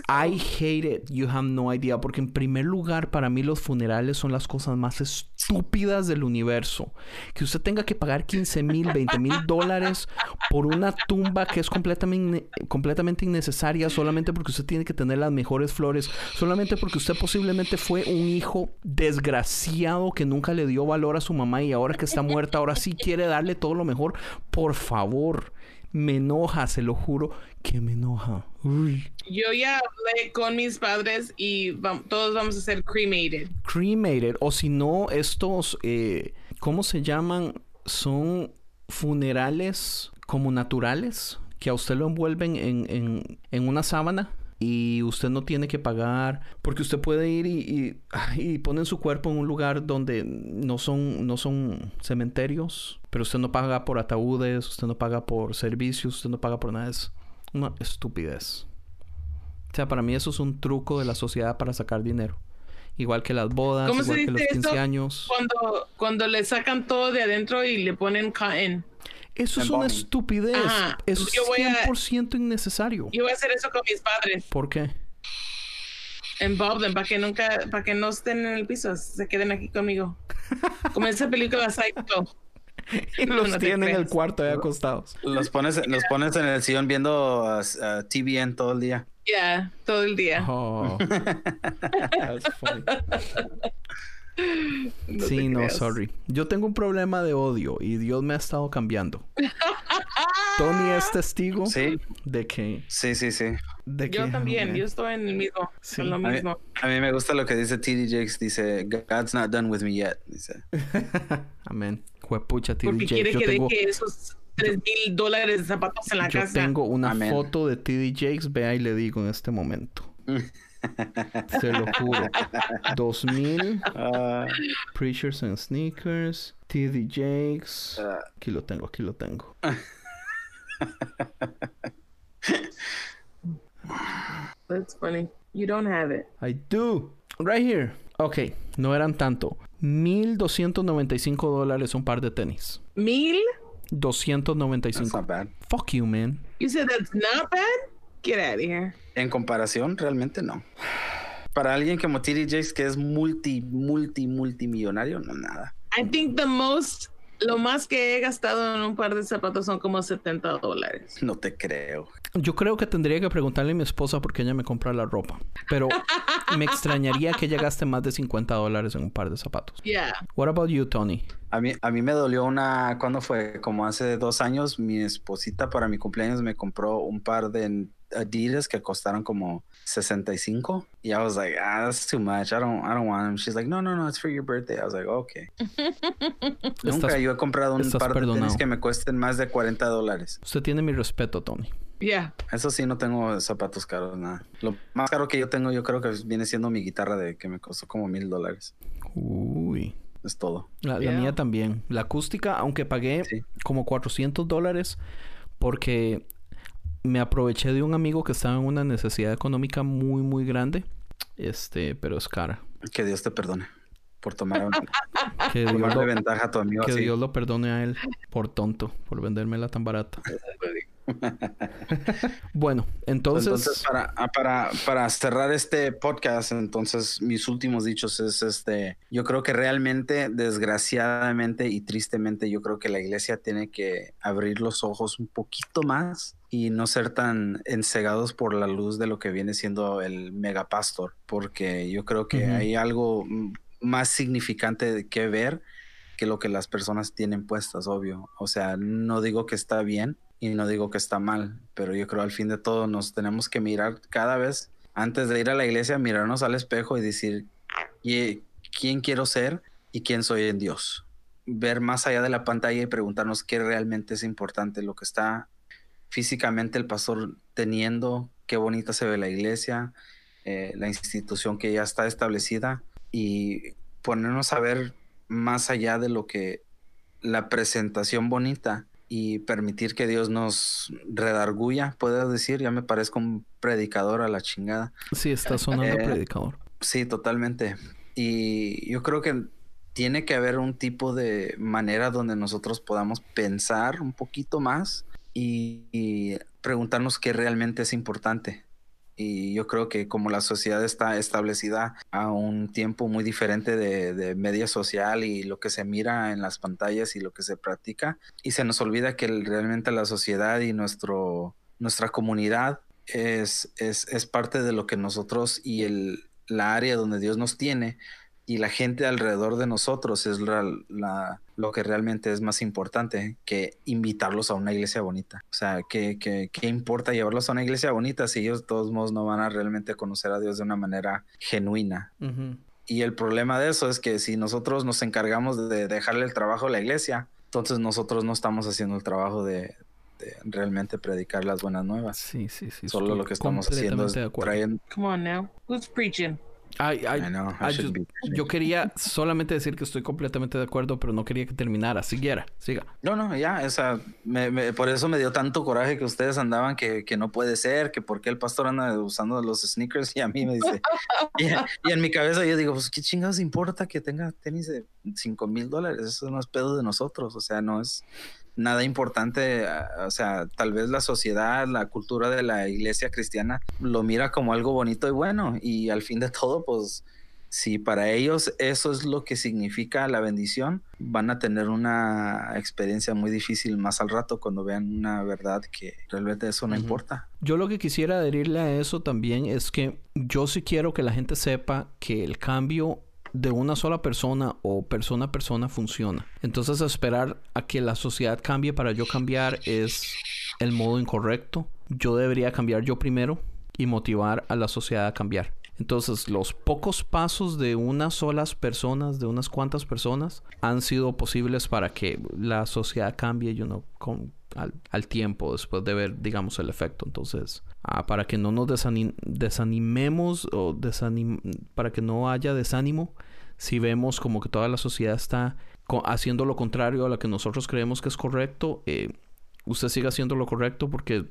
I hate it. You have no idea. Porque en primer lugar, para mí los funerales son las cosas más estúpidas del universo. Que usted tenga que pagar 15 mil, 20 mil dólares por una tumba que es completamente, completamente innecesaria solamente porque usted tiene que tener las mejores flores. Solamente porque usted posiblemente fue un hijo desgraciado que nunca le dio valor a su mamá y ahora que está muerta, ahora sí quiere darle todo lo mejor. Por favor. Me enoja, se lo juro que me enoja. Uy. Yo ya hablé con mis padres y todos vamos a ser cremated. cremated o si no estos eh, ¿cómo se llaman? Son funerales como naturales que a usted lo envuelven en, en, en una sábana y usted no tiene que pagar porque usted puede ir y, y, y ponen su cuerpo en un lugar donde no son no son cementerios pero usted no paga por ataúdes usted no paga por servicios usted no paga por nada es una estupidez o sea, para mí eso es un truco de la sociedad para sacar dinero. Igual que las bodas, ¿Cómo se igual que los dice 15 eso? años. Cuando, cuando le sacan todo de adentro y le ponen cotton. Eso es una estupidez. Ajá. Eso es Yo voy a- 100% innecesario. Yo voy a hacer eso con mis padres. ¿Por qué? Embalm them para que nunca, para que no estén en el piso, se queden aquí conmigo. Como esa película Psycho. Y los no te tienen en el cuarto ahí acostados. Los pones, los pones en el sillón viendo uh, uh, TVN todo el día. Ya, todo el día. Oh. That's funny. No sí, no, creas. sorry. Yo tengo un problema de odio y Dios me ha estado cambiando. Tony es testigo Sí, de que... sí, sí, sí. De que Yo también, yo estoy en el mismo, Sí. en lo A mí, mismo. a mí me gusta lo que dice TD Jakes. Dice, God's not done with me yet. Dice. Amén. Juepucha, Porque quiere Yo que tengo, deje esos tres mil dólares de zapatos en la yo casa. tengo una Amén. foto de TD Jakes. Vea y le digo en este momento. Se lo juro. 2000 Ah, Preachers and Sneakers. TD Jakes. ah, Aquí lo tengo, aquí lo tengo. That's funny. You don't have it. I do. Right here. Ok, no eran tanto. 1295 dólares un par de tenis. Mil? that's 295. not bad. Fuck you, man. You said that's not bad? Get out of here. En comparación, realmente no. Para alguien como TD Jakes, que es multi, multi, multimillonario, no nada. I think the most, lo más que he gastado en un par de zapatos son como 70 dólares. No te creo. Yo creo que tendría que preguntarle a mi esposa porque ella me compra la ropa. Pero me extrañaría que ella gaste más de 50 dólares en un par de zapatos. Yeah. What about you, Tony? A mí, a mí me dolió una, ¿cuándo fue? Como hace dos años, mi esposita para mi cumpleaños me compró un par de Adidas que costaron como 65. Y I was like, ah, that's too much. I don't, I don't want them. She's like, no, no, no, it's for your birthday. I was like, okay. Nunca yo he comprado un par de tenis que me cuesten más de 40 dólares. Usted tiene mi respeto, Tony. Yeah. Eso sí, no tengo zapatos caros, nada. Lo más caro que yo tengo, yo creo que viene siendo mi guitarra de que me costó como mil dólares. Uy. Es todo. La, mía también. La acústica, aunque pagué como 400 dólares porque me aproveché de un amigo que estaba en una necesidad económica muy, muy grande. Este, pero es cara. Que Dios te perdone por tomar que Dios lo, ventaja a tu amigo. Que Dios lo perdone a él por tonto, por vendérmela tan barata. bueno, entonces... para, ah, para, para, cerrar este podcast, entonces mis últimos dichos es este, yo creo que realmente, desgraciadamente y tristemente, yo creo que la iglesia tiene que abrir los ojos un poquito más y no ser tan encegados por la luz de lo que viene siendo el megapastor, porque yo creo que hay algo más significante que ver que lo que las personas tienen puestas, obvio. O sea, no digo que está bien, y no digo que está mal, pero yo creo al fin de todo nos tenemos que mirar cada vez antes de ir a la iglesia, mirarnos al espejo y decir quién quiero ser y quién soy en Dios. Ver más allá de la pantalla y preguntarnos qué realmente es importante, lo que está físicamente el pastor teniendo, qué bonita se ve la iglesia, eh, la institución que ya está establecida y ponernos a ver más allá de lo que la presentación bonita y permitir que Dios nos redarguya, puedo decir, ya me parezco un predicador a la chingada. Sí, está sonando eh, predicador. Sí, totalmente. Y yo creo que tiene que haber un tipo de manera donde nosotros podamos pensar un poquito más y preguntarnos qué realmente es importante. Y yo creo que como la sociedad está establecida a un tiempo muy diferente de, media social y lo que se mira en las pantallas y lo que se practica, y se nos olvida que realmente la sociedad y nuestro, nuestra comunidad es, es, es parte de lo que nosotros y el, la área donde Dios nos tiene y la gente alrededor de nosotros es la, lo que realmente es más importante que invitarlos a una iglesia bonita. O sea, ¿qué, qué, qué importa llevarlos a una iglesia bonita si ellos de todos modos no van a realmente conocer a Dios de una manera genuina? Y el problema de eso es que si nosotros nos encargamos de dejarle el trabajo a la iglesia, entonces nosotros no estamos haciendo el trabajo de, realmente predicar las buenas nuevas. Sí, sí, sí. Solo lo que estamos haciendo es trayendo... Come on now. Who's preaching? Yo quería solamente decir que estoy completamente de acuerdo, pero no quería que terminara. Siguiera, siga. No, no, ya, esa, por eso me dio tanto coraje que ustedes andaban que, que no puede ser, que por qué el pastor anda usando los sneakers y a mí me dice. y, en mi cabeza yo digo, pues qué chingados importa que tenga tenis de 5 mil dólares, eso no es pedo de nosotros, o sea, no es, nada importante, o sea, tal vez la sociedad, la cultura de la iglesia cristiana lo mira como algo bonito y bueno, y al fin de todo, pues si para ellos eso es lo que significa la bendición, van a tener una experiencia muy difícil más al rato cuando vean una verdad que realmente eso no importa. Yo lo que quisiera adherirle a eso también es que yo sí quiero que la gente sepa que el cambio de una sola persona o persona a persona funciona. Entonces esperar a que la sociedad cambie para yo cambiar es el modo incorrecto. Yo debería cambiar yo primero y motivar a la sociedad a cambiar. Entonces, los pocos pasos de unas solas personas, de unas cuantas personas, han sido posibles para que la sociedad cambie, you know, con, al, tiempo, después de ver, digamos, el efecto. Entonces, ah, para que no nos desanimemos o para que no haya desánimo, si vemos como que toda la sociedad está haciendo lo contrario a lo que nosotros creemos que es correcto, eh, usted siga haciendo lo correcto porque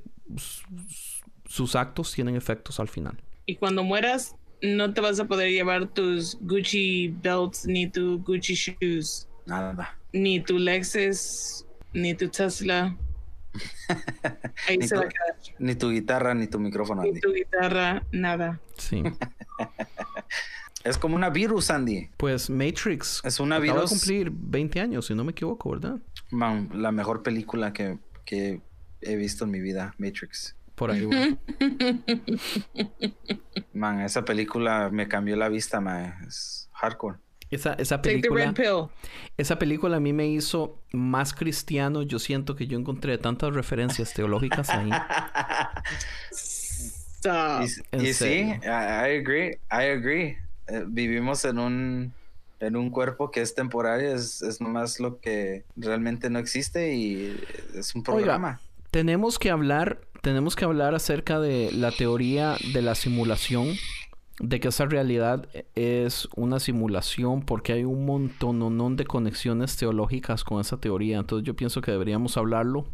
sus actos tienen efectos al final. Y cuando mueras, no te vas a poder llevar tus Gucci belts ni tu Gucci shoes. Nada. Ni tu Lexus, ni tu Tesla. Ahí ni, se tu, va a quedar. ni tu guitarra, ni tu micrófono. Ni tu guitarra, nada. Sí. Es como una virus, Andy. Pues Matrix. Es una virus. Va a cumplir 20 años, si no me equivoco, ¿verdad? Man, la mejor película que, que he visto en mi vida, Matrix. Por ahí, Man, esa película me cambió la vista, man. Es hardcore. Esa, esa Take the película. red pill. Esa película a mí me hizo más cristiano. Yo siento que yo encontré tantas referencias teológicas ahí. Stop. Y, y sí, serio. I, I agree, I agree. Eh, vivimos en un en un cuerpo que es temporario, es, es nomás lo que realmente no existe y es un programa. Tenemos que hablar, tenemos que hablar acerca de la teoría de la simulación, de que esa realidad es una simulación, porque hay un montón de conexiones teológicas con esa teoría. Entonces yo pienso que deberíamos hablarlo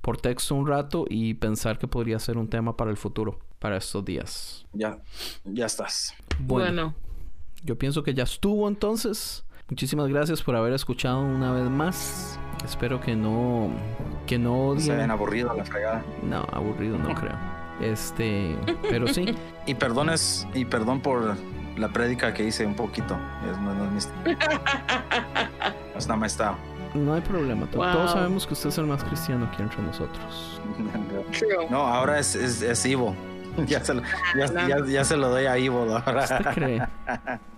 por texto un rato y pensar que podría ser un tema para el futuro, para estos días. Ya, ya estás. Bueno, Bueno, yo pienso que ya estuvo entonces. Muchísimas gracias por haber escuchado una vez más. Espero que no que no Se ven aburrido la fregada. No, aburrido no creo. Este, pero sí. Y perdones, y perdón por la prédica que hice un poquito. Es, no, no es mi- es nada más estado. No hay problema. Wow. Todos sabemos que usted es el más cristiano aquí entre nosotros. No, ahora es, es, es Ivo. Ya se, lo, ya, ya- ya se lo doy a Ivo ahora. ¿Usted cree?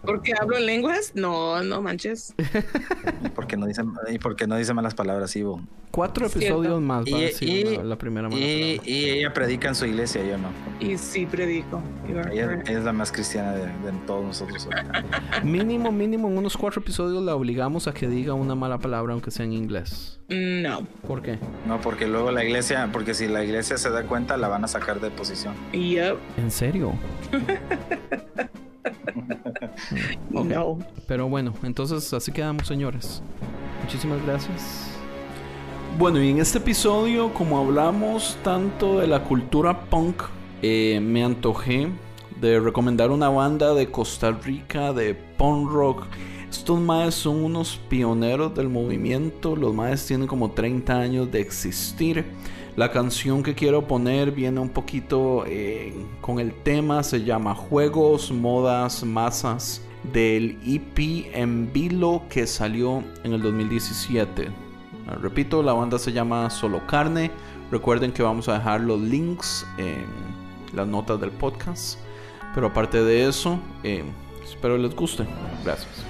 ¿Porque hablo en lenguas? No, no manches. porque no dice, y porque no dice malas palabras, Ivo. Cuatro Cierto. episodios más va a Y- decir y- la, la primera mala Y, palabra. y ella predica en su iglesia, yo no. Y sí predico. Ella, es la más cristiana de, de todos nosotros. Mínimo, mínimo, en unos cuatro episodios la obligamos a que diga una mala palabra aunque sea en inglés. No. ¿Por qué? No, porque luego la iglesia, porque si la iglesia se da cuenta, la van a sacar de posición. Yep. ¿En serio? No. Pero bueno, entonces así quedamos, señores. Muchísimas gracias. Bueno, y en este episodio, como hablamos tanto de la cultura punk, eh, me antojé de recomendar una banda de Costa Rica de punk rock. Estos maes son unos pioneros del movimiento. Los maes tienen como 30 años de existir. La canción que quiero poner viene un poquito eh, con el tema, se llama Juegos, Modas, Masas, del EP en Vilo que salió en el 2017. Ah, Repito, la banda se llama Solo Carne. Recuerden que vamos a dejar los links en las notas del podcast. Pero aparte de eso, eh, espero les guste. Gracias.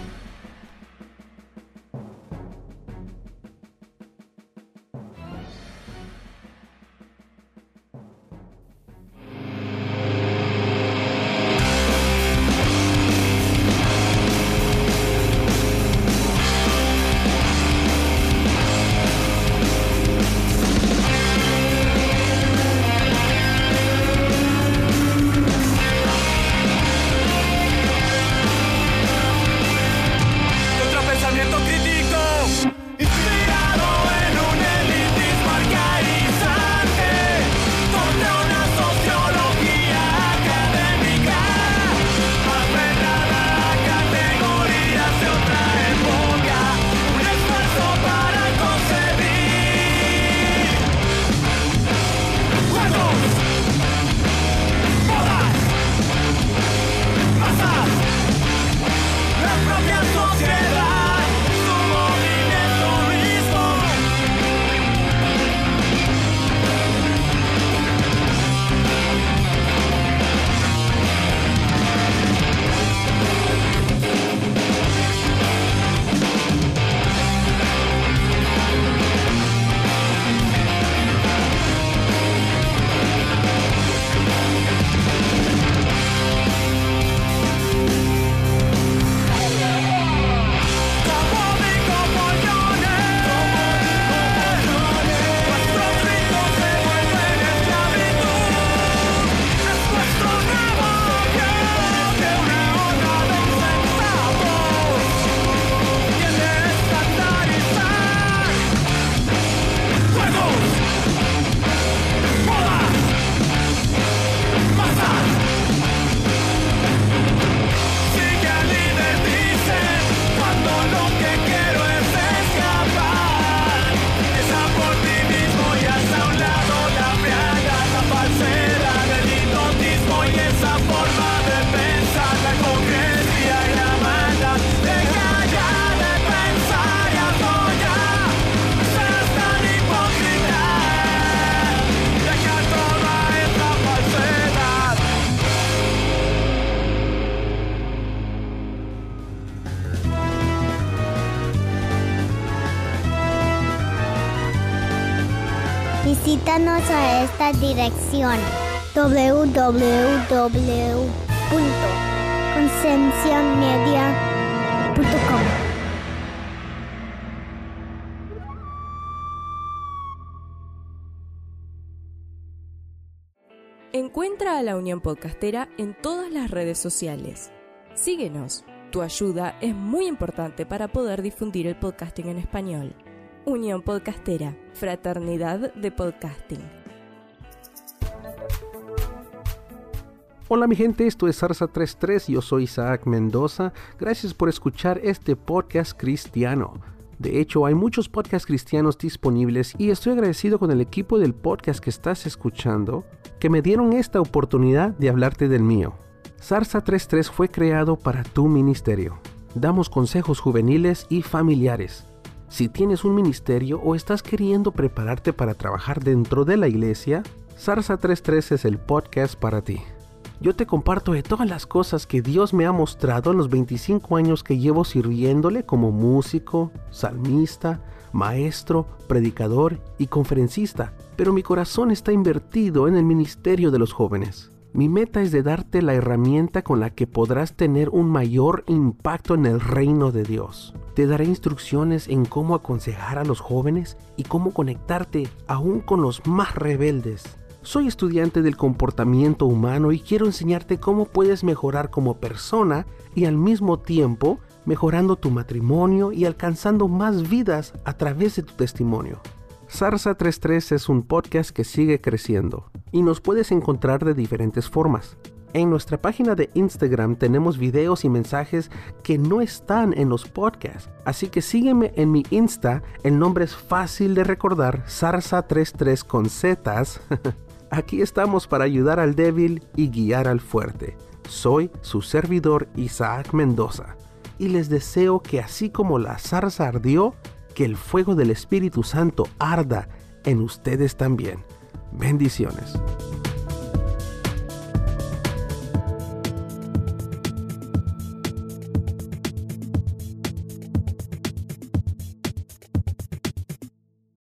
Dirección. Encuentra a la Unión Podcastera en todas las redes sociales. Síguenos. Tu ayuda es muy importante para poder difundir el podcasting en español. Unión Podcastera, Fraternidad de Podcasting. Hola mi gente, esto es Sarsa 33, yo soy Isaac Mendoza. Gracias por escuchar este podcast cristiano. De hecho, hay muchos podcasts cristianos disponibles y estoy agradecido con el equipo del podcast que estás escuchando que me dieron esta oportunidad de hablarte del mío. Sarsa 33 fue creado para tu ministerio. Damos consejos juveniles y familiares. Si tienes un ministerio o estás queriendo prepararte para trabajar dentro de la iglesia, Sarsa 33 es el podcast para ti. Yo te comparto de todas las cosas que Dios me ha mostrado en los 25 años que llevo sirviéndole como músico, salmista, maestro, predicador y conferencista, pero mi corazón está invertido en el ministerio de los jóvenes. Mi meta es de darte la herramienta con la que podrás tener un mayor impacto en el reino de Dios. Te daré instrucciones en cómo aconsejar a los jóvenes y cómo conectarte aún con los más rebeldes. Soy estudiante del comportamiento humano y quiero enseñarte cómo puedes mejorar como persona y al mismo tiempo mejorando tu matrimonio y alcanzando más vidas a través de tu testimonio. Sarsa 33 es un podcast que sigue creciendo y nos puedes encontrar de diferentes formas. En nuestra página de Instagram tenemos videos y mensajes que no están en los podcasts, así que sígueme en mi Insta, el nombre es fácil de recordar, Sarsa33 con Zetas. Aquí estamos para ayudar al débil y guiar al fuerte. Soy su servidor Isaac Mendoza y les deseo que así como la zarza ardió, que el fuego del Espíritu Santo arda en ustedes también. Bendiciones.